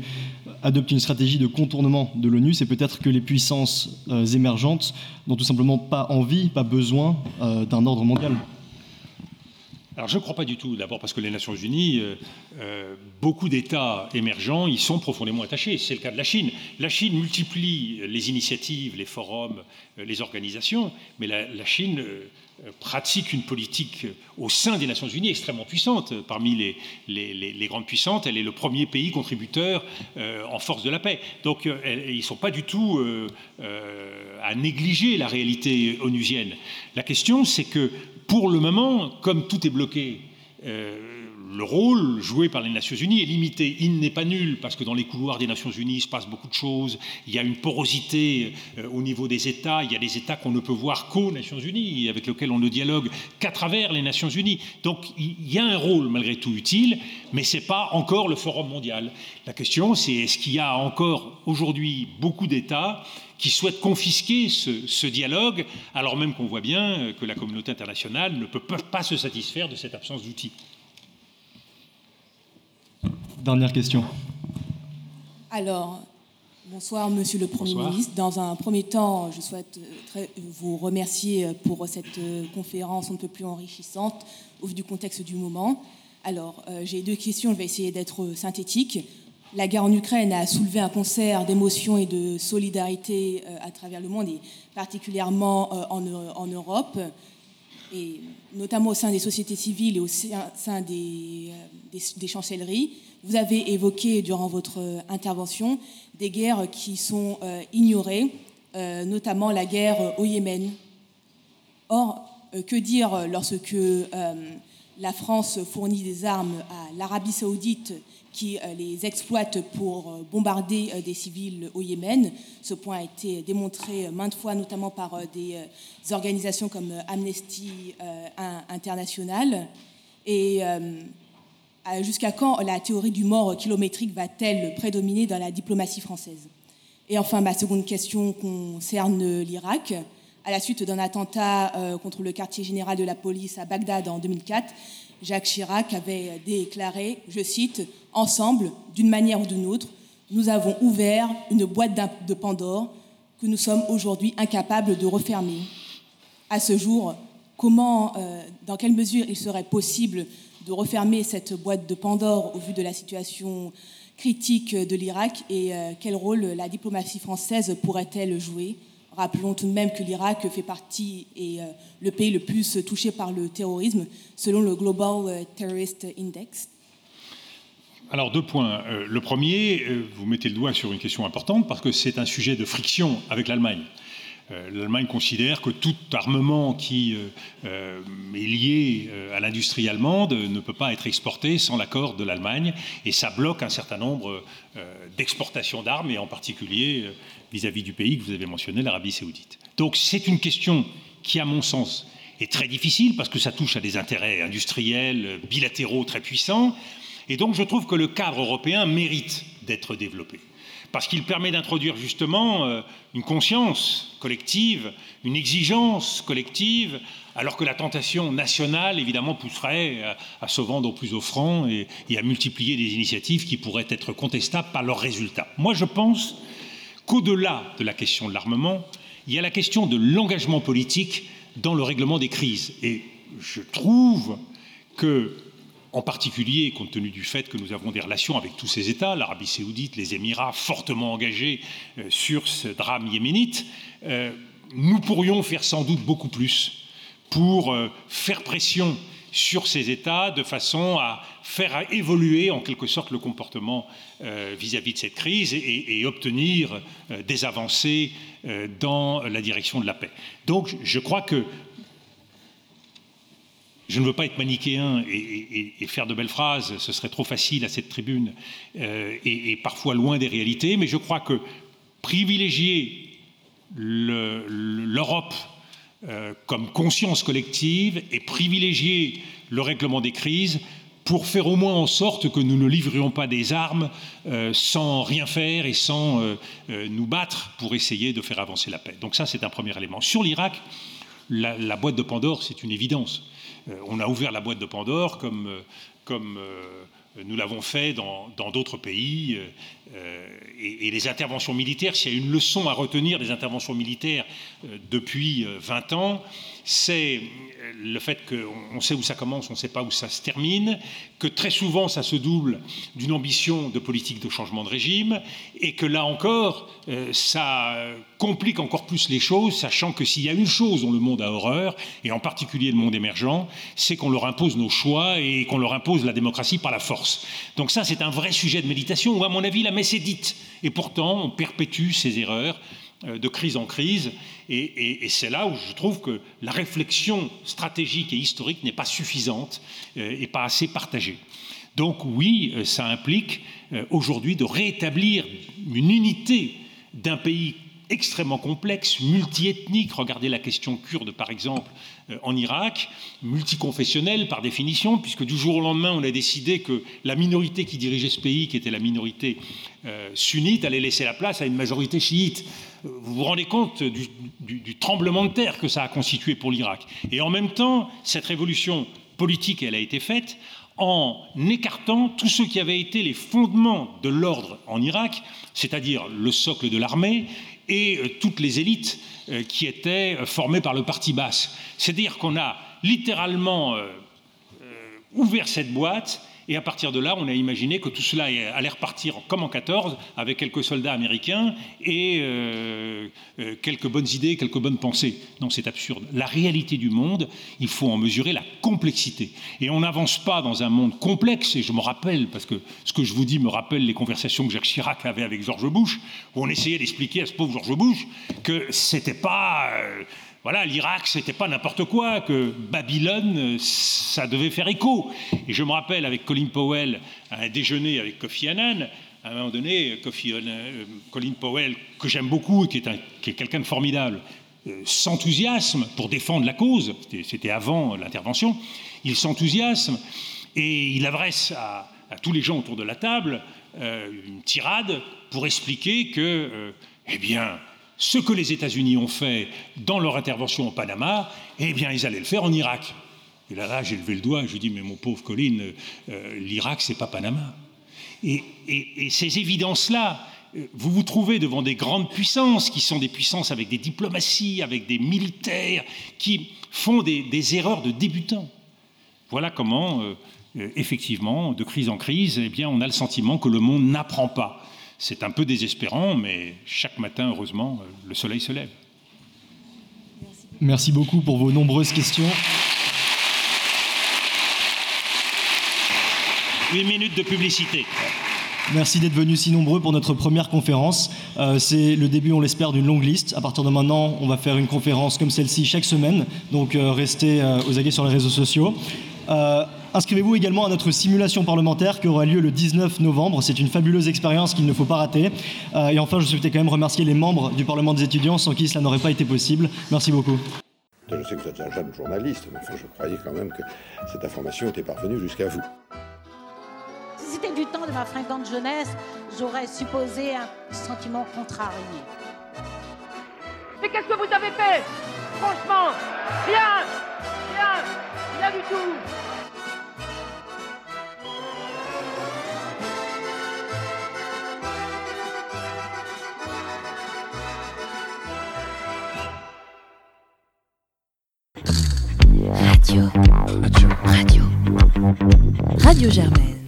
adopte une stratégie de contournement de l'ONU, c'est peut-être que les puissances euh, émergentes n'ont tout simplement pas envie, pas besoin euh, d'un ordre mondial. Alors je ne crois pas du tout, d'abord parce que les Nations Unies, euh, beaucoup d'États émergents y sont profondément attachés. C'est le cas de la Chine. La Chine multiplie les initiatives, les forums, les organisations, mais la, Chine pratique une politique au sein des Nations Unies extrêmement puissante. Parmi les, grandes puissantes, elle est le premier pays contributeur euh, en force de la paix. Donc euh, ils ne sont pas du tout euh, à négliger la réalité onusienne. La question, c'est que pour le moment, comme tout est bloqué, le rôle joué par les Nations Unies est limité. Il n'est pas nul, parce que dans les couloirs des Nations Unies, il se passe beaucoup de choses. Il y a une porosité euh, au niveau des États. Il y a des États qu'on ne peut voir qu'aux Nations Unies, avec lesquels on ne dialogue qu'à travers les Nations Unies. Donc il y a un rôle malgré tout utile, mais ce n'est pas encore le Forum mondial. La question, c'est est-ce qu'il y a encore aujourd'hui beaucoup d'États qui souhaitent confisquer ce, ce, dialogue, alors même qu'on voit bien que la communauté internationale ne peut pas se satisfaire de cette absence d'outils. Dernière question. Alors, bonsoir Monsieur le Premier ministre. Dans un premier temps, je souhaite euh, vous remercier pour cette euh, conférence un peu plus enrichissante au vu du contexte du moment. Alors, euh, j'ai deux questions, je vais essayer d'être synthétique. La guerre en Ukraine a soulevé un concert d'émotions et de solidarité à travers le monde et particulièrement en, Europe, et notamment au sein des sociétés civiles et au sein des, des chancelleries. Vous avez évoqué durant votre intervention des guerres qui sont euh, ignorées, euh, notamment la guerre au Yémen. Or, euh, que dire lorsque la France fournit des armes à l'Arabie saoudite qui les exploite pour bombarder des civils au Yémen. Ce point a été démontré maintes fois, notamment par des organisations comme Amnesty International. Et euh, jusqu'à quand la théorie du mort kilométrique va-t-elle prédominer dans la diplomatie française? Et enfin, ma seconde question concerne l'Irak. À la suite d'un attentat euh, contre le quartier général de la police à Bagdad en 2004, Jacques Chirac avait déclaré, je cite, Ensemble, d'une manière ou d'une autre, nous avons ouvert une boîte de Pandore que nous sommes aujourd'hui incapables de refermer. À ce jour, comment, euh, dans quelle mesure il serait possible de refermer cette boîte de Pandore au vu de la situation critique de l'Irak et euh, quel rôle la diplomatie française pourrait-elle jouer? Rappelons tout de même que l'Irak fait partie et euh, le pays le plus touché par le terrorisme selon le Global euh, Terrorist Index. Alors deux points. Le premier, vous mettez le doigt sur une question importante parce que c'est un sujet de friction avec l'Allemagne. Euh, L'Allemagne considère que tout armement qui euh, euh, est lié à l'industrie allemande ne peut pas être exporté sans l'accord de l'Allemagne, et ça bloque un certain nombre d'exportations d'armes, et en particulier vis-à-vis du pays que vous avez mentionné, l'Arabie saoudite. Donc c'est une question qui, à mon sens, est très difficile parce que ça touche à des intérêts industriels bilatéraux très puissants, et donc je trouve que le cadre européen mérite d'être développé parce qu'il permet d'introduire justement euh, une conscience collective, une exigence collective, alors que la tentation nationale, évidemment, pousserait à, se vendre au plus offrant et, à multiplier des initiatives qui pourraient être contestables par leurs résultats. Moi, je pense qu'au-delà de la question de l'armement, il y a la question de l'engagement politique dans le règlement des crises. Et je trouve que en particulier compte tenu du fait que nous avons des relations avec tous ces États, l'Arabie saoudite, les Émirats, fortement engagés euh, sur ce drame yéménite, euh, nous pourrions faire sans doute beaucoup plus pour euh, faire pression sur ces États de façon à faire évoluer en quelque sorte le comportement vis-à-vis de cette crise et, obtenir des avancées dans la direction de la paix. Donc je crois que je ne veux pas être manichéen et, faire de belles phrases, ce serait trop facile à cette tribune euh, et, parfois loin des réalités, mais je crois que privilégier l'Europe comme conscience collective et privilégier le règlement des crises pour faire au moins en sorte que nous ne livrions pas des armes sans rien faire et sans nous battre pour essayer de faire avancer la paix. Donc ça, c'est un premier élément. Sur l'Irak, la, boîte de Pandore, c'est une évidence. on a ouvert la boîte de Pandore comme, comme nous l'avons fait dans d'autres pays. Euh, et, les interventions militaires, s'il y a une leçon à retenir des interventions militaires euh, depuis 20 euh, ans, c'est le fait qu'on sait où ça commence, on ne sait pas où ça se termine, que très souvent ça se double d'une ambition de politique de changement de régime, et que là encore, ça complique encore plus les choses, sachant que s'il y a une chose dont le monde a horreur, et en particulier le monde émergent, c'est qu'on leur impose nos choix et qu'on leur impose la démocratie par la force. Donc ça, c'est un vrai sujet de méditation, où à mon avis, la messe est dite. Et pourtant, on perpétue ces erreurs euh, de crise en crise. Et, c'est là où je trouve que la réflexion stratégique et historique n'est pas suffisante euh, et pas assez partagée. Donc oui, euh, ça implique aujourd'hui de rétablir une unité d'un pays extrêmement complexe, multiethnique. Regardez la question kurde, par exemple, euh, en Irak, multiconfessionnelle par définition, puisque du jour au lendemain, on a décidé que la minorité qui dirigeait ce pays, qui était la minorité euh, sunnite, allait laisser la place à une majorité chiite. Vous vous rendez compte du, du tremblement de terre que ça a constitué pour l'Irak. Et en même temps, cette révolution politique, elle a été faite en écartant tous ceux qui avaient été les fondements de l'ordre en Irak, c'est-à-dire le socle de l'armée et euh, toutes les élites euh, qui étaient euh, formées par le parti basse. C'est-à-dire qu'on a littéralement ouvert cette boîte et à partir de là, on a imaginé que tout cela allait repartir comme en 14, avec quelques soldats américains et euh, euh, quelques bonnes idées, quelques bonnes pensées. Non, c'est absurde. La réalité du monde, il faut en mesurer la complexité. Et on n'avance pas dans un monde complexe, et je me rappelle, parce que ce que je vous dis me rappelle les conversations que Jacques Chirac avait avec George Bush, où on essayait d'expliquer à ce pauvre George Bush que c'était pas... Euh, voilà, l'Irak, c'était pas n'importe quoi, que Babylone, ça devait faire écho. Et je me rappelle avec Colin Powell, à un déjeuner avec Kofi Annan, à un moment donné, Kofi, euh, Colin Powell, que j'aime beaucoup, qui est, est quelqu'un de formidable, euh, s'enthousiasme pour défendre la cause, c'était avant l'intervention, il s'enthousiasme et il adresse à, tous les gens autour de la table euh, une tirade pour expliquer que, eh bien, ce que les États-Unis ont fait dans leur intervention au Panama, eh bien, ils allaient le faire en Irak. Et là, j'ai levé le doigt, je dis, mais mon pauvre Colin, euh, l'Irak, c'est pas Panama. Et, ces évidences-là, euh, vous vous trouvez devant des grandes puissances qui sont des puissances avec des diplomaties, avec des militaires, qui font des, erreurs de débutants. Voilà comment, euh, effectivement, de crise en crise, eh bien, on a le sentiment que le monde n'apprend pas. C'est un peu désespérant, mais chaque matin, heureusement, le soleil se lève. Merci beaucoup pour vos nombreuses questions. Une minute de publicité. Merci d'être venus si nombreux pour notre première conférence. Euh, c'est le début, on l'espère, d'une longue liste. À partir de maintenant, on va faire une conférence comme celle-ci chaque semaine. Donc euh, restez euh, aux aguets sur les réseaux sociaux. Inscrivez-vous également à notre simulation parlementaire qui aura lieu le 19 novembre. C'est une fabuleuse expérience qu'il ne faut pas rater. Euh, et enfin, je souhaitais quand même remercier les membres du Parlement des étudiants sans qui cela n'aurait pas été possible. Merci beaucoup. Je sais que vous êtes un jeune journaliste, mais enfin, je croyais quand même que cette information était parvenue jusqu'à vous. Si c'était du temps de ma fringante jeunesse, j'aurais supposé un sentiment contrarié. Mais qu'est-ce que vous avez fait? Franchement, rien Rien Rien. Radio. Radio. Radio Germaine.